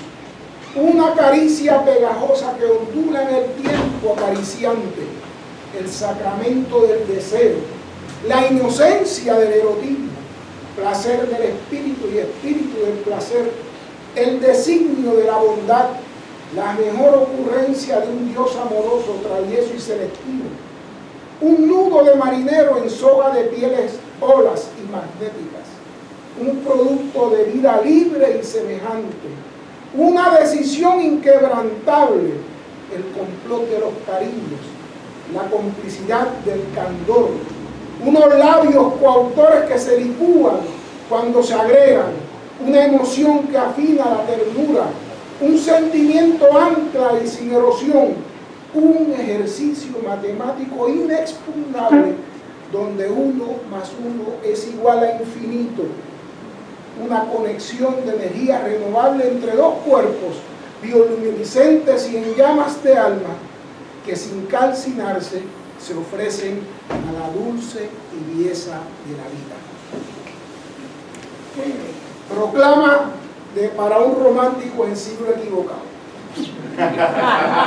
I: una caricia pegajosa que ondula en el tiempo acariciante, el sacramento del deseo, la inocencia del erotismo, placer del espíritu y espíritu del placer, el designio de la bondad, la mejor ocurrencia de un Dios amoroso, travieso y selectivo, un nudo de marinero en soga de pieles, olas y magnéticas, un producto de vida libre y semejante, una decisión inquebrantable, el complot de los cariños, la complicidad del candor, unos labios coautores que se licúan cuando se agregan, una emoción que afina la ternura, un sentimiento ancla y sin erosión, un ejercicio matemático inexpugnable donde uno más uno es igual a infinito, una conexión de energía renovable entre dos cuerpos bioluminiscentes y en llamas de alma que sin calcinarse se ofrecen a la dulce tibieza de la vida. Proclama de, para un romántico en siglo equivocado.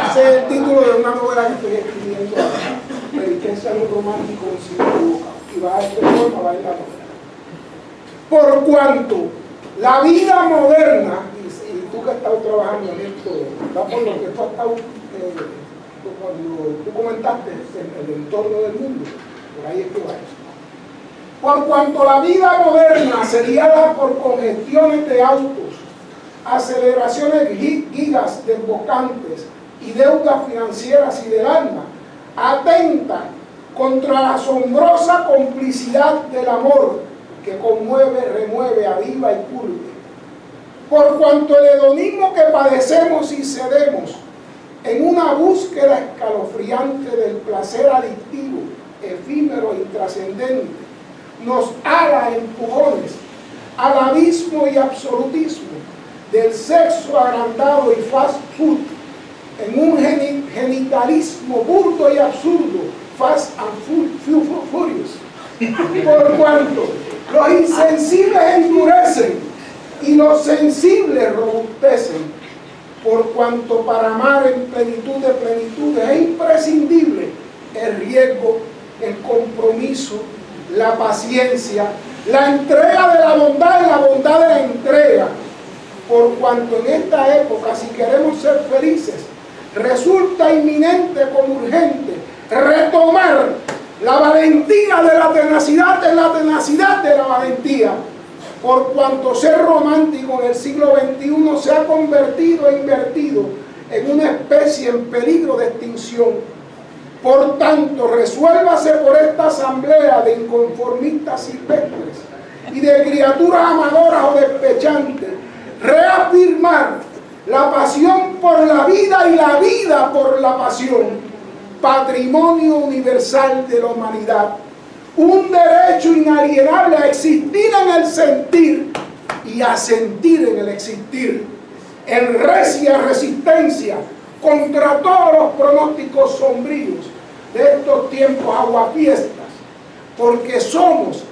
I: Ese es el título de una novela que estoy escribiendo ahora. Penitencia de un romántico en siglo equivocado. Y va a este forma, va a la novela. Por cuanto la vida moderna, y, tú que has estado trabajando en esto, va por lo que tú has estado, eh, cuando tú comentaste el, el entorno del mundo, por ahí es que va eso. Por cuanto la vida moderna se guiada por congestiones de autos, aceleraciones gigas desbocantes y deudas financieras y del alma, atenta contra la asombrosa complicidad del amor que conmueve, remueve, aviva y pulve. Por cuanto el hedonismo que padecemos y cedemos en una búsqueda escalofriante del placer adictivo, efímero e intrascendente, nos ala empujones al abismo y absolutismo del sexo agrandado y fast food en un genitalismo burdo y absurdo, fast and furious. Por cuanto los insensibles endurecen y los sensibles robustecen, por cuanto para amar en plenitud de plenitud es imprescindible el riesgo, el compromiso, la paciencia, la entrega de la bondad y la bondad de la entrega. Por cuanto en esta época, si queremos ser felices, resulta inminente como urgente retomar la valentía de la tenacidad de la tenacidad de la valentía. Por cuanto ser romántico en el siglo XXI se ha convertido e invertido en una especie en peligro de extinción por tanto, resuélvase por esta asamblea de inconformistas silvestres y de criaturas amadoras o despechantes, reafirmar la pasión por la vida y la vida por la pasión, patrimonio universal de la humanidad, un derecho inalienable a existir en el sentir y a sentir en el existir, en recia resistencia contra todos los pronósticos sombríos de estos tiempos aguafiestas, porque somos,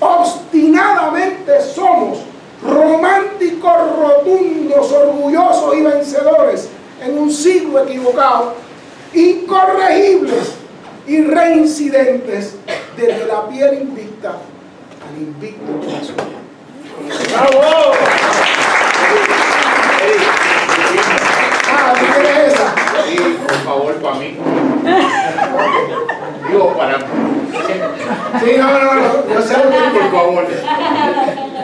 I: obstinadamente somos, románticos, rotundos, orgullosos y vencedores en un siglo equivocado, incorregibles y reincidentes desde la piel invicta al invicto corazón. ¡Bravo! Ah, esa?
B: Sí, por favor, para mí. Digo, para
I: Sí, no, no, no.
B: Yo sé, por favor.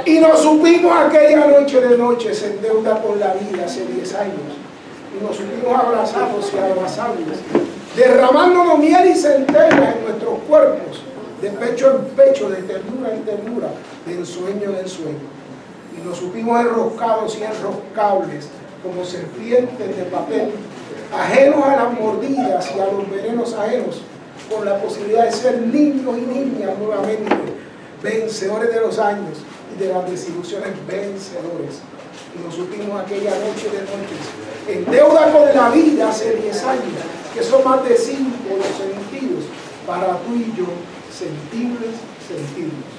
I: Y nos supimos aquella noche de noches en deuda por la vida hace 10 años. Y nos supimos abrazados y abrazables, derramándonos miel y centellas en nuestros cuerpos, de pecho en pecho, de ternura en ternura, de ensueño en ensueño. Y nos supimos enroscados y enroscables como serpientes de papel, ajenos a las mordidas y a los venenos ajenos, con la posibilidad de ser niños y niñas nuevamente, vencedores de los años y de las desilusiones vencedores. Y nos supimos aquella noche de noches, en deuda con la vida hace 10 años, que son más de 5 los sentidos, para tú y yo, sentibles, sentidos.